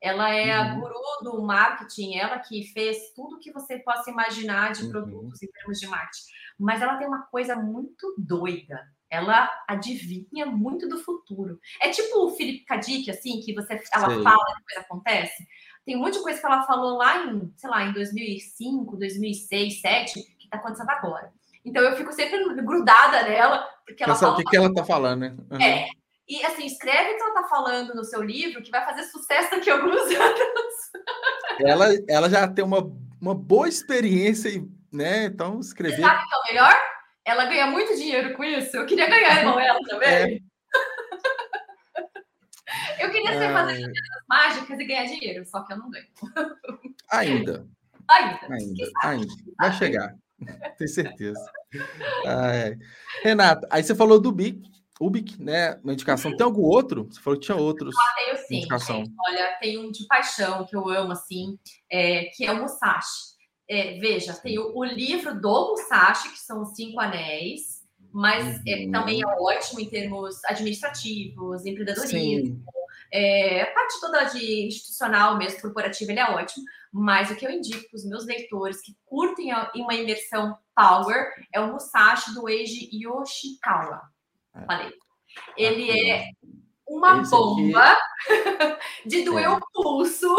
Ela é uhum. a guru do marketing, ela que fez tudo que você possa imaginar de uhum. produtos em termos de marketing. Mas ela tem uma coisa muito doida. Ela adivinha muito do futuro. É tipo o Felipe Kadik, assim, que você ela Sei. fala e depois acontece. Tem um monte de coisa que ela falou lá em, sei lá, em 2005, 2006, 2007, que está acontecendo agora. Então eu fico sempre grudada nela, porque ela fala. o que, que ela está falando, né? Uhum. É. E assim, escreve o que ela está falando no seu livro, que vai fazer sucesso daqui a alguns anos. Ela, ela já tem uma, uma boa experiência, né? Então, escrever. sabe o que é o melhor? Ela ganha muito dinheiro com isso. Eu queria ganhar igual ela também. É. Queria ser fazer coisas mágicas e ganhar dinheiro, só que eu não ganho. Ainda. Ainda. Ainda. Ainda. Vai chegar. Tenho certeza. Ai. Renata, aí você falou do BIC, Ubic, né? Uma indicação. Tem algum outro? Você falou que tinha outros. Ah, tenho sim. Indicação. Olha, tem um de paixão que eu amo, assim, é, que é o Musashi. É, veja, tem o, o, livro do Musashi, que são os Cinco Anéis, mas é, uhum. é, também é ótimo em termos administrativos, empreendedorismo, é, a parte toda de institucional mesmo, corporativa, ele é ótimo. Mas o que eu indico para os meus leitores que curtem uma imersão power é o Musashi do Eiji Yoshikawa. É. Falei. Ele é uma Esse bomba aqui... de doer é. o pulso,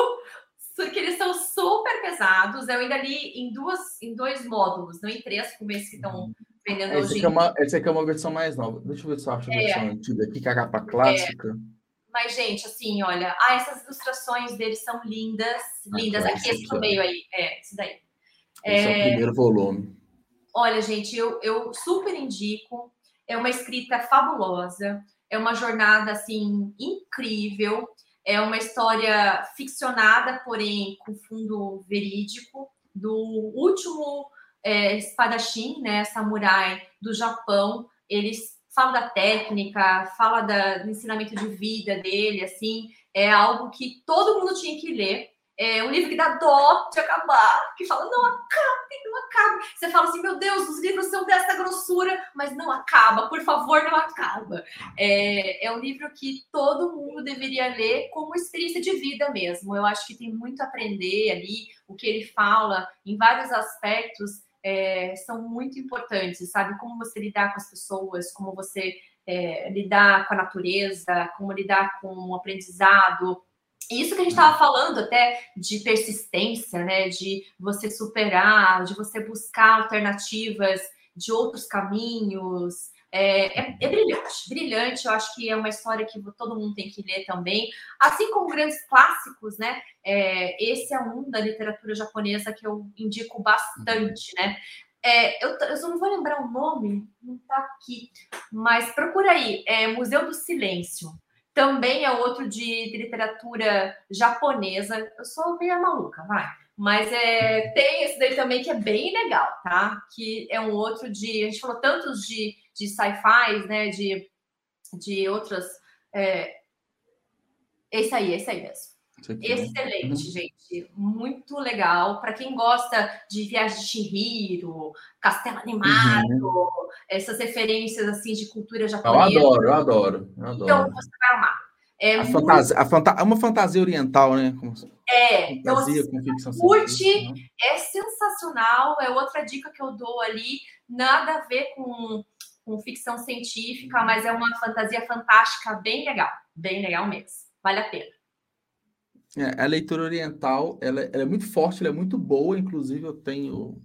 porque eles são super pesados. Eu ainda li em, duas, em dois módulos, não em três, como esses que estão uhum. vendendo esse hoje. Aqui é uma, esse aqui é uma versão mais nova. Deixa eu ver se eu acho a é. versão antiga aqui, que é a capa clássica. É. Mas, gente, assim, olha, ah, essas ilustrações deles são lindas, ah, lindas. Aqui, esse do meio aí, é, esse daí. Esse é, é o primeiro volume. Olha, gente, eu, eu super indico. É uma escrita fabulosa, é uma jornada, assim, incrível. É uma história ficcionada, porém com fundo verídico, do último é, espadachim, né, samurai do Japão. Eles fala da técnica, fala da, do ensinamento de vida dele, assim, é algo que todo mundo tinha que ler. É um livro que dá dó de acabar, que fala, não acabe, não acabe. Você fala assim, meu Deus, os livros são dessa grossura, mas não acaba, por favor, não acaba. É, é um livro que todo mundo deveria ler como experiência de vida mesmo. Eu acho que tem muito a aprender ali, o que ele fala em vários aspectos é, são muito importantes, sabe? Como você lidar com as pessoas, como você é, lidar com a natureza, como lidar com o aprendizado. Isso que a gente estava falando até de persistência, né? De você superar, de você buscar alternativas de outros caminhos. É, é, é, brilhante, brilhante. Eu acho que é uma história que todo mundo tem que ler também. Assim como grandes clássicos, né? É, esse é um da literatura japonesa que eu indico bastante, né? É, eu, eu não vou lembrar o nome, não tá aqui, mas procura aí, é Museu do Silêncio. Também é outro de, de literatura japonesa. Eu sou meio maluca, vai. Mas é, tem esse daí também que é bem legal, tá? Que é um outro de. A gente falou tantos de, de sci-fi, né? De, de outras. É, esse aí, esse aí mesmo. Excelente, uhum. gente. Muito legal. Para quem gosta de Viagem de Chihiro, Castelo Animado, uhum. essas referências assim de cultura japonesa. Eu adoro, eu adoro. Eu adoro. Então você vai amar. É, a muito... fantasia, a fanta... é uma fantasia oriental, né? Como... É, então, fantasia, então, com ficção curte, né? é sensacional. É outra dica que eu dou ali. Nada a ver com, com ficção científica, mas é uma fantasia fantástica, bem legal. Bem legal mesmo. Vale a pena. É, a leitura oriental ela, ela, é muito forte, ela é muito boa. Inclusive, eu tenho,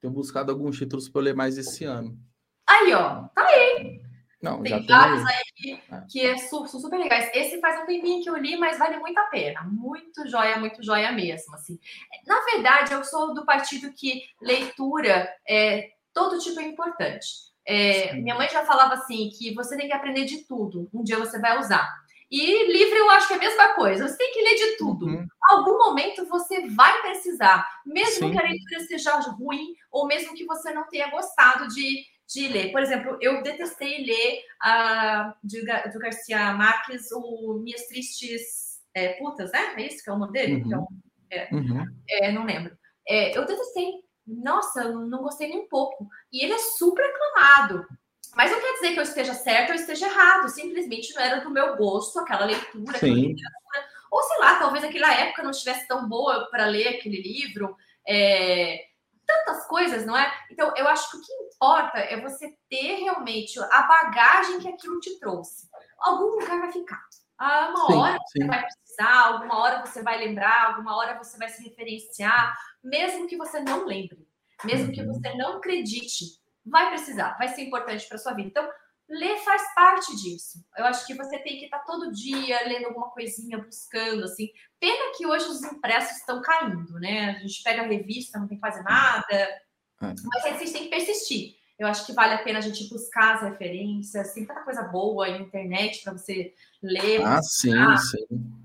tenho buscado alguns títulos para ler mais esse ano. Aí, ó, tá aí. Não, Tem vários aí que, é. que é super, são super legais. Esse faz um tempinho que eu li, mas vale muito a pena. Muito joia, muito joia mesmo. Assim. Na verdade, eu sou do partido que leitura, é, todo tipo é importante. É, minha mãe já falava assim que você tem que aprender de tudo. Um dia você vai usar. E livro eu acho que é a mesma coisa. Você tem que ler de tudo. Uhum. Algum momento você vai precisar, mesmo Sim. que a leitura seja ruim ou mesmo que você não tenha gostado de, de ler. Por exemplo, eu detestei ler uh, de, do Garcia Marques o Minhas Tristes é, Putas, né? É isso que é o nome dele? Uhum. Então, é, uhum. é, não lembro. É, eu detestei. Nossa, eu não gostei nem um pouco. E ele é super aclamado. Mas não quer dizer que eu esteja certo ou esteja errado. Simplesmente não era do meu gosto aquela leitura, aquela literatura. Ou sei lá, talvez aquela época não estivesse tão boa para ler aquele livro. É... Tantas coisas, não é? Então, eu acho que o que importa é você ter realmente a bagagem que aquilo te trouxe. Algum lugar vai ficar. Ah, uma sim, hora sim. você vai precisar, alguma hora você vai lembrar, alguma hora você vai se referenciar, mesmo que você não lembre, mesmo que uhum. você não acredite vai precisar, vai ser importante para sua vida. Então, ler faz parte disso. Eu acho que você tem que estar todo dia lendo alguma coisinha, buscando, assim. Pena que hoje os impressos estão caindo, né? A gente pega a revista, não tem quase nada. É. Mas a gente tem que persistir. Eu acho que vale a pena a gente buscar as referências. Tem tanta coisa boa na internet para você ler. Ah, sim, sim.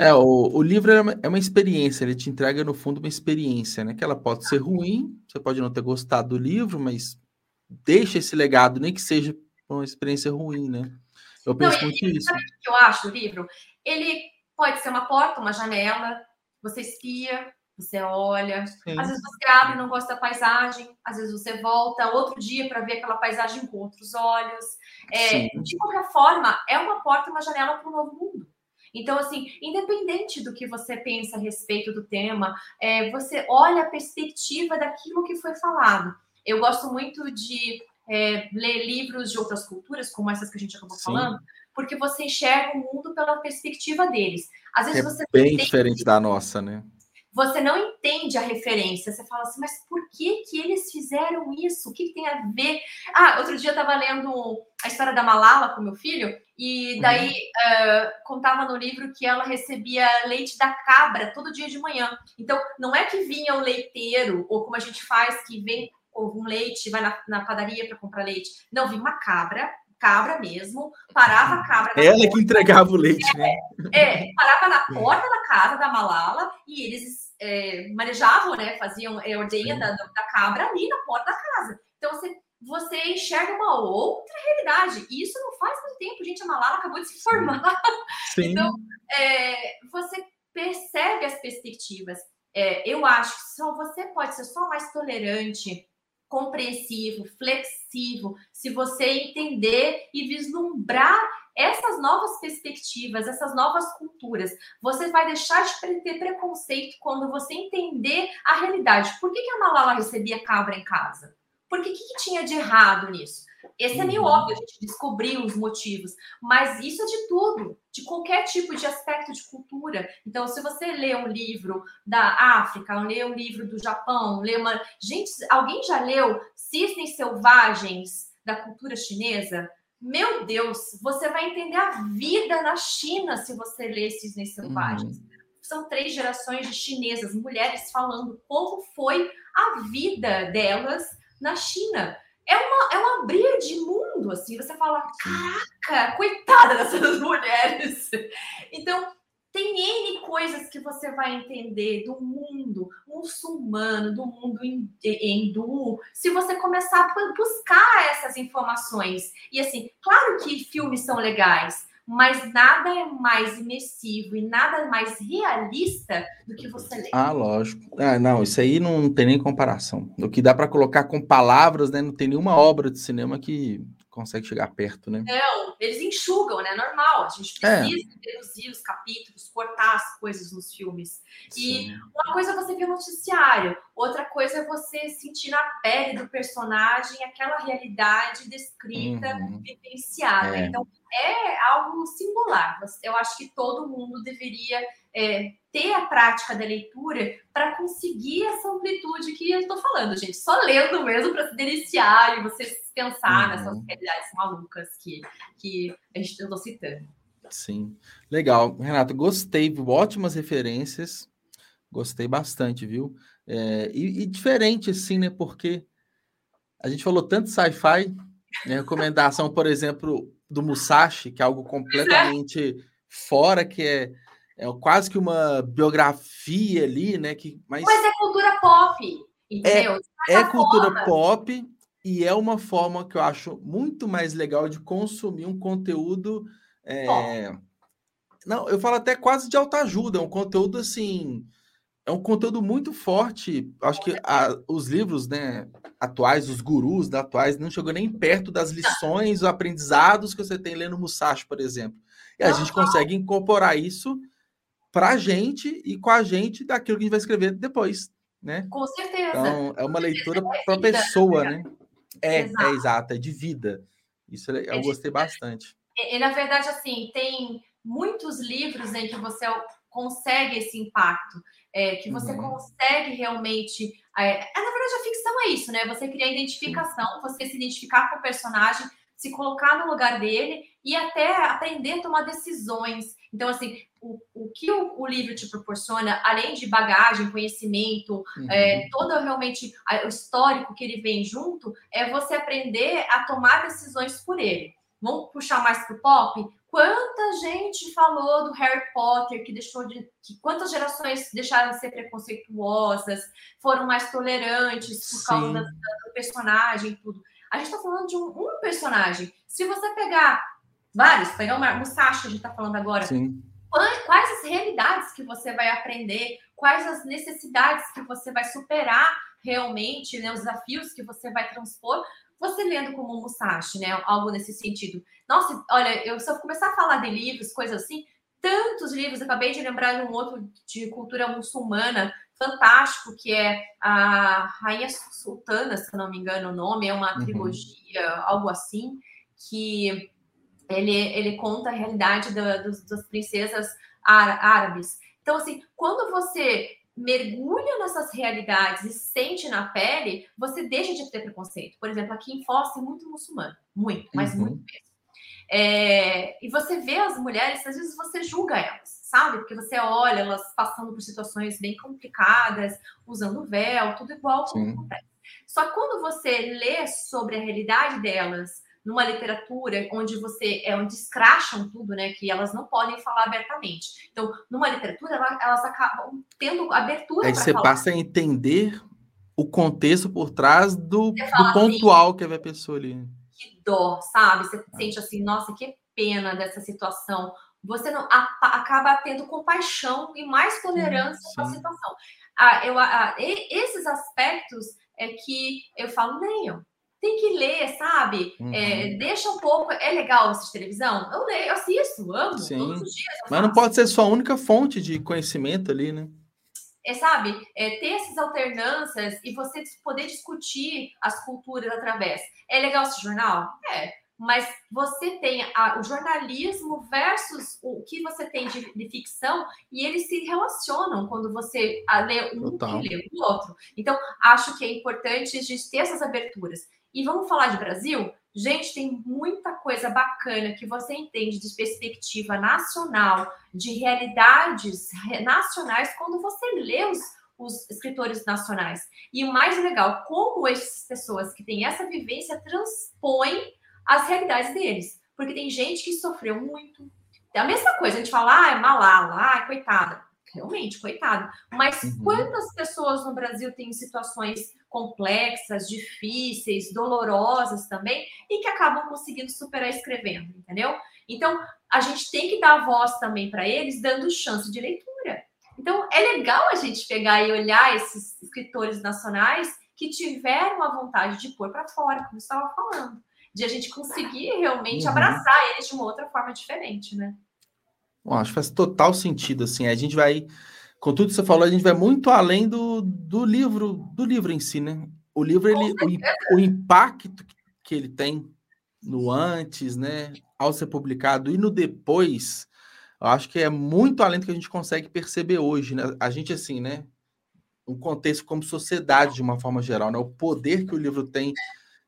É, o, o livro é uma, é uma, experiência, ele te entrega, no fundo, uma experiência, né? Que ela pode ser ruim, você pode não ter gostado do livro, mas deixa esse legado, nem que seja uma experiência ruim, né? Eu penso não, muito nisso. Sabe o que eu acho do livro? Ele pode ser uma porta, uma janela, você espia, você olha, Sim. às vezes você abre e não gosta da paisagem, às vezes você volta outro dia para ver aquela paisagem com outros olhos. É, de qualquer forma, é uma porta, uma janela para um novo mundo. Então, assim, independente do que você pensa a respeito do tema, é, você olha a perspectiva daquilo que foi falado. Eu gosto muito de é, ler livros de outras culturas, como essas que a gente acabou Sim. falando, porque você enxerga o mundo pela perspectiva deles. Às vezes é você bem diferente da nossa, né? você não entende a referência. Você fala assim, mas por que que eles fizeram isso? O que, que tem a ver? Ah, outro dia eu estava lendo a história da Malala com meu filho, e uhum. daí uhum. uh, contava no livro que ela recebia leite da cabra todo dia de manhã. Então, não é que vinha o leiteiro, ou como a gente faz, que vem um leite, vai na, na padaria para comprar leite. Não, vinha uma cabra, cabra mesmo, parava a cabra. Ela porta, que entregava o leite, é, né? É, parava na porta da casa da Malala e eles é, manejavam, né? Faziam a ordenha da, da cabra ali na porta da casa. Então você, você enxerga uma outra realidade. E isso não faz muito tempo, gente. A Malala acabou de se formar. Sim. Então, é, você percebe as perspectivas. É, eu acho que só você pode ser só mais tolerante, compreensivo, flexível, se você entender e vislumbrar essas novas perspectivas, essas novas culturas. Você vai deixar de ter preconceito quando você entender a realidade. Por que, que a Malala recebia cabra em casa? Por que, que tinha de errado nisso? Esse é meio uhum. óbvio, a gente descobriu os motivos, mas isso é de tudo, de qualquer tipo de aspecto de cultura. Então, se você lê um livro da África, lê um livro do Japão, lê uma. Gente, alguém já leu Cisnes Selvagens da cultura chinesa, meu Deus, você vai entender a vida na China se você ler esses selvagens. Uhum. São três gerações de chinesas, mulheres falando como foi a vida delas na China. É, uma, é um abrir de mundo, assim. Você fala, caraca, coitada dessas mulheres. Então, tem N coisas que você vai entender do mundo muçulmano, do mundo hindu, se você começar a buscar essas informações. E assim, claro que filmes são legais, mas nada é mais imersivo e nada mais realista do que você ler. Ah, lógico. Ah, não, isso aí não tem nem comparação. O que dá para colocar com palavras, né? Não tem nenhuma obra de cinema que consegue chegar perto, né? Não, eles enxugam, né? Normal. A gente é. precisa é. reduzir os capítulos, cortar as coisas nos filmes. Sim. E uma coisa é você ver o noticiário, outra coisa é você sentir na pele do personagem aquela realidade descrita, uhum. vivenciada. É. Então, é algo singular. Eu acho que todo mundo deveria é, ter a prática da leitura para conseguir essa amplitude que eu estou falando, gente. Só lendo mesmo para se deliciar e você pensar uhum. nessas realidades malucas que, que a gente está citando. Sim, legal. Renato, gostei, ótimas referências, gostei bastante, viu? É, e, e, diferente, assim, né? Porque a gente falou tanto sci-fi, né? recomendação, por exemplo, do Musashi, que é algo completamente fora, que é é quase que uma biografia ali, né? Que, mas... mas é cultura pop, entendeu? É, é cultura forma. pop e é uma forma que eu acho muito mais legal de consumir um conteúdo. É... Não, eu falo até quase de autoajuda, é um conteúdo assim. É um conteúdo muito forte. Acho que a, os livros né, atuais, os gurus da atuais, não chegou nem perto das lições, os aprendizados que você tem lendo Musashi, por exemplo. E a gente consegue incorporar isso para a gente e com a gente daquilo que a gente vai escrever depois, né? Com certeza. Então, é uma leitura é para a pessoa, né? É, exato. é exato, é de vida. Isso é, eu gostei bastante. E, e, na verdade, assim, tem muitos livros em que você consegue esse impacto, é, que você uhum. consegue realmente. É, é, na verdade, a ficção é isso, né? Você cria identificação, você se identificar com o personagem, se colocar no lugar dele e até aprender a tomar decisões. Então, assim, o, o que o, o, livro te proporciona, além de bagagem, conhecimento, uhum. é, todo realmente o histórico que ele vem junto, é você aprender a tomar decisões por ele. Vamos puxar mais para o pop? Quanta gente falou do Harry Potter que deixou de. Que quantas gerações deixaram de ser preconceituosas, foram mais tolerantes por Sim. causa do personagem e tudo. A gente está falando de um, um, personagem. Se você pegar vários, pegar o Musashi, a gente está falando agora. Sim quais as realidades que você vai aprender, quais as necessidades que você vai superar realmente, né, os desafios que você vai transpor, você lendo como Musashi, né, algo nesse sentido. Nossa, olha, eu se eu começar a falar de livros, coisas assim, tantos livros, acabei de lembrar de um outro de cultura muçulmana, fantástico, que é a Rainha Sultana, se não me engano o nome, é uma uhum. trilogia, algo assim, que ele, ele conta a realidade da, dos, das princesas árabes. Então, assim, quando você mergulha nessas realidades e sente na pele, você deixa de ter preconceito. Por exemplo, aqui em Foz tem muito muçulmano, muito, mas uhum. muito mesmo. É, e você vê as mulheres, às vezes você julga elas, sabe? Porque você olha elas passando por situações bem complicadas, usando véu, tudo igual como acontece. Só que quando você lê sobre a realidade delas, numa literatura onde você é onde escracham tudo, né? Que elas não podem falar abertamente. Então, numa literatura, elas acabam tendo abertura. Aí você falar. passa a entender o contexto por trás do, do assim, pontual assim, que é a pessoa ali. Que dó, sabe? Você ah. sente assim, nossa, que pena dessa situação. Você não a, acaba tendo compaixão e mais tolerância com a situação. Ah, eu, ah, esses aspectos é que eu falo, leiam tem que ler, sabe? É, uhum. É, deixa um pouco. É legal assistir televisão? Eu leio, eu assisto, amo. Sim. Todos os dias. Mas não pode ser sua única fonte de conhecimento ali, né? É, sabe, é, ter essas alternâncias e você poder discutir as culturas através. É legal esse jornal? É. Mas você tem a, o jornalismo versus o que você tem de, de, ficção e eles se relacionam quando você lê um Total. e lê o outro. Então, acho que é importante a gente ter essas aberturas. E vamos falar de Brasil? Gente, tem muita coisa bacana que você entende de perspectiva nacional, de realidades nacionais, quando você lê os, os escritores nacionais. E o mais legal, como essas pessoas que têm essa vivência transpõem as realidades deles. Porque tem gente que sofreu muito. É a mesma coisa, a gente fala, ah, é malala, ah, coitada. Realmente, coitada. Mas uhum. quantas pessoas no Brasil têm situações complexas, difíceis, dolorosas também, e que acabam conseguindo superar escrevendo, entendeu? Então, a gente tem que dar voz também para eles, dando chance de leitura. Então, é legal a gente pegar e olhar esses escritores nacionais que tiveram a vontade de pôr para fora, como eu estava falando, de a gente conseguir realmente uhum. abraçar eles de uma outra forma diferente, né? Bom, acho que faz total sentido, assim, a gente vai, com tudo que você falou, a gente vai muito além do, do livro, do livro em si, né? O livro, ele, o, o impacto que ele tem no antes, né, ao ser publicado e no depois, eu acho que é muito além do que a gente consegue perceber hoje, né? A gente, assim, né? Um contexto como sociedade, de uma forma geral, né? O poder que o livro tem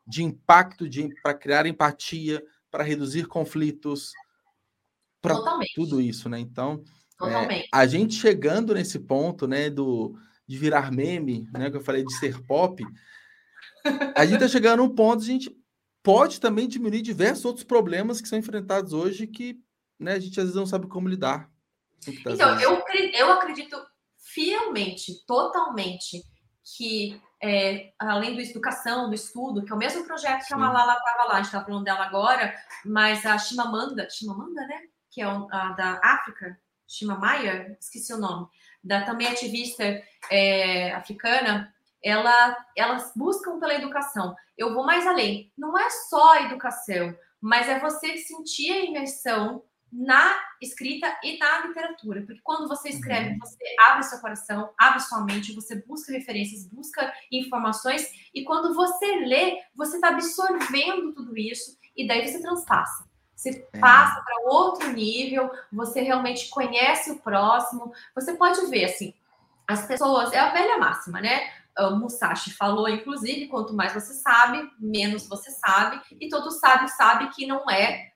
de impacto para criar empatia, para reduzir conflitos, para tudo isso, né? Então, é, a gente chegando nesse ponto, né, do, de virar meme, né, que eu falei de ser pop, a gente está chegando num ponto, a gente pode também diminuir diversos outros problemas que são enfrentados hoje que né, a gente às vezes não sabe como lidar. Então, eu, eu acredito fielmente, totalmente, que é, além da educação, do estudo, que é o mesmo projeto que a Malala estava lá, a gente está falando dela agora, mas a Chimamanda, Chimamanda, né? Que é a da África, Chimamaya, esqueci o nome, da também ativista é, africana, ela, elas buscam pela educação. Eu vou mais além. Não é só a educação, mas é você sentir a imersão na escrita e na literatura, porque quando você escreve, uhum. você abre seu coração, abre sua mente, você busca referências, busca informações, e quando você lê, você está absorvendo tudo isso, e daí você transpassa. Você é. passa para outro nível, você realmente conhece o próximo. Você pode ver, assim, as pessoas, é a velha máxima, né? O Musashi falou, inclusive, quanto mais você sabe, menos você sabe, e todo sábio sabe que não é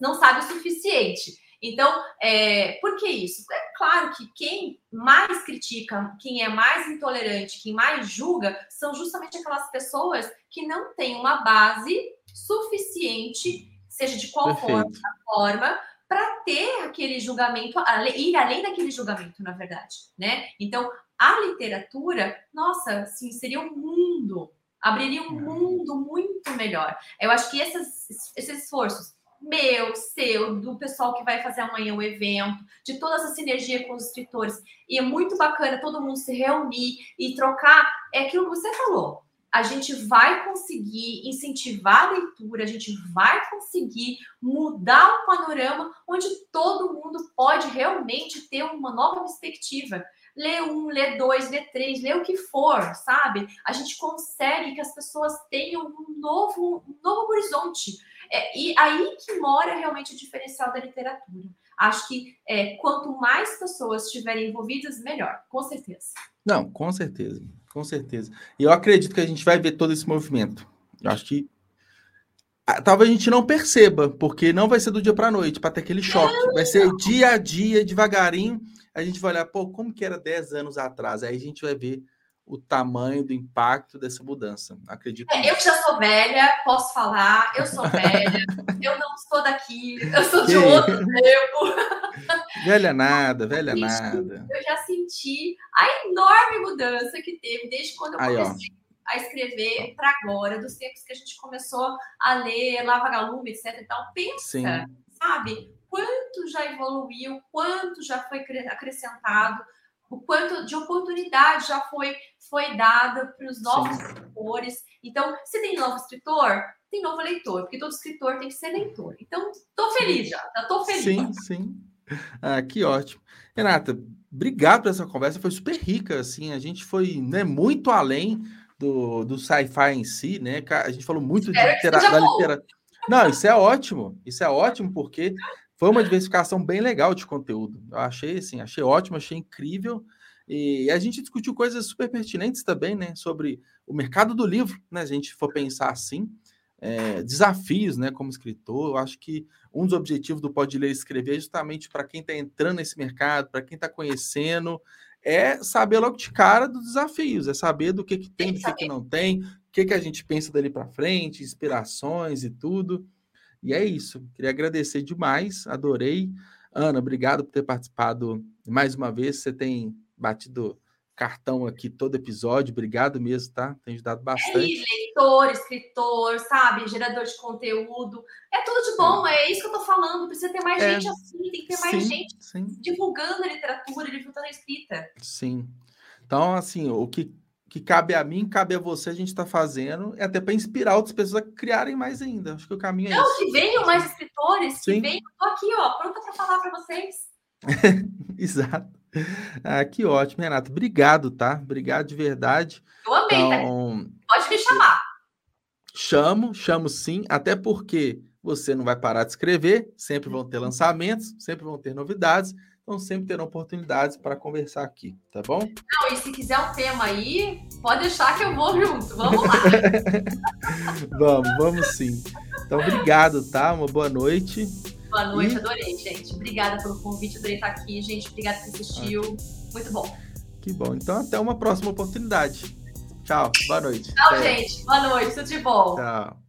não sabe o suficiente. Então, é, por que isso? É claro que quem mais critica, quem é mais intolerante, quem mais julga, são justamente aquelas pessoas que não têm uma base suficiente, seja de qual forma, forma para ter aquele julgamento, ir além daquele julgamento, na verdade, né? Então, a literatura, nossa, assim, seria um mundo, abriria um mundo muito melhor. Eu acho que esses, esses esforços meu, seu, do pessoal que vai fazer amanhã o evento, de toda essa sinergia com os escritores. E é muito bacana todo mundo se reunir e trocar. É aquilo que você falou. A gente vai conseguir incentivar a leitura, a gente vai conseguir mudar o panorama onde todo mundo pode realmente ter uma nova perspectiva lê um, lê dois, lê três, lê o que for, sabe? A gente consegue que as pessoas tenham um novo, um novo horizonte. É, e aí que mora realmente o diferencial da literatura. Acho que é, quanto mais pessoas estiverem envolvidas, melhor, com certeza. Não, com certeza, com certeza. E eu acredito que a gente vai ver todo esse movimento. Eu acho que talvez a gente não perceba, porque não vai ser do dia para a noite, para ter aquele choque. Vai ser dia a dia, devagarinho. A gente vai olhar, pô, como que era 10 anos atrás? Aí a gente vai ver o tamanho do impacto dessa mudança. Acredito. É, eu já sou velha, posso falar, eu sou velha, eu não sou daqui, eu sou de outro tempo. Velha nada, velha eu nada. Eu já senti a enorme mudança que teve desde quando eu Aí, comecei ó. a escrever para agora, dos tempos que a gente começou a ler Lava Galume, etc. E tal. Pensa, Sim. sabe? Quanto já evoluiu, quanto já foi acrescentado o quanto de oportunidade já foi, foi dada para os novos escritores. Então, se tem novo escritor, tem novo leitor, porque todo escritor tem que ser leitor. Então, estou feliz já, estou feliz. Sim, sim. Ah, que ótimo. Renata, obrigado por essa conversa, foi super rica, assim, a gente foi né, muito além do, do sci-fi em si, né? A gente falou muito de litera da literatura. Não, isso é ótimo, isso é ótimo, porque foi uma diversificação bem legal de conteúdo. Eu achei assim, achei ótimo, achei incrível. E a gente discutiu coisas super pertinentes também, né? Sobre o mercado do livro, né? A gente for pensar assim, é, desafios, né, como escritor. Eu acho que um dos objetivos do Pode Ler e Escrever é justamente para quem está entrando nesse mercado, para quem está conhecendo, é saber logo de cara dos desafios, é saber do que, que tem, do que, que não tem, o que, que a gente pensa dali para frente, inspirações e tudo. E é isso. Queria agradecer demais, adorei. Ana, obrigado por ter participado mais uma vez. Você tem batido cartão aqui todo episódio. Obrigado mesmo, tá? Tem ajudado bastante. É, leitor, escritor, sabe? Gerador de conteúdo. É tudo de bom, é, é isso que eu tô falando. Precisa ter mais é, gente assim, tem que ter mais sim, gente sim. divulgando a literatura, divulgando a escrita. Sim. Então, assim, o que, que cabe a mim, cabe a você, a gente está fazendo, é até para inspirar outras pessoas a criarem mais ainda. Acho que o caminho é Não, esse. que venham mais escritores, sim. que venham. Tô aqui, ó, pronta para falar para vocês. Exato. Ah, que ótimo, Renato. Obrigado, tá? Obrigado de verdade. Eu amei, tá? então, tá? Pode me chamar. Chamo, chamo sim, até porque você não vai parar de escrever, sempre vão ter lançamentos, sempre vão ter novidades, então sempre terão oportunidades para conversar aqui, tá bom? Não, e se quiser um tema aí, pode deixar que eu vou junto. Vamos lá. vamos, vamos sim. Então, obrigado, tá? Uma boa noite. Boa noite, e... adorei, gente. Obrigada pelo convite, adorei estar aqui, gente. Obrigada por assistiu. Ah. Muito bom. Que bom. Então, até uma próxima oportunidade. Tchau, boa noite. Tchau, até. gente. Boa noite, tudo de bom. Tchau.